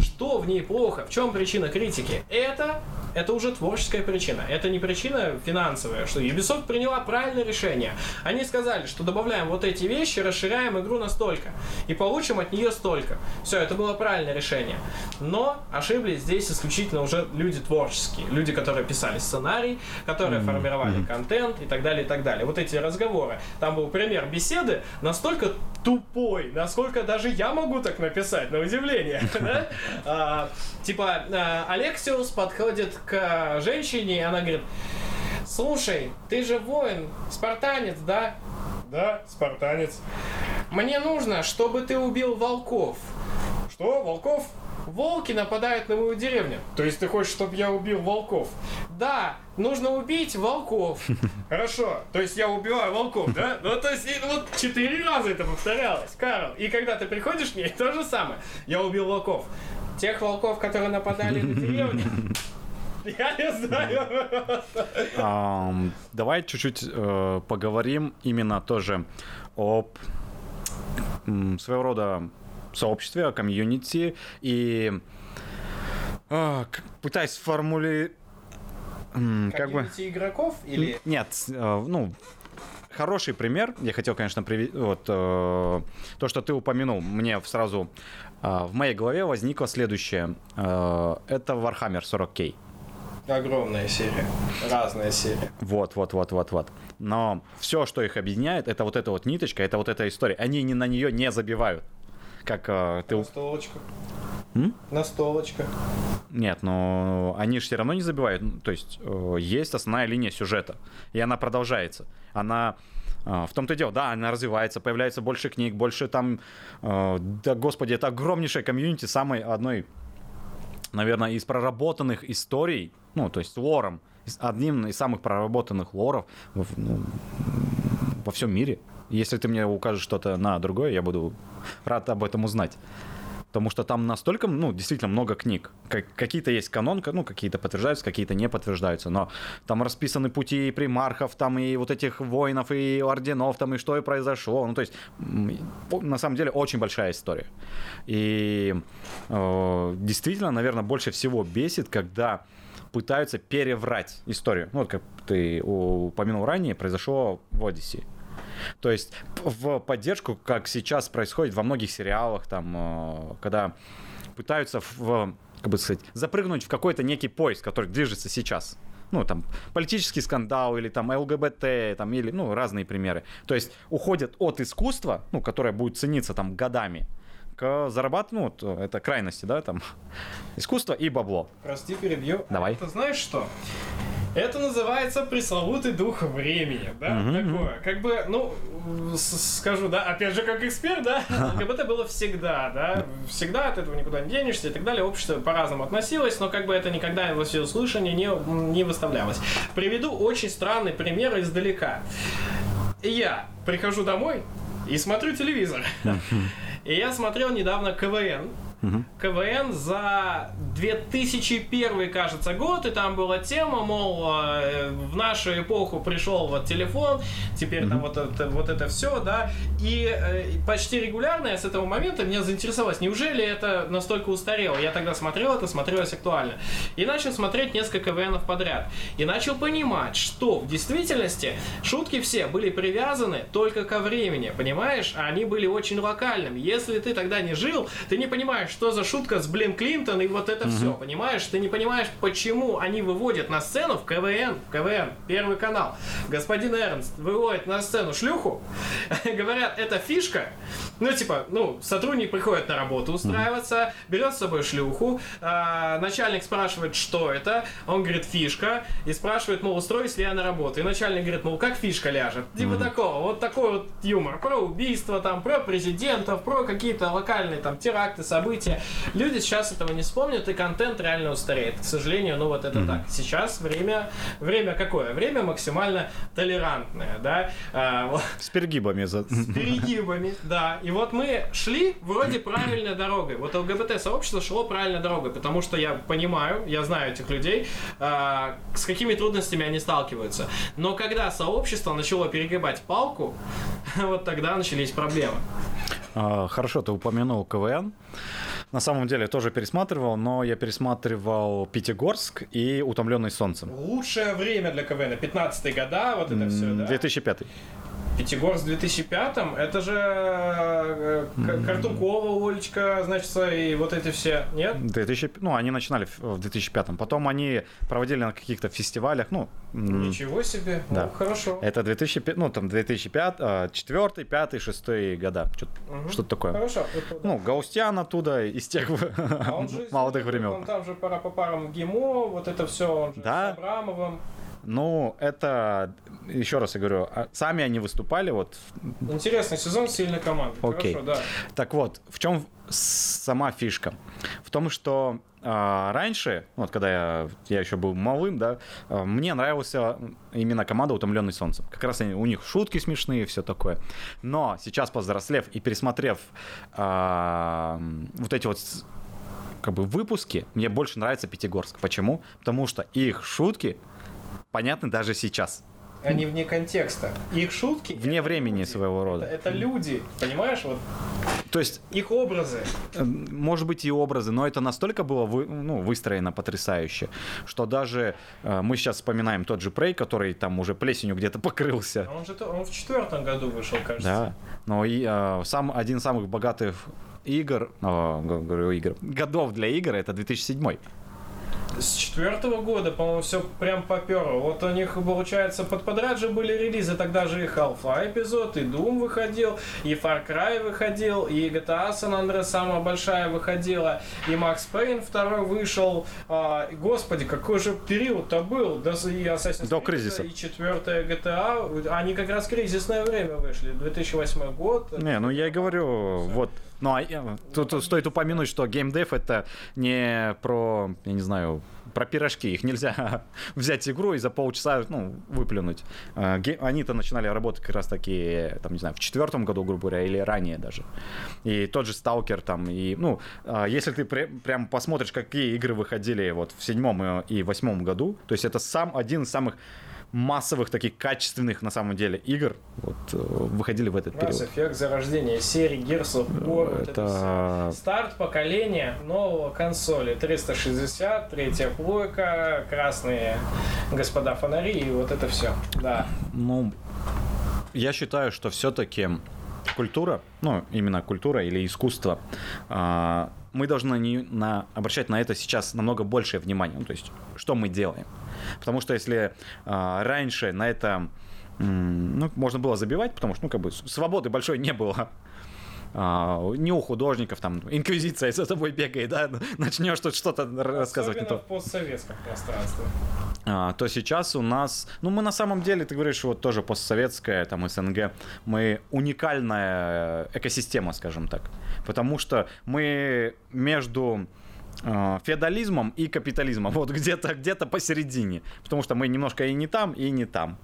Что в ней плохо? В чем причина критики? Это это уже творческая причина. Это не причина финансовая, что Ubisoft приняла правильное решение. Они сказали, что добавляем вот эти вещи, расширяем игру настолько. И получим от нее столько. Все, это было правильное решение. Но ошиблись здесь исключительно уже люди творческие. Люди, которые писали сценарий, которые формировали контент и так далее, и так далее. Вот эти разговоры. Там был пример беседы настолько тупой, насколько даже я могу так написать, на удивление. А, Типа, Алексиус подходит к женщине, и она говорит, слушай, ты же воин, спартанец, да? Да, спартанец. Мне нужно, чтобы ты убил волков. Что, волков? Волки нападают на мою деревню. То есть ты хочешь, чтобы я убил волков? Да, нужно убить волков. Хорошо, то есть я убиваю волков, да? Ну, то есть вот четыре раза это повторялось, Карл. И когда ты приходишь к ней, то же самое. Я убил волков. Тех волков, которые нападали на деревню. Я не знаю. Давай чуть-чуть э, поговорим именно тоже об своего рода сообществе, о комьюнити и а, пытаясь сформулировать как бы игроков или... нет, э, ну хороший пример. Я хотел, конечно, привести вот э, то, что ты упомянул. Мне сразу э, в моей голове возникло следующее. Э, это Warhammer 40k. Огромная серия. Разная серия. Вот, вот, вот, вот, вот. Но все, что их объединяет, это вот эта вот ниточка, это вот эта история. Они не на нее не забивают. Как э, ты... Настолочка. М? Настолочка. Нет, но они же все равно не забивают. Ну, То есть э, есть основная линия сюжета, и она продолжается. Она э, в том-то и дело, да, она развивается, появляется больше книг, больше там, э, да, господи, это огромнейшая комьюнити самой одной, наверное, из проработанных историй, ну, то есть лором, одним из самых проработанных лоров ну, во всем мире. Если ты мне укажешь что-то на другое, я буду рад об этом узнать. Потому что там настолько, ну, действительно много книг. Как, какие-то есть канон, ну, какие-то подтверждаются, какие-то не подтверждаются. Но там расписаны пути и примархов, там и вот этих воинов, и орденов, там и что и произошло. Ну, то есть, на самом деле, очень большая история. И э, действительно, наверное, больше всего бесит, когда пытаются переврать историю. Ну, вот как ты упомянул ранее, произошло в Одиссее. То есть в поддержку, как сейчас происходит во многих сериалах, там, э, когда пытаются, в, как бы сказать, запрыгнуть в какой-то некий поезд, который движется сейчас. Ну, там, политический скандал или там ЛГБТ, там, или, ну, разные примеры. То есть уходят от искусства, ну, которое будет цениться там годами, к зарабатыванию, ну, вот, это крайности, да, там, искусство и бабло. Прости, перебью. Давай. Это знаешь что? Это называется пресловутый дух времени, да, Мгм, такое. Как бы, ну, скажу, да, опять же, как эксперт, да, ЛГБТ было всегда, да, всегда от этого никуда не денешься и так далее. Общество по-разному относилось, но как бы это никогда во всеуслышание не, не выставлялось. Приведу очень странный пример издалека. Я прихожу домой и смотрю телевизор. И я смотрел недавно КВН. КВН за 2001, кажется, год, и там была тема, мол, э, в нашу эпоху пришел вот телефон, теперь там вот это, вот это все, да, и э, почти регулярно я с этого момента меня заинтересовалось, неужели это настолько устарело? Я тогда смотрел это, смотрелось актуально. И начал смотреть несколько КВНов подряд. И начал понимать, что в действительности шутки все были привязаны только ко времени, понимаешь? А они были очень локальными. Если ты тогда не жил, ты не понимаешь, что за шутка с Блин Клинтон и вот это все, понимаешь? Ты не понимаешь, почему они выводят на сцену в КВН, в КВН, Первый канал. Господин Эрнст выводит на сцену шлюху, говорят, это фишка. Ну, типа, ну, сотрудник приходит на работу устраиваться, берет с собой шлюху, а, начальник спрашивает, что это, он говорит, фишка, и спрашивает, мол, устроюсь ли я на работу. И начальник говорит, мол, как фишка ляжет? Типа такого, вот такой вот юмор. Про убийство, там, про президентов, про какие-то локальные там теракты, события. Люди сейчас этого не вспомнят, и контент реально устареет. К сожалению, ну вот это так. Сейчас время, время какое? Время максимально толерантное, да? А, С перегибами. за- с перегибами, да. И вот мы шли вроде правильной дорогой. Вот ЛГБТ-сообщество шло правильной дорогой, потому что я понимаю, я знаю этих людей, а, с какими трудностями они сталкиваются. Но когда сообщество начало перегибать палку, вот тогда начались проблемы. А, Хорошо, ты упомянул КВН. На самом деле тоже пересматривал, но я пересматривал Пятигорск и Утомленный солнцем. Лучшее время для КВН, 15-е года, вот это все, да? 2005. Пятигорск в 2005-м, это же э, К- Картункова, Олечка, значит, и вот эти все, нет? 2000, ну, они начинали в в 2005. Потом они проводили на каких-то фестивалях, ну, Ничего себе, Да. ну, хорошо. это 2005, ну, там 2005, 4, 5, 6 года, что-то такое. Хорошо. это- Ну, Гаустян оттуда, из тех А он же молодых Он времен. там же пара по парам ГИМО, вот это все, он же Да. с Абрамовым. Ну, это, еще раз я говорю, а сами они выступали, вот, Интересный сезон, сильная команда. Окей. Хорошо, да. Так вот, в чем сама фишка? В том, что а, раньше, вот когда я, я еще был малым, да, а, мне нравился именно команда «Утомленный солнцем». Как раз они, у них шутки смешные, все такое. Но сейчас, повзрослев и пересмотрев а, вот эти вот как бы выпуски, мне больше нравится Пятигорск. Почему? Потому что их шутки понятны даже сейчас. Они вне контекста. Их шутки... Вне это времени люди. своего Это, рода. это люди, понимаешь? Вот То есть их образы. Э, может быть и образы, но это настолько было вы- ну, выстроено потрясающе, что даже э, мы сейчас вспоминаем тот же Прей, который там уже плесенью где-то покрылся. Он же он в четвертом году вышел, кажется. Да, но и э, сам один из самых богатых игр, э, г- говорю игр, годов для игр это 2007. С четвертого года, по-моему, все прям поперло. Вот у них, получается, под подряд же были релизы. Тогда же и Half-Life эпизод, и Doom выходил, и Far Cry выходил, и GTA San Andreas самая большая выходила, и Max Payne второй вышел. А, господи, какой же период-то был. Да, и Assassin's До Creed, кризиса. И четвертая GTA. Они как раз кризисное время вышли. 2008 год. Не, ну я и говорю, вот Ну, а тут стоит упомянуть, что геймдев это не про, я не знаю, про пирожки. Их нельзя взять игру и за полчаса, ну, выплюнуть. А, Они-то начинали работать как раз таки, там, не знаю, в четвертом году, грубо говоря, или ранее даже. И тот же Сталкер там, и, ну, а, если ты пре- прям посмотришь, какие игры выходили вот в седьмом и восьмом году, то есть это сам один из самых массовых таких качественных на самом деле игр вот э, выходили в этот Mass период. Effect, зарождение серии Gears of War, это Это. Старт поколения нового консоли. 360, третья плойка, красные господа фонари и вот это все. Да. Ну, я считаю, что все-таки культура, ну, именно культура или искусство, а, мы должны не на, обращать на это сейчас намного большее внимание. Ну, то есть, что мы делаем. Потому что если а, раньше на это ну, можно было забивать, потому что, ну, как бы, свободы большой не было. А, не у художников, там, инквизиция за тобой бегает, да, начнешь тут что-то рассказывать не Особенно то. в постсоветском пространстве. А, то сейчас у нас, ну мы на самом деле, ты говоришь, вот тоже постсоветская, там СНГ, мы уникальная экосистема, скажем так, потому что мы между э, феодализмом и капитализмом, вот где-то где-то посередине, потому что мы немножко и не там, и не там.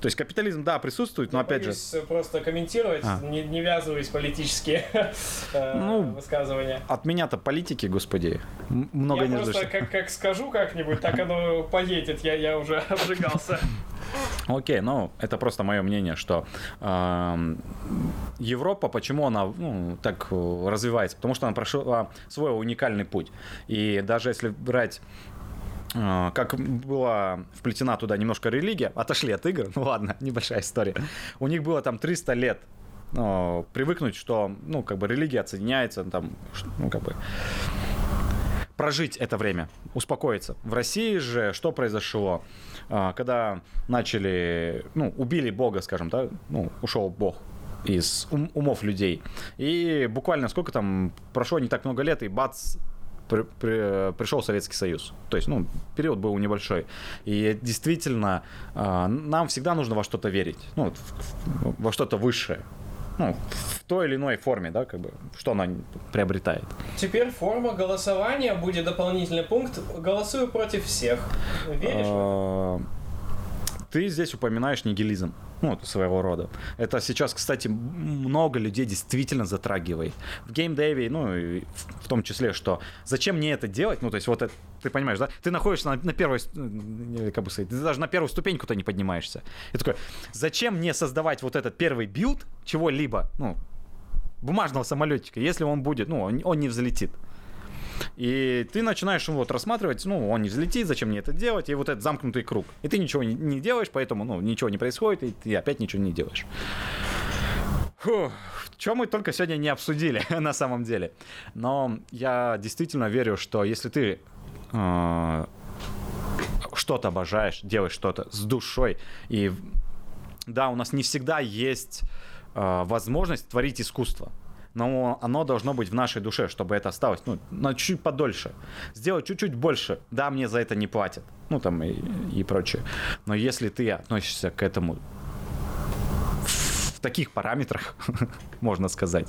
То есть капитализм, да, присутствует, но опять же, Боюсь просто комментировать, А. не, не ввязываясь в политические э, Ну, высказывания. от меня-то политики, господи, много я не просто ждешь. как, как скажу как-нибудь, так оно поедет, я, я уже обжигался. Окей, ну это просто мое мнение, что эм, Европа, почему она ну, так э, развивается? Потому что она прошла свой уникальный путь. И даже если брать э, как была вплетена туда немножко религия, отошли от игр, ну ладно, небольшая история. У них было там 300 лет ну, привыкнуть, что, ну, как бы религия отсоединяется, там, ну, как бы прожить это время, успокоиться. В России же что произошло? А, Когда начали, ну, убили Бога, скажем, да, ну, ушел Бог из ум- умов людей. И буквально сколько там прошло не так много лет, и бац, при- при- пришел Советский Союз. То есть, ну, период был небольшой. И действительно, а, нам всегда нужно во что-то верить. Ну, во что-то высшее. Ну, в той или иной форме, да, как бы, что она приобретает. Теперь форма голосования будет дополнительный пункт. Голосую против всех. Веришь? А, Ты здесь упоминаешь нигилизм. Ну, своего рода. Это сейчас, кстати, много людей действительно затрагивает. В геймдеве, ну, и в, том числе, что зачем мне это делать? Ну, то есть, вот это, ты понимаешь, да? Ты находишься на, на первой, как бы сказать, ты даже на первую ступеньку-то не поднимаешься. И такой, зачем мне создавать вот этот первый build чего-либо, ну, бумажного самолетика, если он будет, ну, он, он не взлетит. И ты начинаешь его вот рассматривать, ну, он не взлетит, зачем мне это делать, и вот этот замкнутый круг. И ты ничего не, не делаешь, поэтому, ну, ничего не происходит, и ты опять ничего не делаешь. Фух, что мы только сегодня не обсудили на самом деле. Но я действительно верю, что если ты э, что-то обожаешь, делаешь что-то с душой, и да, у нас не всегда есть э, возможность творить искусство. Но оно должно быть в нашей душе, чтобы это осталось, ну, на чуть подольше. Сделать чуть-чуть больше. Да, мне за это не платят. Ну, там и, и прочее. Но если ты относишься к этому в таких параметрах, можно сказать,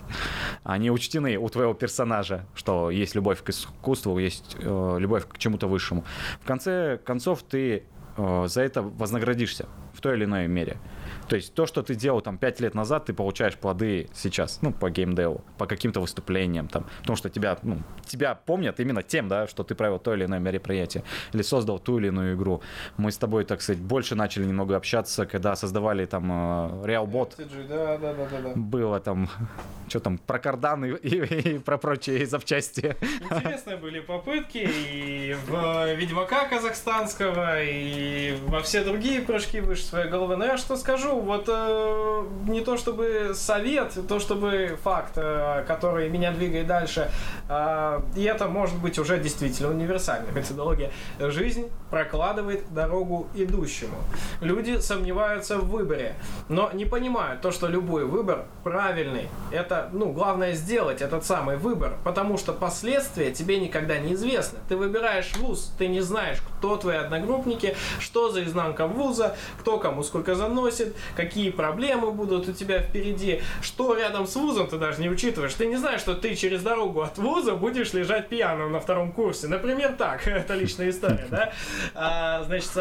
они учтены у твоего персонажа, что есть любовь к искусству, есть э, любовь к чему-то высшему. В конце концов, ты э, за это вознаградишься в той или иной мере. То есть то, что ты делал там 5 лет назад, ты получаешь плоды сейчас, ну, по геймдеву, по каким-то выступлениям, там, потому что тебя, ну, тебя помнят именно тем, да, что ты провел то или иное мероприятие, или создал ту или иную игру. Мы с тобой, так сказать, больше начали немного общаться, когда создавали там э, RealBot, Да, да, да, да, да. было там, что там, про карданы и, и про прочие запчасти. Интересные были попытки и в Ведьмака казахстанского, и во все другие прыжки выше своей головы. Но я что скажу, вот э, не то чтобы совет, то чтобы факт, э, который меня двигает дальше, э, и это может быть уже действительно универсальная методология. Жизнь прокладывает дорогу идущему. Люди сомневаются в выборе, но не понимают то, что любой выбор правильный. Это, ну, главное сделать этот самый выбор, потому что последствия тебе никогда не известны. Ты выбираешь вуз, ты не знаешь, кто твои одногруппники, что за изнанка вуза, кто кому сколько заносит, какие проблемы будут у тебя впереди, что рядом с вузом ты даже не учитываешь. Ты не знаешь, что ты через дорогу от вуза будешь лежать пьяным на втором курсе. Например, так. Это личная история, да? А, значит,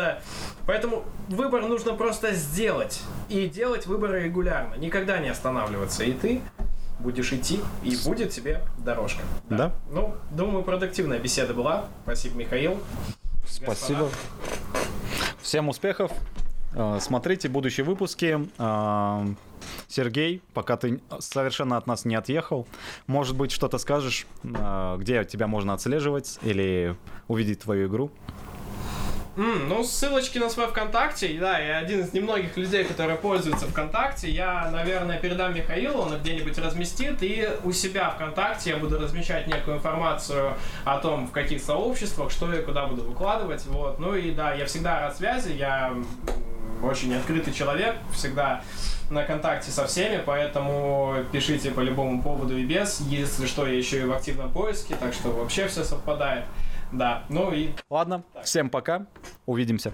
поэтому выбор нужно просто сделать. И делать выборы регулярно. Никогда не останавливаться. И ты будешь идти, и будет тебе дорожка. Да. Ну, думаю, продуктивная беседа была. Спасибо, Михаил. Спасибо. Всем успехов. Э, Смотрите будущие выпуски. Э, Сергей, пока ты совершенно от нас не отъехал, может быть, что-то скажешь, э, где тебя можно отслеживать или увидеть твою игру? М, ну, ссылочки на свой ВКонтакте, да, я один из немногих людей, которые пользуются ВКонтакте. Я, наверное, передам Михаилу, он где-нибудь разместит, и у себя ВКонтакте я буду размещать некую информацию о том, в каких сообществах, что и куда буду выкладывать, вот. Ну и да, я всегда рад связи, я очень открытый человек, всегда на контакте со всеми, поэтому пишите по любому поводу и без. Если что, я еще и в активном поиске, так что вообще все совпадает. Да, ну и Ладно, всем пока, увидимся.